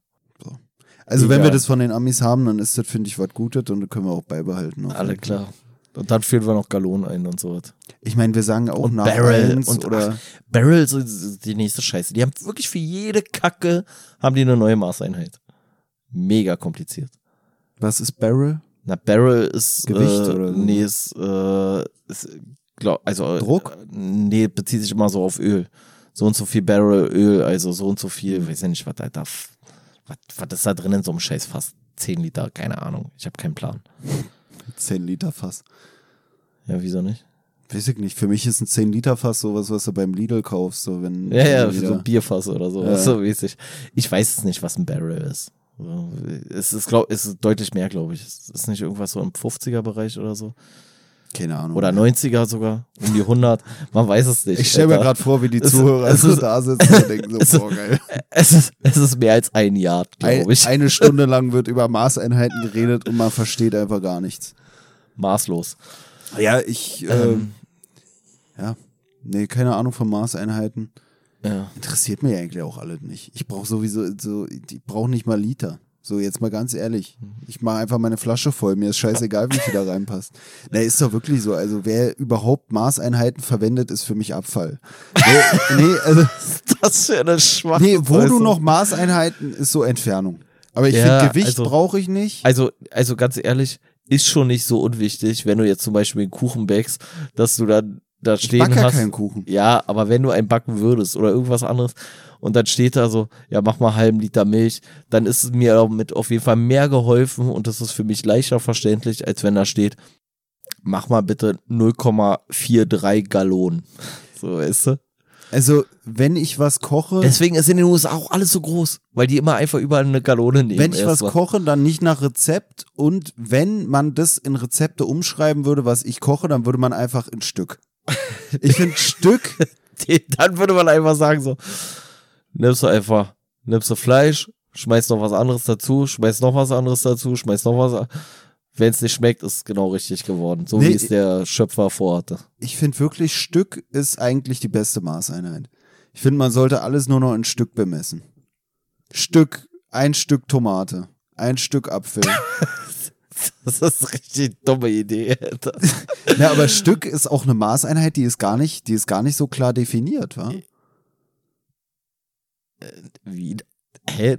Also wenn Egal. wir das von den Amis haben, dann ist das, finde ich, was Gutes und das können wir auch beibehalten. Alle klar. Und dann führen wir noch Gallonen ein und so was. Ich meine, wir sagen auch Und nach Barrel und- oder Barrel ist- die nächste Scheiße. Die haben wirklich für jede Kacke haben die eine neue Maßeinheit. Mega kompliziert. was ist Barrel? Na, Barrel ist Gewicht äh, oder so? Nee, ist, äh, ist glaub, also Druck? Äh, nee, bezieht sich immer so auf Öl. So und so viel Barrel Öl, also so und so viel, weiß ja nicht, was da. Was, was ist da drin in so einem Scheiß? Fast 10 Liter, keine Ahnung. Ich habe keinen Plan. 10 Liter Fass. Ja, wieso nicht? Weiß ich nicht. Für mich ist ein 10-Liter-Fass sowas, was du beim Lidl kaufst. So, wenn, Ja, ja, wenn so wieder- ein Bierfass oder so. Ja. So mäßig. Ich weiß es nicht, was ein Barrel ist. Es ist, glaub, es ist deutlich mehr, glaube ich. Es ist nicht irgendwas so im 50er-Bereich oder so. Keine Ahnung. Oder 90er sogar. Um die 100. Man weiß es nicht. Ich stelle mir gerade vor, wie die Es- Zuhörer es ist- da sitzen und denken es so, ist- boah, geil. Es ist, es ist mehr als ein Jahr, glaube ich. eine Stunde lang wird über Maßeinheiten geredet und man versteht einfach gar nichts. Maßlos. Ja, ich, Ähm, ja, nee, keine Ahnung von Maßeinheiten. ja. Interessiert mich eigentlich auch alle nicht. Ich brauche sowieso, so, ich brauche nicht mal Liter. So, jetzt mal ganz ehrlich. Ich mache einfach meine Flasche voll. Mir ist scheißegal, wie viel da reinpasst. Na, ist doch wirklich so. Also, wer überhaupt Maßeinheiten verwendet, ist für mich Abfall. nee, nee, also, Das für eine schwache nee, wo du noch Maßeinheiten, ist so Entfernung. Aber ich Ja, finde, Gewicht also- brauche ich nicht. Also, also ganz ehrlich, ist schon nicht so unwichtig, wenn du jetzt zum Beispiel einen Kuchen backst, dass du dann da Ich stehen back ja hast. keinen Kuchen. Ja, aber wenn du einen backen würdest oder irgendwas anderes und dann steht da so, ja, mach mal einen halben Liter Milch, dann ist es mir damit auf jeden Fall mehr geholfen und das ist für mich leichter verständlich, als wenn da steht, mach mal bitte 0,43 Gallonen. So, weißt du? Also, wenn ich was koche, Deswegen ist in den USA auch alles so groß, weil die immer einfach überall eine Gallone nehmen. wenn ich was erstmal. koche, dann nicht nach Rezept. Und wenn man das in Rezepte umschreiben würde, was ich koche, dann würde man einfach in Stück. Ich finde Stück, dann würde man einfach sagen so, nimmst du einfach, nimmst du Fleisch, schmeißt noch was anderes dazu, schmeißt noch was anderes dazu, schmeißt noch was. Wenn es nicht schmeckt, ist es genau richtig geworden. So Nee, wie es der Schöpfer vorhatte. ich finde wirklich Stück ist eigentlich die beste Maßeinheit. Ich finde, man sollte alles nur noch in Stück bemessen. Stück, ein Stück Tomate, ein Stück Apfel. Das ist eine richtig dumme Idee, Alter. Na, aber Stück ist auch eine Maßeinheit, die ist gar nicht, die ist gar nicht so klar definiert, wa? Wie? Hä?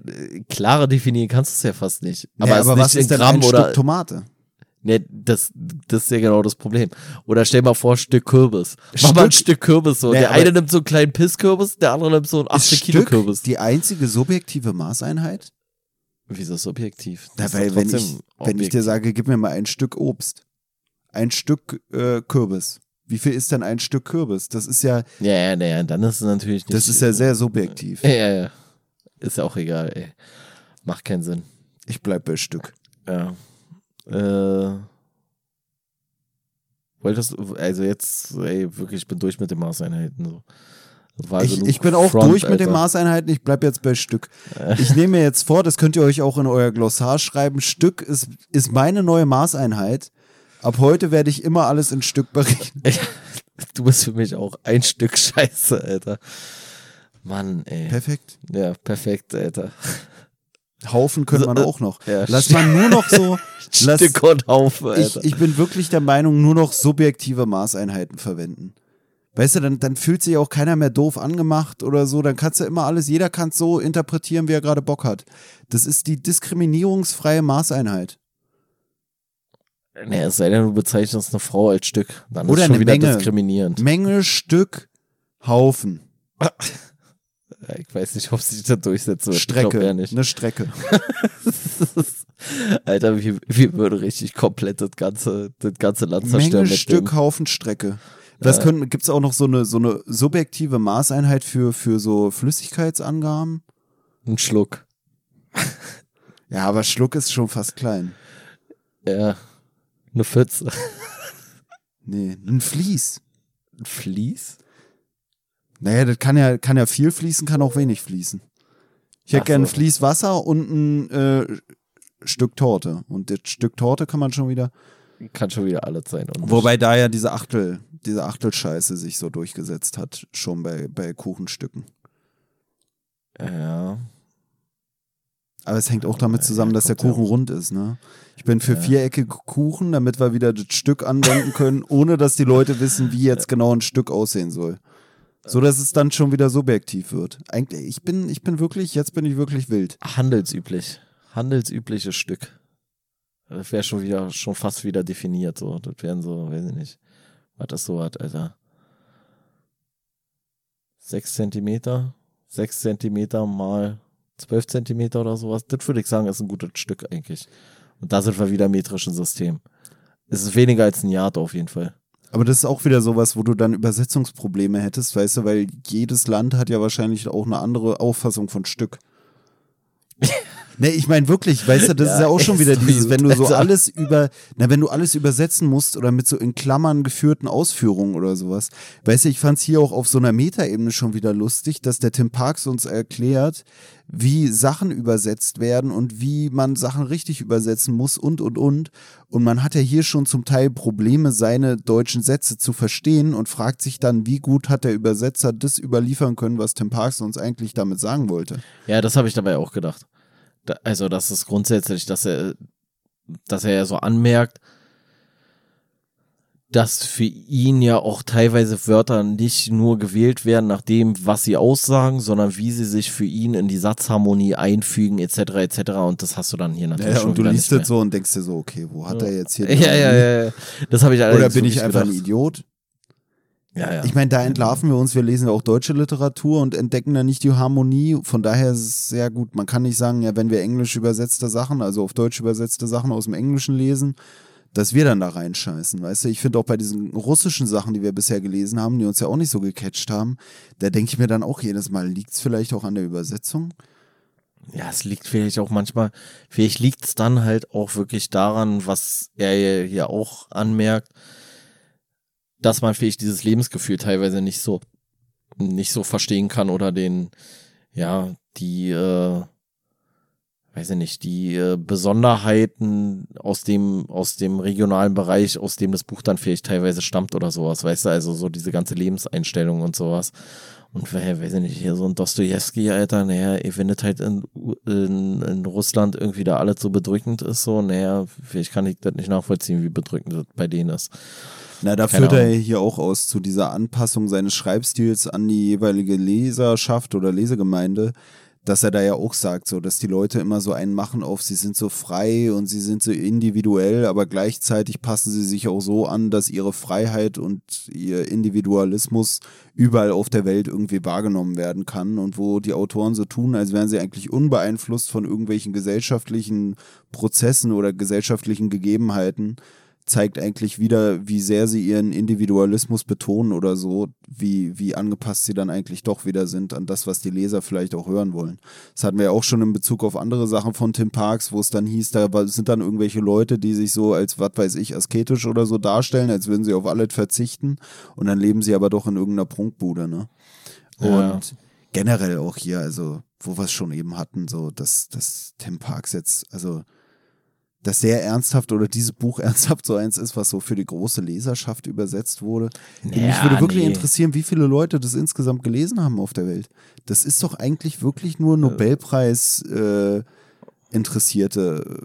Klarer definieren kannst du es ja fast nicht. Aber, Ja, aber was ist denn Gramm ein oder. Stück Tomate? Ne, das, das ist ja genau das Problem. Oder stell mal vor, Stück Kürbis. Mach mal ein Stück- Stück Kürbis so. Nee, der eine nimmt so einen kleinen Pisskürbis, der andere nimmt so einen 80 Kilo Stück Kürbis. die einzige subjektive Maßeinheit? Wieso subjektiv? Doch wenn ich, wenn ich dir sage, gib mir mal ein Stück Obst, ein Stück äh, Kürbis. Wie viel ist denn ein Stück Kürbis? Das ist ja, Ja, ja, naja, dann ist es natürlich nicht. das ist ja sehr subjektiv. Ja, ja, ja. Ist ja auch egal, ey. Macht keinen Sinn. Ich bleib bei Stück. Ja. Äh. Wolltest du, also jetzt, ey, wirklich, ich bin durch mit den Maßeinheiten. So. War Ich, ich bin auch Front, durch mit den. Maßeinheiten, ich bleib jetzt bei Stück. Ich nehme mir jetzt vor, das könnt ihr euch auch in euer Glossar schreiben. Stück ist, ist meine neue Maßeinheit. Ab heute werde ich immer alles in Stück berechnen. Du bist für mich auch ein Stück Scheiße, Alter. Mann, ey. Perfekt. Ja, perfekt, Alter. Haufen könnte man So, äh, auch noch. ja, Lass man nur noch so. lass, Stück und Haufen, ich, Alter. ich bin wirklich der Meinung, nur noch subjektive Maßeinheiten verwenden. Weißt du, dann, dann fühlt sich auch keiner mehr doof angemacht oder so. Dann kannst du immer alles, jeder kann es so interpretieren, wie er gerade Bock hat. Das ist die diskriminierungsfreie Maßeinheit. Nee, es sei denn, du bezeichnest eine Frau als Stück. Dann Oder ist schon eine wieder Menge. diskriminierend. Menge, Stück, Haufen, Ja, Ich weiß nicht, ob sich das durchsetzen wird. Strecke. eher nicht. Eine Strecke. Alter, wir, wir würden richtig komplett das ganze, das ganze Land zerstören Menge, Stück, dem. Haufen, Strecke. Das können, gibt's auch noch so eine, so eine subjektive Maßeinheit für, für so Flüssigkeitsangaben? Ein Schluck. Ja, aber Schluck ist schon fast klein. Ja. Eine Pfütze. Nee, ein Fließ. Ein Vlies? Naja, das kann ja, kann ja viel fließen, kann auch wenig fließen. Ich hätte gerne ein. Fließ Wasser und ein äh, Stück Torte. Und das Stück Torte kann man schon wieder. Kann schon wieder alles sein. Wobei da ja diese Achtel, diese Achtelscheiße sich so durchgesetzt hat, schon bei, bei Kuchenstücken. Ja. Aber es hängt auch damit zusammen, dass der Kuchen rund ist, ne? Ich bin für viereckige Kuchen, damit wir wieder das Stück anwenden können, ohne dass die Leute wissen, wie jetzt genau ein Stück aussehen soll. So dass es dann schon wieder subjektiv wird. Eigentlich, ich bin, ich bin wirklich, jetzt bin ich wirklich wild. Handelsüblich. Handelsübliches Stück. Das wäre schon wieder, schon fast wieder definiert, so. Das wären so, weiß ich nicht. Was das so hat, Alter. Sechs Zentimeter? Sechs Zentimeter mal zwölf Zentimeter oder sowas. Das würde ich sagen, ist ein gutes Stück eigentlich. Und da sind wir wieder im metrischen System. Es ist weniger als ein Yard auf jeden Fall. Aber das ist auch wieder sowas, wo du dann Übersetzungsprobleme hättest, weißt du, weil jedes Land hat ja wahrscheinlich auch eine andere Auffassung von Stück. Ne, ich meine wirklich, weißt du, das ja, ist ja auch schon wieder dieses, wenn du so alles über, na, wenn du alles übersetzen musst oder mit so in Klammern geführten Ausführungen oder sowas. Weißt du, ich fand es hier auch auf so einer Metaebene schon wieder lustig, dass der Tim Parks uns erklärt, wie Sachen übersetzt werden und wie man Sachen richtig übersetzen muss und und und. Und man hat ja hier schon zum Teil Probleme, seine deutschen Sätze zu verstehen und fragt sich dann, wie gut hat der Übersetzer das überliefern können, was Tim Parks uns eigentlich damit sagen wollte. Ja, das habe ich dabei auch gedacht also das ist grundsätzlich, dass er, dass er ja so anmerkt, dass für ihn ja auch teilweise Wörter nicht nur gewählt werden nach dem, was sie aussagen, sondern wie sie sich für ihn in die Satzharmonie einfügen, etc. etc. Und das hast du dann hier natürlich ja, schon. Und du liest das so und denkst dir so, okay, wo hat er jetzt hier? Ja, ja, ja, ja. Das habe ich Oder bin ich einfach gedacht. ein Idiot? Ja, ja. Ich meine, da entlarven wir uns, wir lesen ja auch deutsche Literatur und entdecken da nicht die Harmonie. Von daher ist es sehr gut. Man kann nicht sagen, ja, wenn wir englisch übersetzte Sachen, also auf Deutsch übersetzte Sachen aus dem Englischen lesen, dass wir dann da reinscheißen, weißt du? Ich finde auch bei diesen russischen Sachen, die wir bisher gelesen haben, die uns ja auch nicht so gecatcht haben, da denke ich mir dann auch jedes Mal, liegt es vielleicht auch an der Übersetzung? Ja, es liegt vielleicht auch manchmal, vielleicht liegt es dann halt auch wirklich daran, was er hier auch anmerkt, dass man vielleicht dieses Lebensgefühl teilweise nicht so nicht so verstehen kann oder den ja die äh, weiß ich nicht die äh, Besonderheiten aus dem aus dem regionalen Bereich aus dem das Buch dann vielleicht teilweise stammt oder sowas weißt du also so diese ganze Lebenseinstellung und sowas und wer, weiß ich nicht, hier so ein Dostoevsky, Alter, naja, ihr findet halt in, in, in Russland irgendwie da alles so bedrückend ist, so, naja, vielleicht kann ich das nicht nachvollziehen, wie bedrückend das bei denen ist. Na, da führt er hier auch aus zu dieser Anpassung seines Schreibstils an die jeweilige Leserschaft oder Lesegemeinde, dass er da ja auch sagt, so, dass die Leute immer so einen machen auf, sie sind so frei und sie sind so individuell, aber gleichzeitig passen sie sich auch so an, dass ihre Freiheit und ihr Individualismus überall auf der Welt irgendwie wahrgenommen werden kann und wo die Autoren so tun, als wären sie eigentlich unbeeinflusst von irgendwelchen gesellschaftlichen Prozessen oder gesellschaftlichen Gegebenheiten zeigt eigentlich wieder, wie sehr sie ihren Individualismus betonen oder so, wie, wie angepasst sie dann eigentlich doch wieder sind an das, was die Leser vielleicht auch hören wollen. Das hatten wir ja auch schon in Bezug auf andere Sachen von Tim Parks, wo es dann hieß, da sind dann irgendwelche Leute, die sich so als, was weiß ich, asketisch oder so darstellen, als würden sie auf alles verzichten und dann leben sie aber doch in irgendeiner Prunkbude, ne? Ja. Und generell auch hier, also, wo wir es schon eben hatten, so, dass, dass Tim Parks jetzt, also, das sehr ernsthaft oder dieses Buch ernsthaft so eins ist, was so für die große Leserschaft übersetzt wurde. Ja, Mich würde wirklich nee. interessieren, wie viele Leute das insgesamt gelesen haben auf der Welt. Das ist doch eigentlich wirklich nur Nobelpreis äh, interessierte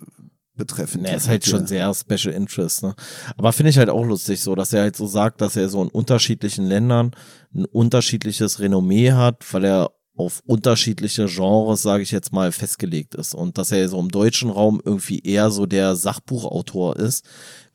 betreffend. Nee, ist halt schon sehr Special Interest, ne? Aber finde ich halt auch lustig so, dass er halt so sagt, dass er so in unterschiedlichen Ländern ein unterschiedliches Renommee hat, weil er auf unterschiedliche Genres, sage ich jetzt mal, festgelegt ist. Und dass er so im deutschen Raum irgendwie eher so der Sachbuchautor ist,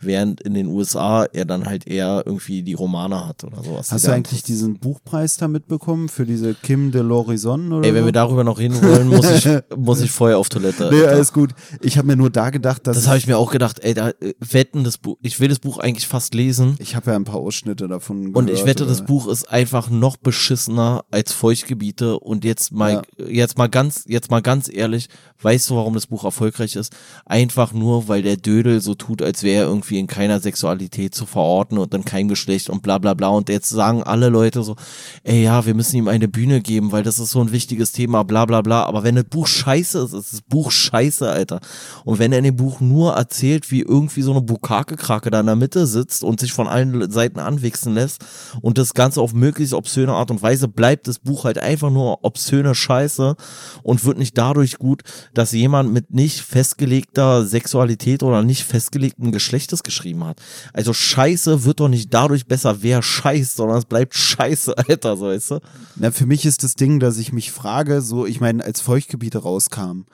während in den USA er dann halt eher irgendwie die Romane hat oder sowas. Hast du eigentlich diesen Buchpreis da mitbekommen für diese Kim de l'Horizon oder Ey, wenn so? wir darüber noch reden wollen, muss ich, muss ich vorher auf Toilette. Nee, alles gut. Ich habe mir nur da gedacht, dass Das habe ich mir auch gedacht, ey, da äh, wetten das Buch, ich will das Buch eigentlich fast lesen. Ich habe ja ein paar Ausschnitte davon gehört. Und ich wette, oder? das Buch ist einfach noch beschissener als Feuchtgebiete und jetzt mal ja. jetzt mal ganz jetzt mal ganz ehrlich, weißt du, warum das Buch erfolgreich ist? Einfach nur, weil der Dödel so tut, als wäre er irgendwie in keiner Sexualität zu verorten und in keinem Geschlecht und bla bla bla. Und jetzt sagen alle Leute so, ey ja, wir müssen ihm eine Bühne geben, weil das ist so ein wichtiges Thema, bla bla bla. Aber wenn das Buch scheiße ist, ist das Buch scheiße, Alter. Und wenn er in dem Buch nur erzählt, wie irgendwie so eine Bukake-Krake da in der Mitte sitzt und sich von allen Seiten anwichsen lässt und das Ganze auf möglichst obszöne Art und Weise, bleibt das Buch halt einfach nur obszöne Scheiße und wird nicht dadurch gut, dass jemand mit nicht festgelegter Sexualität oder nicht festgelegten Geschlechtes geschrieben hat. Also Scheiße wird doch nicht dadurch besser, wer scheißt, sondern es bleibt Scheiße, Alter, so weißt du? Na, für mich ist das Ding, dass ich mich frage, so, ich meine, als Feuchtgebiete rauskam,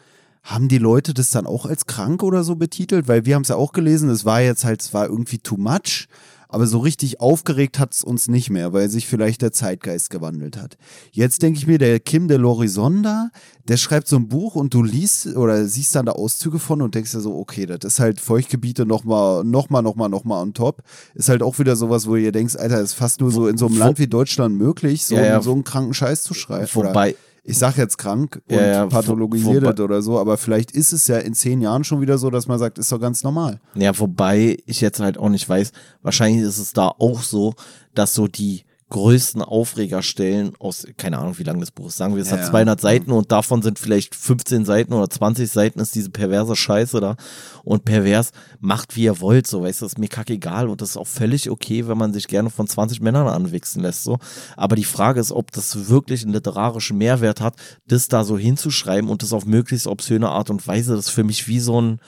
haben die Leute das dann auch als krank oder so betitelt? Weil wir haben es ja auch gelesen, es war jetzt halt, es war irgendwie too much. Aber so richtig aufgeregt hat es uns nicht mehr, weil sich vielleicht der Zeitgeist gewandelt hat. Jetzt denke ich mir, der Kim de l'Horizon da, der schreibt so ein Buch und du liest oder siehst dann da Auszüge von und denkst dir so, okay, das ist halt Feuchtgebiete nochmal, nochmal, nochmal, nochmal on top. Ist halt auch wieder sowas, wo ihr denkt, Alter, ist fast nur so in so einem Land wie Deutschland möglich, so, Ja, ja. so einen kranken Scheiß zu schreiben. Oder Wobei, ich sag jetzt krank und Ja, ja, pathologisiert das oder so, aber vielleicht ist es ja in zehn Jahren schon wieder so, dass man sagt, ist doch ganz normal. Ja, wobei ich jetzt halt auch nicht weiß, wahrscheinlich ist es da auch so, dass so die größten Aufregerstellen aus, keine Ahnung, wie lang das Buch ist, sagen wir, es Ja, hat ja. 200 Seiten und davon sind vielleicht 15 Seiten oder 20 Seiten ist diese perverse Scheiße da und pervers macht wie ihr wollt, so, weißt du, ist mir kackegal und das ist auch völlig okay, wenn man sich gerne von 20 Männern anwichsen lässt, so. Aber die Frage ist, ob das wirklich einen literarischen Mehrwert hat, das da so hinzuschreiben und das auf möglichst obszöne Art und Weise, das ist für mich wie so ein,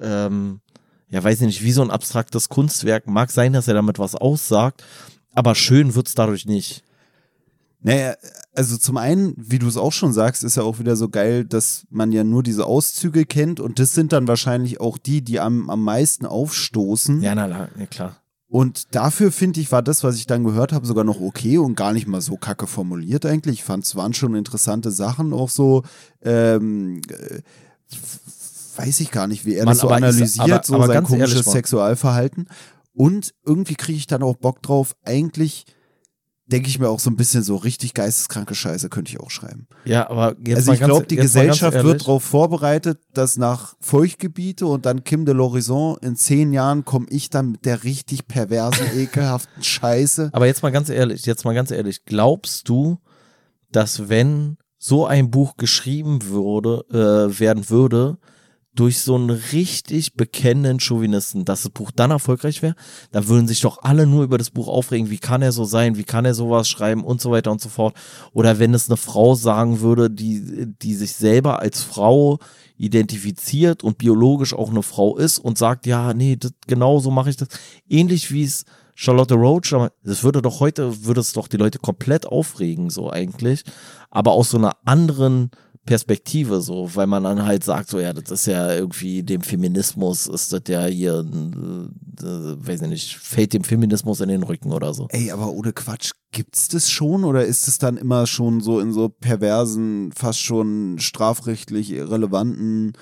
ähm, ja, weiß ich nicht, wie so ein abstraktes Kunstwerk. Mag sein, dass er damit was aussagt, aber schön wird's dadurch nicht. Naja, also zum einen, wie du es auch schon sagst, ist ja auch wieder so geil, dass man ja nur diese Auszüge kennt und das sind dann wahrscheinlich auch die, die am, am meisten aufstoßen. Ja, na, na klar. Und dafür finde ich, war das, was ich dann gehört habe, sogar noch okay und gar nicht mal so kacke formuliert eigentlich. Ich fand es waren schon interessante Sachen, auch so, ähm, äh, weiß ich gar nicht, wie er Mann, das so analysiert, aber- so aber sein ehrlich, komisches Mann. Sexualverhalten. Und irgendwie kriege ich dann auch Bock drauf, eigentlich denke ich mir auch so ein bisschen so richtig geisteskranke Scheiße könnte ich auch schreiben. Ja, aber jetzt also ich glaube, die Gesellschaft wird darauf vorbereitet, dass nach Feuchtgebiete und dann Kim de l'Horizon in zehn Jahren komme ich dann mit der richtig perversen, ekelhaften Scheiße. Aber jetzt mal ganz ehrlich, jetzt mal ganz ehrlich, glaubst du, dass wenn so ein Buch geschrieben würde, äh, werden würde, durch so einen richtig bekennenden Chauvinisten, dass das Buch dann erfolgreich wäre, dann würden sich doch alle nur über das Buch aufregen, wie kann er so sein, wie kann er sowas schreiben und so weiter und so fort. Oder wenn es eine Frau sagen würde, die, die sich selber als Frau identifiziert und biologisch auch eine Frau ist und sagt, ja, nee, das, genau so mache ich das. Ähnlich wie es Charlotte Roach, das würde doch heute, würde es doch die Leute komplett aufregen, so eigentlich. Aber aus so einer anderen Perspektive, so, weil man dann halt sagt, so, ja, das ist ja irgendwie dem Feminismus, ist das ja hier, äh, äh, weiß ich nicht, fällt dem Feminismus in den Rücken oder so. Ey, aber ohne Quatsch, gibt's das schon oder ist es dann immer schon so in so perversen, fast schon strafrechtlich relevanten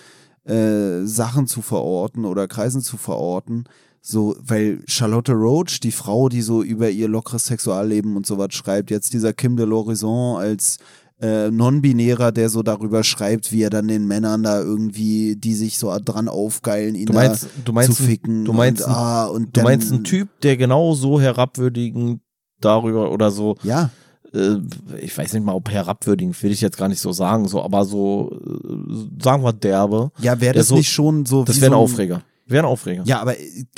äh, Sachen zu verorten oder Kreisen zu verorten? So, weil Charlotte Roach, die Frau, die so über ihr lockeres Sexualleben und sowas schreibt, jetzt dieser Kim de l'Horizon als äh, Non-Binärer, der so darüber schreibt, wie er dann den Männern da irgendwie, die sich so dran aufgeilen, ihn Du meinst, da du meinst, zu ficken. du meinst, und, ah, und du meinst einen Typ, der genau so herabwürdigend darüber oder so Ja, äh, ich weiß nicht mal, ob herabwürdigend, will ich jetzt gar nicht so sagen, so, aber so, äh, sagen wir derbe. ja, wäre das so- nicht schon so Das wäre ein so Aufreger. Wäre ein Aufreger. Ja, aber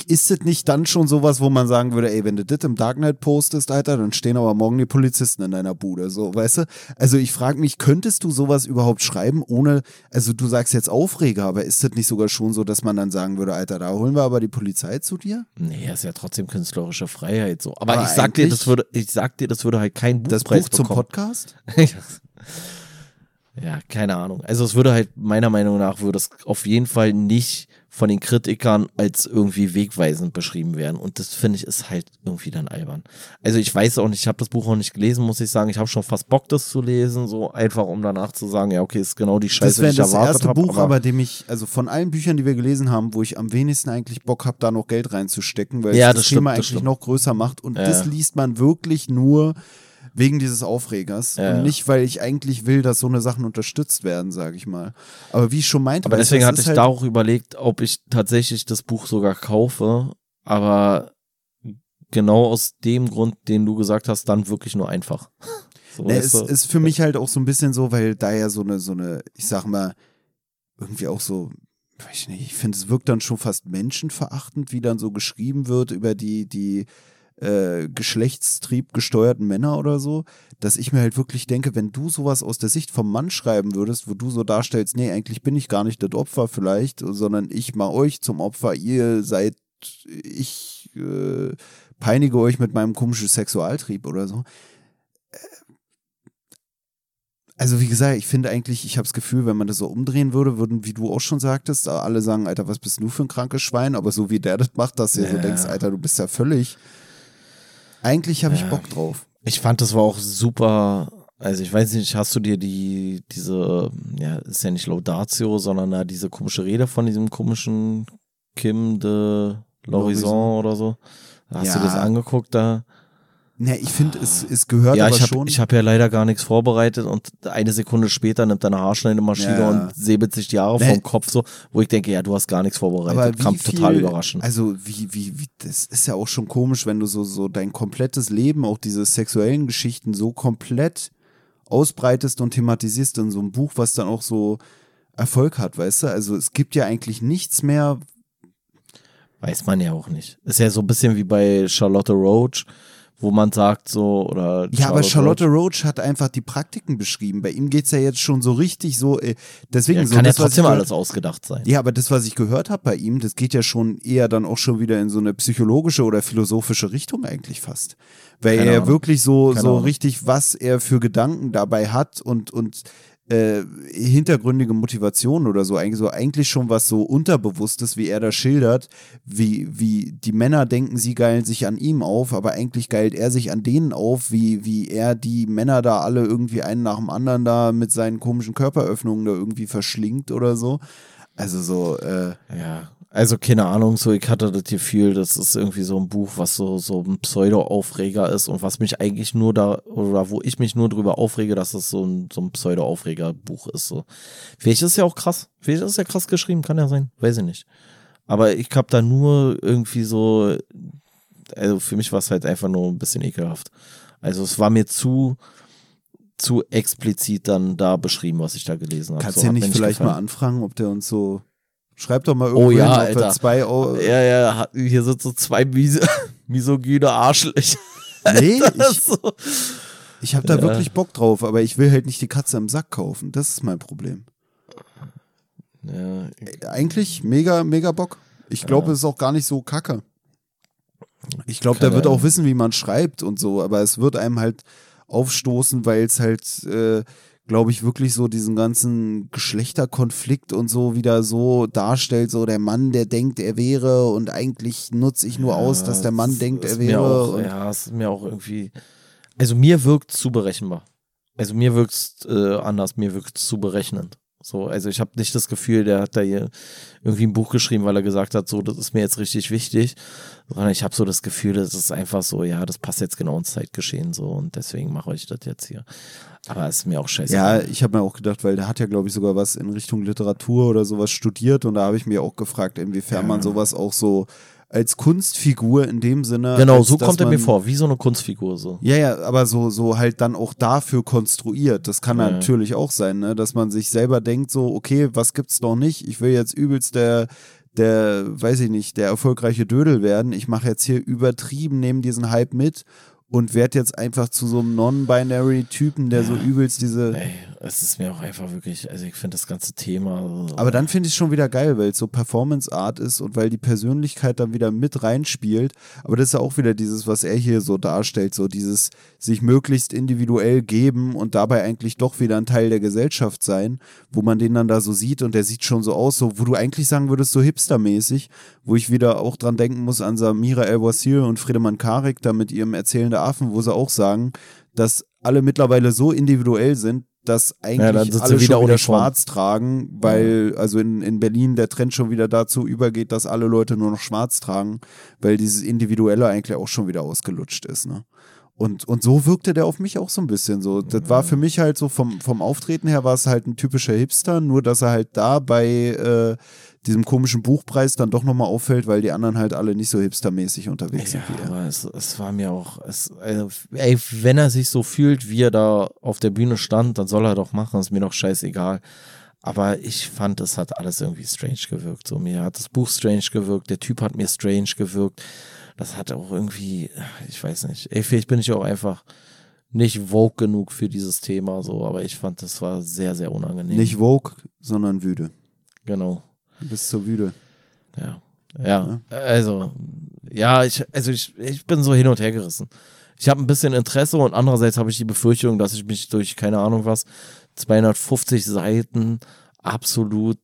ist es nicht dann schon sowas, wo man sagen würde, ey, wenn du das im Darknet postest, Alter, dann stehen aber morgen die Polizisten in deiner Bude, so, weißt du? Also ich frage mich, könntest du sowas überhaupt schreiben, ohne, also du sagst jetzt Aufreger, aber ist das nicht sogar schon so, dass man dann sagen würde, Alter, da holen wir aber die Polizei zu dir? Nee, ist ja trotzdem künstlerische Freiheit so. Aber, Aber ich sag dir, das würde, ich sag dir, das würde halt kein Das Buchpreis Buch zum bekommen. Podcast? ja, keine Ahnung. Also es würde halt, meiner Meinung nach, würde es auf jeden Fall nicht von den Kritikern als irgendwie wegweisend beschrieben werden. Und das finde ich ist halt irgendwie dann albern. Also ich weiß auch nicht, ich habe das Buch auch nicht gelesen, muss ich sagen. Ich habe schon fast Bock, das zu lesen, so einfach, um danach zu sagen, ja, okay, ist genau die Scheiße, Das wäre die ich das erwartet erste habe. Buch, aber dem ich, also von allen Büchern, die wir gelesen haben, wo ich am wenigsten eigentlich Bock habe, da noch Geld reinzustecken, weil Ja, es das, das stimmt, Thema das eigentlich stimmt. noch größer macht. Und Ja, das liest man wirklich nur wegen dieses Aufregers. Ja, und nicht, weil ich eigentlich will, dass so eine Sachen unterstützt werden, sage ich mal. Aber wie ich schon meinte, Aber deswegen hatte ich ist da halt, auch überlegt, ob ich tatsächlich das Buch sogar kaufe, aber genau aus dem Grund, den du gesagt hast, dann wirklich nur einfach. So, Ne, du? ist für mich halt auch so ein bisschen so, weil da ja so eine, so eine, ich sag mal, irgendwie auch so, weiß ich nicht, ich finde, es wirkt dann schon fast menschenverachtend, wie dann so geschrieben wird über die, die äh, Geschlechtstrieb gesteuerten Männer oder so, dass ich mir halt wirklich denke, wenn du sowas aus der Sicht vom Mann schreiben würdest, wo du so darstellst, nee, eigentlich bin ich gar nicht das Opfer vielleicht, sondern ich mache euch zum Opfer, ihr seid, ich äh, peinige euch mit meinem komischen Sexualtrieb oder so. also wie gesagt, ich finde eigentlich, ich habe das Gefühl, wenn man das so umdrehen würde, würden, wie du auch schon sagtest, alle sagen, Alter, was bist du für ein krankes Schwein? Aber so wie der das macht, dass du ja. so denkst, Alter, du bist ja völlig. Eigentlich habe ich Bock drauf. Ich fand, das war auch super. Also ich weiß nicht, hast du dir die, diese, ja, ist ja nicht Laudatio, sondern da diese komische Rede von diesem komischen Kim de L'Horizon oder so. Hast ja. du das angeguckt da? Ne, ich finde, es, es gehört ja, aber ich hab, schon. Ich habe ja leider gar nichts vorbereitet und eine Sekunde später nimmt deine Haarschneidemaschine ja. und säbelt sich die Haare nee. vom Kopf so, wo ich denke, ja, du hast gar nichts vorbereitet. Aber Kam viel, total überraschend. Also wie, wie, wie, das ist ja auch schon komisch, wenn du so, so dein komplettes Leben, auch diese sexuellen Geschichten so komplett ausbreitest und thematisierst in so einem Buch, was dann auch so Erfolg hat, weißt du? Also es gibt ja eigentlich nichts mehr. Weiß man ja auch nicht. Ist ja so ein bisschen wie bei Charlotte Roach wo man sagt so oder ja, aber Charlotte Roach. Roach. hat einfach die Praktiken beschrieben. Bei ihm geht es ja jetzt schon so richtig so. Äh, deswegen ja, so, kann das, ja trotzdem alles ausgedacht sein. Ja, aber das, was ich gehört habe bei ihm, das geht ja schon eher dann auch schon wieder in so eine psychologische oder philosophische Richtung eigentlich fast, weil Keine er Ahnung. wirklich so so richtig was er für Gedanken dabei hat und und äh, hintergründige Motivation oder so, eigentlich so eigentlich schon was so unterbewusstes, wie er da schildert, wie, wie die Männer denken, sie geilen sich an ihm auf, aber eigentlich geilt er sich an denen auf, wie, wie er die Männer da alle irgendwie einen nach dem anderen da mit seinen komischen Körperöffnungen da irgendwie verschlingt oder so. Also so, äh, ja. Also keine Ahnung, so ich hatte das Gefühl, das ist irgendwie so ein Buch, was so, so ein Pseudo-Aufreger ist und was mich eigentlich nur da, oder wo ich mich nur drüber aufrege, dass es so ein, so ein Pseudo-Aufreger-Buch ist. So. Vielleicht ist es ja auch krass. Vielleicht ist es ja krass geschrieben, kann ja sein. Weiß ich nicht. Aber ich hab da nur irgendwie so, also für mich war es halt einfach nur ein bisschen ekelhaft. Also es war mir zu, zu explizit dann da beschrieben, was ich da gelesen habe. Kannst du so, nicht vielleicht gefallen. mal anfragen, ob der uns so Schreib doch mal irgendwo oh, ja, hin, Alter. zwei Euro. Ja, ja, hier sind so zwei mis misogyne Arschlöcher. Nee, ich, so. ich habe da ja. wirklich Bock drauf, aber ich will halt nicht die Katze im Sack kaufen. Das ist mein Problem. Ja. Eigentlich mega, mega Bock. Ich glaube, ja. es ist auch gar nicht so kacke. Ich glaube, der wird auch wissen, wie man schreibt und so, aber es wird einem halt aufstoßen, weil es halt äh, glaube ich, wirklich so diesen ganzen Geschlechterkonflikt und so wieder so darstellt, so der Mann, der denkt, er wäre und eigentlich nutze ich nur ja, aus, dass der Mann ist, denkt, er wäre. Auch, ja, es ist mir auch irgendwie, also mir wirkt es zu berechenbar. Also mir wirkt es äh, anders, mir wirkt es zu berechnend. So, also ich habe nicht das Gefühl, der hat da hier irgendwie ein Buch geschrieben, weil er gesagt hat, so, das ist mir jetzt richtig wichtig, sondern ich habe so das Gefühl, das ist einfach so, ja, das passt jetzt genau ins Zeitgeschehen so und deswegen mache ich das jetzt hier. Aber ist mir auch scheiße. Ja, ich habe mir auch gedacht, weil der hat ja, glaube ich, sogar was in Richtung Literatur oder sowas studiert und da habe ich mir auch gefragt, inwiefern ja. man sowas auch so als Kunstfigur in dem Sinne. Genau, als, so kommt er mir vor, wie so eine Kunstfigur so. Ja, ja, aber so, so halt dann auch dafür konstruiert. Das kann ja. natürlich auch sein, ne? dass man sich selber denkt, so, okay, was gibt's noch nicht? Ich will jetzt übelst der, der, weiß ich nicht, der erfolgreiche Dödel werden. Ich mache jetzt hier übertrieben neben diesen Hype mit und werde jetzt einfach zu so einem Non-Binary-Typen, der ja. so übelst diese. Ey, es ist mir auch einfach wirklich, also ich finde das ganze Thema. So Aber dann finde ich es schon wieder geil, weil es so Performance-Art ist und weil die Persönlichkeit dann wieder mit reinspielt. Aber das ist ja auch wieder dieses, was er hier so darstellt, so dieses sich möglichst individuell geben und dabei eigentlich doch wieder ein Teil der Gesellschaft sein, wo man den dann da so sieht und der sieht schon so aus, so, wo du eigentlich sagen würdest, so hipstermäßig, wo ich wieder auch dran denken muss an Samira El-Wasir und Friedemann Karik da mit ihrem Erzählende Affen, wo sie auch sagen, dass alle mittlerweile so individuell sind, dass eigentlich ja, alle wieder schon wieder schwarz tragen, weil ja. also in, in Berlin der Trend schon wieder dazu übergeht, dass alle Leute nur noch schwarz tragen, weil dieses Individuelle eigentlich auch schon wieder ausgelutscht ist. Ne? Und, und so wirkte der auf mich auch so ein bisschen so. Das war für mich halt so vom, vom Auftreten her war es halt ein typischer Hipster, nur dass er halt da bei äh, diesem komischen Buchpreis dann doch nochmal auffällt, weil die anderen halt alle nicht so hipstermäßig unterwegs ja, sind wie er. Aber es, es war mir auch, es, also, ey, wenn er sich so fühlt, wie er da auf der Bühne stand, dann soll er doch machen, ist mir doch scheißegal. Aber ich fand, es hat alles irgendwie strange gewirkt. So, mir hat das Buch strange gewirkt, der Typ hat mir strange gewirkt das hat auch irgendwie, ich weiß nicht, ey, vielleicht bin ich auch einfach nicht Vogue genug für dieses Thema, so, aber ich fand, das war sehr, sehr unangenehm. Nicht Vogue, sondern wüde. Genau. Du bist so wüde. Ja. Ja, also, ja, ich, also ich, ich bin so hin und her gerissen. Ich habe ein bisschen Interesse und andererseits habe ich die Befürchtung, dass ich mich durch keine Ahnung was 250 Seiten absolut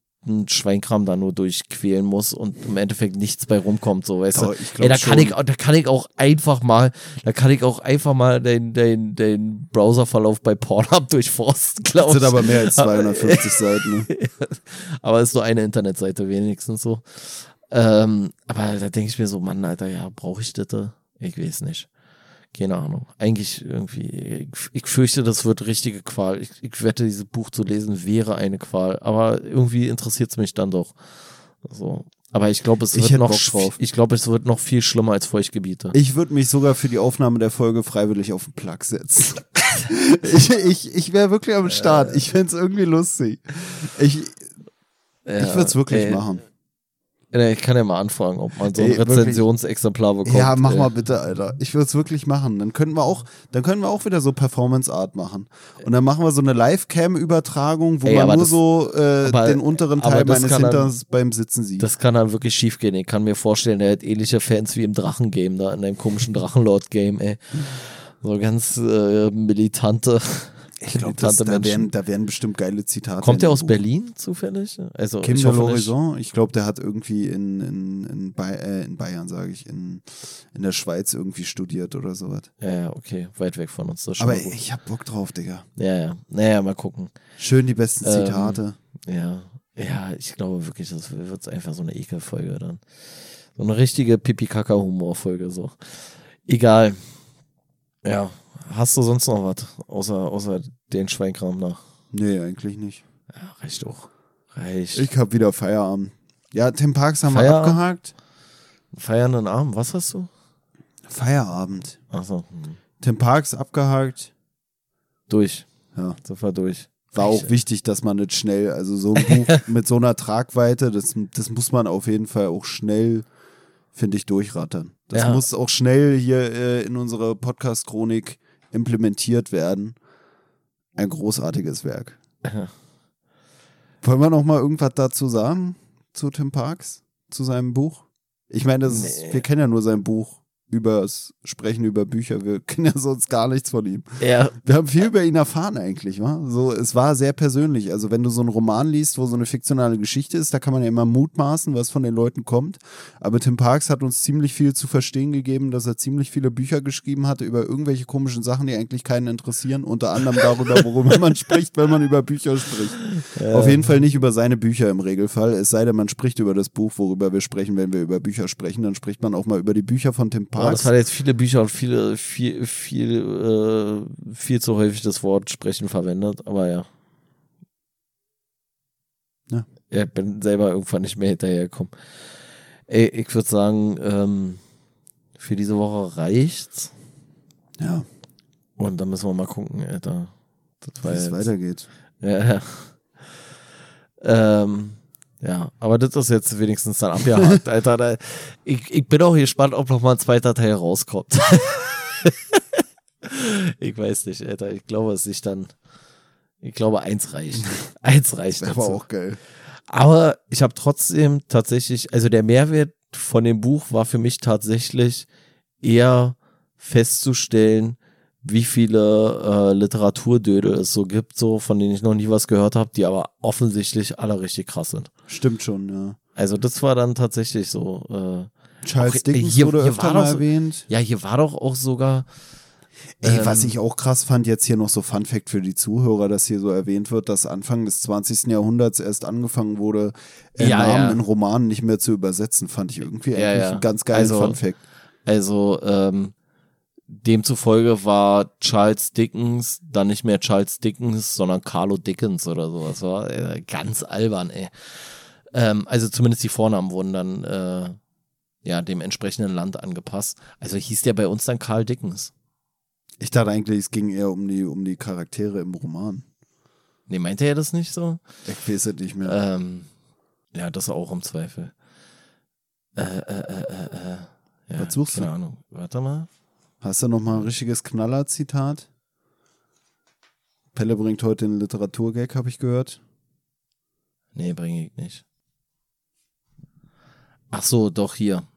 Schweinkram da nur durchquälen muss und im Endeffekt nichts bei rumkommt, so weißt du. ich Ey, da kann schon. ich, da kann ich auch einfach mal, da kann ich auch einfach mal den, den, den Browserverlauf bei Pornhub durchforsten, Das glaube sind ich. aber mehr als 250 Seiten. Ne? aber ist nur eine Internetseite wenigstens so. Ähm, aber da denke ich mir so, Mann, Alter, ja, brauche ich das? da? Ich weiß nicht. Keine Ahnung. Eigentlich irgendwie, ich, ich fürchte, das wird richtige Qual. Ich, ich wette, dieses Buch zu lesen wäre eine Qual. Aber irgendwie interessiert es mich dann doch. So. Aber ich glaube, es wird noch, ich glaube, es wird noch viel schlimmer als Feuchtgebiete. Ich würde mich sogar für die Aufnahme der Folge freiwillig auf den Plug setzen. ich ich, ich wäre wirklich am Start. Ich fände es irgendwie lustig. Ich, ich würde es wirklich ey, machen. Ich kann ja mal anfragen, ob man so ein Ey. Rezensionsexemplar bekommt. Ja, mach ey. mal bitte, Alter. Ich würde es wirklich machen. Dann können wir auch, dann können wir auch wieder so Performance Art machen. Und dann machen wir so eine Live-Cam-Übertragung, wo Ey, man nur das- so äh, aber- den unteren Teil meines dann- Hinterns beim Sitzen sieht. Das kann dann wirklich schief gehen. Ich kann mir vorstellen, der hat ähnliche Fans wie im Drachengame, da in deinem komischen Drachenlord-Game, ey. So ganz äh, militante, ich glaube, da, werden, da werden bestimmt geile Zitate. Kommt der aus Buch. Berlin zufällig? Also Kim ich de l'Horizon, ich glaube, der hat irgendwie in, in, in, Bay äh, in Bayern, sage ich, in, in der Schweiz irgendwie studiert oder sowas. Ja, ja, okay, weit weg von uns. Aber gut. ich hab Bock drauf, Digga. Ja, ja. Naja, mal gucken. Schön die besten Ähm, Zitate. Ja, ja, ich glaube wirklich, das wird einfach so eine Ekelfolge dann. So eine richtige Pipi-Kaka-Humorfolge, so. Egal. Ja, hast du sonst noch was, außer, außer den Schweinkram nach? Nee, eigentlich nicht. Ja, reicht auch. Reicht. Ich hab wieder Feierabend. Ja, Tim Parks haben wir Feierabend? abgehakt. Feiernden Abend, was hast du? Feierabend. Achso, hm. Tim Parks abgehakt. durch. Ja. Wir durch. War auch wichtig, dass man nicht schnell, also so ein Buch mit so einer Tragweite, das, das muss man auf jeden Fall auch schnell, finde ich, durchrattern. Das Ja. muss auch schnell hier äh, in unsere Podcast-Chronik implementiert werden. Ein großartiges Werk. Ja. Wollen wir noch mal irgendwas dazu sagen? Zu Tim Parks? Zu seinem Buch? Ich meine, das ist, Nee. wir kennen ja nur sein Buch übers Sprechen über Bücher. Wir kennen ja sonst gar nichts von ihm. Ja, Wir haben viel über ihn erfahren eigentlich, wa? So, es war sehr persönlich. Also wenn du so einen Roman liest, wo so eine fiktionale Geschichte ist, da kann man ja immer mutmaßen, was von den Leuten kommt. Aber Tim Parks hat uns ziemlich viel zu verstehen gegeben, dass er ziemlich viele Bücher geschrieben hatte über irgendwelche komischen Sachen, die eigentlich keinen interessieren. Unter anderem darüber, worüber man spricht, wenn man über Bücher spricht. Auf jeden Fall nicht über seine Bücher im Regelfall. Es sei denn, man spricht über das Buch, worüber wir sprechen. Wenn wir über Bücher sprechen, dann spricht man auch mal über die Bücher von Tim Parks. das hat jetzt viele Bücher und viele, viel, viel, äh, viel zu häufig das Wort sprechen verwendet, aber ja. Ja. Ja, bin selber irgendwann nicht mehr hinterhergekommen. Ey, ich würde sagen, ähm, für diese Woche reicht's. ja, Und dann müssen wir mal gucken, Alter. Wie es weitergeht. ja, ja. Ähm, ja, aber das ist jetzt wenigstens dann abgehakt, Alter. Da, ich, ich bin auch gespannt, ob noch mal ein zweiter Teil rauskommt. ich weiß nicht, Alter. Ich glaube, es sich dann. Ich glaube, eins reicht. Eins reicht Das war auch geil. Aber ich habe trotzdem tatsächlich, also der Mehrwert von dem Buch war für mich tatsächlich eher festzustellen, wie viele äh, Literaturdödel es so gibt, so von denen ich noch nie was gehört habe, die aber offensichtlich alle richtig krass sind. Stimmt schon, ja. Also das war dann tatsächlich so. Äh, Charles Auch, äh, Dickens hier- wurde hier öfter mal doch erwähnt. ja, hier war doch auch sogar. Ey, ähm, was ich auch krass fand, jetzt hier noch so Fun Fact für die Zuhörer, dass hier so erwähnt wird, dass Anfang des 20. Jahrhunderts erst angefangen wurde, äh, Ja, Namen ja. in Romanen nicht mehr zu übersetzen, fand ich irgendwie Ja, eigentlich ja. einen ganz geilen Also- Fun Fact. Also ähm, demzufolge war Charles Dickens dann nicht mehr Charles Dickens, sondern Carlo Dickens oder so. Das war äh, ganz albern, ey. Ähm, also zumindest die Vornamen wurden dann äh, ja dem entsprechenden Land angepasst. Also hieß der bei uns dann Karl Dickens. Ich dachte eigentlich, es ging eher um die, um die Charaktere im Roman. Nee, meinte er das nicht so? Ich weiß es nicht mehr. Ähm, ja, das auch im Zweifel. Äh, äh, äh, äh, äh. Ja, Was suchst keine du? Ahnung. Warte mal. Hast du noch mal ein richtiges Knaller-Zitat? Pelle bringt heute den Literaturgag, habe ich gehört. Nee, bringe ich nicht. Ach so, doch hier.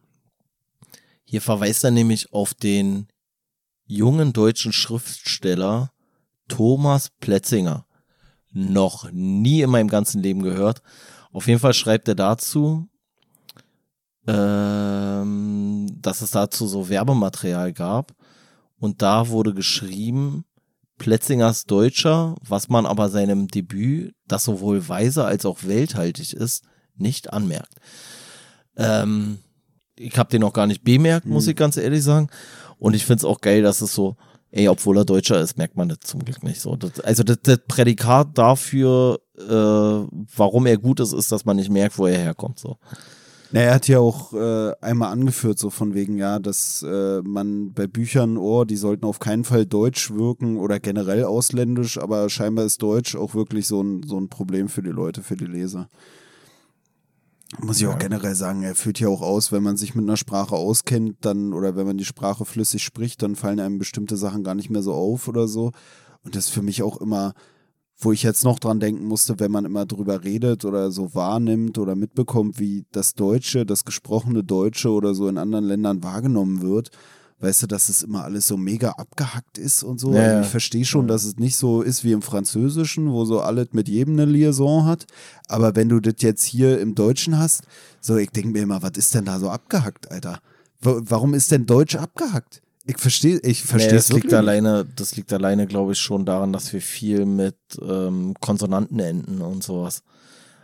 Hier verweist er nämlich auf den jungen deutschen Schriftsteller Thomas Plätzinger. noch nie in meinem ganzen Leben gehört. Auf jeden Fall schreibt er dazu, ähm, dass es dazu so Werbematerial gab. Und da wurde geschrieben, Plätzingers Deutscher, was man aber seinem Debüt, das sowohl weise als auch welthaltig ist, nicht anmerkt. Ähm, ich habe den noch gar nicht bemerkt, muss Mhm. ich ganz ehrlich sagen. Und ich find's auch geil, dass es so, ey, obwohl er Deutscher ist, merkt man das zum Glück nicht so. Das, also das, das Prädikat dafür, äh, warum er gut ist, ist, dass man nicht merkt, wo er herkommt. So. Na, er hat ja auch äh, einmal angeführt, so von wegen, ja, dass äh, man bei Büchern, oh, die sollten auf keinen Fall deutsch wirken oder generell ausländisch, aber scheinbar ist Deutsch auch wirklich so ein, so ein Problem für die Leute, für die Leser. Muss ich auch generell sagen, er führt ja auch aus, wenn man sich mit einer Sprache auskennt, dann oder wenn man die Sprache flüssig spricht, dann fallen einem bestimmte Sachen gar nicht mehr so auf oder so. Und das ist für mich auch immer, wo ich jetzt noch dran denken musste, wenn man immer drüber redet oder so wahrnimmt oder mitbekommt, wie das Deutsche, das gesprochene Deutsche oder so in anderen Ländern wahrgenommen wird. Weißt du, dass es immer alles so mega abgehackt ist und so. Ja, also ja. ich verstehe schon, dass es nicht so ist wie im Französischen, wo so alles mit jedem eine Liaison hat. Aber wenn du das jetzt hier im Deutschen hast, so, ich denke mir immer, was ist denn da so abgehackt, Alter? Wa- Warum ist denn Deutsch abgehackt? Ich verstehe, ich verstehe Nee, es das liegt wirklich alleine, das liegt alleine, glaube ich, schon daran, dass wir viel mit ähm, Konsonanten enden und sowas.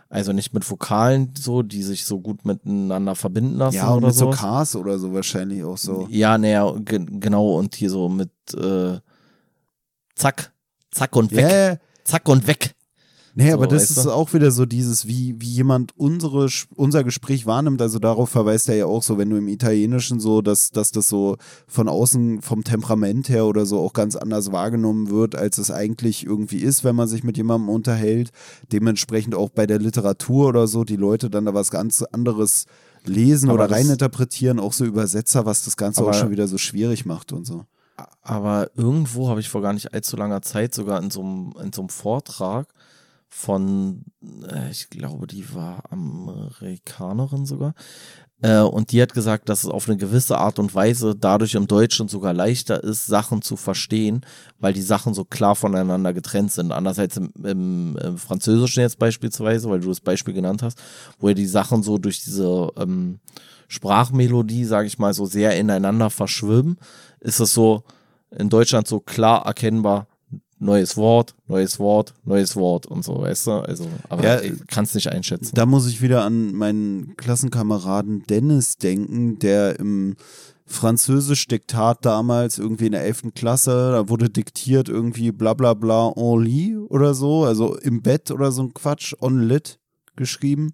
Also nicht mit Vokalen so, die sich so gut miteinander verbinden lassen Ja, und oder mit so. Ks oder so wahrscheinlich auch so. Ja, naja, ge genau, und hier so mit äh, zack, zack und weg, Ja, zack und weg. Nee, So, aber das ist du? auch wieder so dieses, wie, wie jemand unsere, unser Gespräch wahrnimmt. Also darauf verweist er ja auch so, wenn du im Italienischen so, dass, dass das so von außen vom Temperament her oder so auch ganz anders wahrgenommen wird, als es eigentlich irgendwie ist, wenn man sich mit jemandem unterhält. Dementsprechend auch bei der Literatur oder so, die Leute dann da was ganz anderes lesen Aber oder reininterpretieren, auch so Übersetzer, was das Ganze auch schon wieder so schwierig macht und so. Aber irgendwo habe ich vor gar nicht allzu langer Zeit sogar in so einem, in so einem Vortrag von, äh, ich glaube, die war Amerikanerin sogar. Äh, und die hat gesagt, dass es auf eine gewisse Art und Weise dadurch im Deutschen sogar leichter ist, Sachen zu verstehen, weil die Sachen so klar voneinander getrennt sind. Andererseits im, im, im Französischen jetzt beispielsweise, weil du das Beispiel genannt hast, wo ja die Sachen so durch diese ähm, Sprachmelodie, sage ich mal, so sehr ineinander verschwimmen, ist es so in Deutschland so klar erkennbar, neues Wort, neues Wort, neues Wort und so, weißt du? Also, aber Ja, ich kann es nicht einschätzen. Da muss ich wieder an meinen Klassenkameraden Dennis denken, der im Französisch-Diktat damals irgendwie in der 11. Klasse, da wurde diktiert irgendwie bla bla bla en lit oder so, also im Bett oder so ein Quatsch, on lit geschrieben.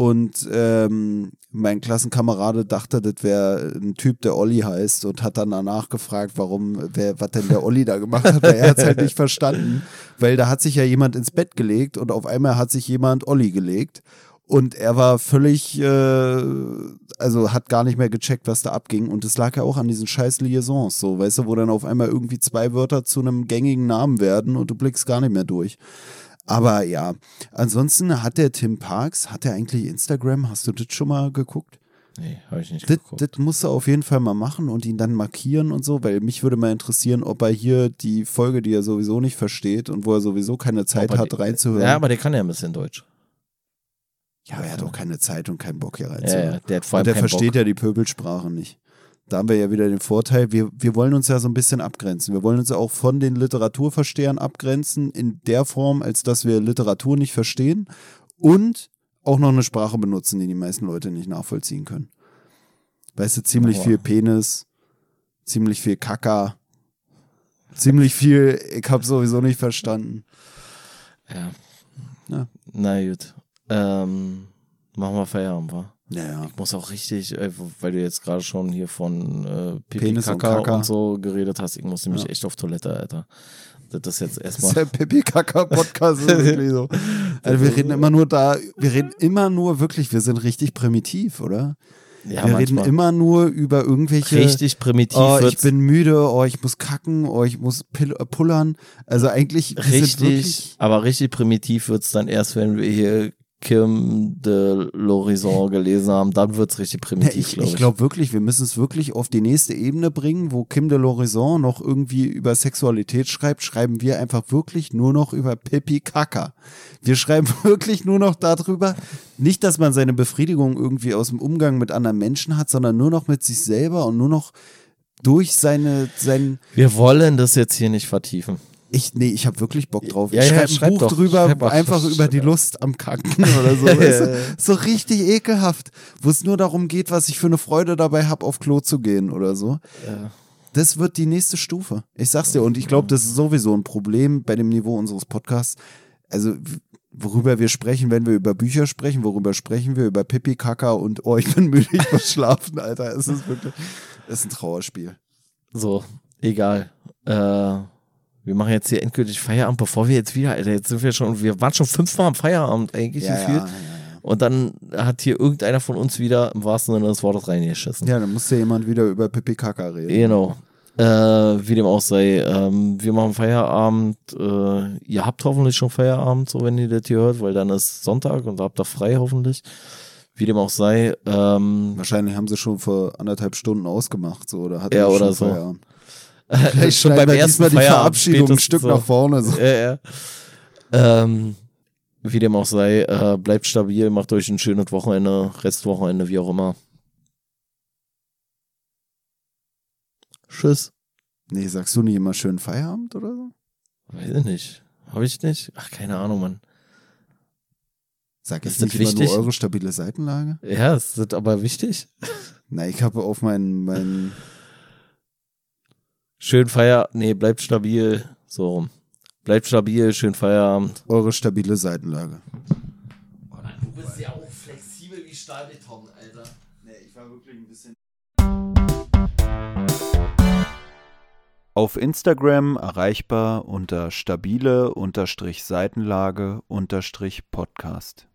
Und ähm, mein Klassenkamerade dachte, das wäre ein Typ, der Olli heißt und hat dann danach gefragt, warum, wer, was denn der Olli da gemacht hat, weil er hat es halt nicht verstanden, weil da hat sich ja jemand ins Bett gelegt und auf einmal hat sich jemand Olli gelegt. Und er war völlig, äh, also hat gar nicht mehr gecheckt, was da abging. Und es lag ja auch an diesen scheiß Liaisons, so, weißt du, wo dann auf einmal irgendwie zwei Wörter zu einem gängigen Namen werden und du blickst gar nicht mehr durch. Aber ja, ansonsten hat der Tim Parks, hat er eigentlich Instagram? Hast du das schon mal geguckt? Nee, habe ich nicht Das, geguckt. das musst du auf jeden Fall mal machen und ihn dann markieren und so, weil mich würde mal interessieren, ob er hier die Folge, die er sowieso nicht versteht und wo er sowieso keine Zeit hat, die- reinzuhören. Ja, aber der kann ja ein bisschen Deutsch. Ja, aber er hat auch keine Zeit und keinen Bock hier Ja, reinzuhören. ja, der hat vor allem und der versteht Bock. ja die Pöbelsprache nicht. Da haben wir ja wieder den Vorteil, wir, wir wollen uns ja so ein bisschen abgrenzen. Wir wollen uns ja auch von den Literaturverstehern abgrenzen, in der Form, als dass wir Literatur nicht verstehen und auch noch eine Sprache benutzen, die die meisten Leute nicht nachvollziehen können. Weißt du, ziemlich Aber- viel Penis, ziemlich viel Kaka, ziemlich viel, ich habe sowieso nicht verstanden. Ja. Ja. Na gut. Ähm, machen wir Feierabend, wa? Ja, ja. Ich muss auch richtig, äh, weil du jetzt gerade schon hier von äh, Pipi, Penis und Kaka und, Kaka. so geredet hast, ich muss nämlich Ja. echt auf Toilette, Alter. Das ist jetzt Das ist erstmal. der Pipi-Kaka-Podcast. ist wirklich so. Also wir reden immer nur da, wir reden immer nur wirklich, wir sind richtig primitiv, oder? Ja, wir reden manchmal. immer nur über irgendwelche. richtig primitiv. Oh, ich wird's. bin müde, oh, ich muss kacken, oh, ich muss pullern. Also eigentlich, richtig, aber richtig primitiv wird's dann erst, wenn wir hier Kim de l'Horizon gelesen haben, dann wird's richtig primitiv, ich glaube ich ich. glaube wirklich, wir müssen es wirklich auf die nächste Ebene bringen, wo Kim de l'Horizon noch irgendwie über Sexualität schreibt, schreiben wir einfach wirklich nur noch über Pipi Kaka. Wir schreiben wirklich nur noch darüber, nicht, dass man seine Befriedigung irgendwie aus dem Umgang mit anderen Menschen hat, sondern nur noch mit sich selber und nur noch durch seine, sein, Wir wollen das jetzt hier nicht vertiefen. Ich, nee, ich habe wirklich Bock drauf. Ja, ich ja, schreibe ein schreib Buch doch, drüber, doch. einfach über die Lust am Kacken oder so. weißt du? So richtig ekelhaft, wo es nur darum geht, was ich für eine Freude dabei habe, auf Klo zu gehen oder so. Ja. Das wird die nächste Stufe. Ich sag's dir. Und ich glaube, das ist sowieso ein Problem bei dem Niveau unseres Podcasts. Also, worüber wir sprechen, wenn wir über Bücher sprechen, worüber sprechen wir? Über Pipi, Kaka und oh, ich bin müde, ich muss schlafen, Alter. Es ist wirklich, es ist ein Trauerspiel. So, egal. Äh, wir machen jetzt hier endgültig Feierabend, bevor wir jetzt wieder, Alter, jetzt sind wir schon, wir waren schon fünfmal am Feierabend eigentlich Ja, gefühlt. ja, ja, Und dann hat hier irgendeiner von uns wieder im wahrsten Sinne des Wortes reingeschissen. ja. dann muss ja jemand wieder über Pipi, Kaka reden. Genau. Äh, wie dem auch sei, ähm, wir machen Feierabend. Äh, ihr habt hoffentlich schon Feierabend, so wenn ihr das hier hört, weil dann ist Sonntag und da habt ihr frei hoffentlich. Wie dem auch sei, ähm, Wahrscheinlich haben sie schon vor anderthalb Stunden ausgemacht, so, oder hat Ja, er oder so. Feierabend? schon Schneiden beim ersten diesmal die Verabschiedung ein Stück so. nach vorne. So. Ja, ja. Ähm, wie dem auch sei, äh, bleibt stabil, macht euch ein schönes Wochenende, Restwochenende, wie auch immer. Tschüss. Nee, sagst du nicht immer schönen Feierabend oder so? Weiß ich nicht. Habe ich nicht? Ach, keine Ahnung, Mann. Sag ich Ist nicht immer wichtig? nur eure stabile Seitenlage? Ja, ist das aber wichtig. Na, ich habe auf meinen, meinen Schön Feier, nee, bleibt stabil. So rum. Bleibt stabil, schön Feierabend. eure stabile Seitenlage. Du bist ja auch flexibel wie Stahlbeton, Alter. Nee, ich war wirklich ein bisschen. Auf Instagram erreichbar unter stabile-seitenlage-podcast.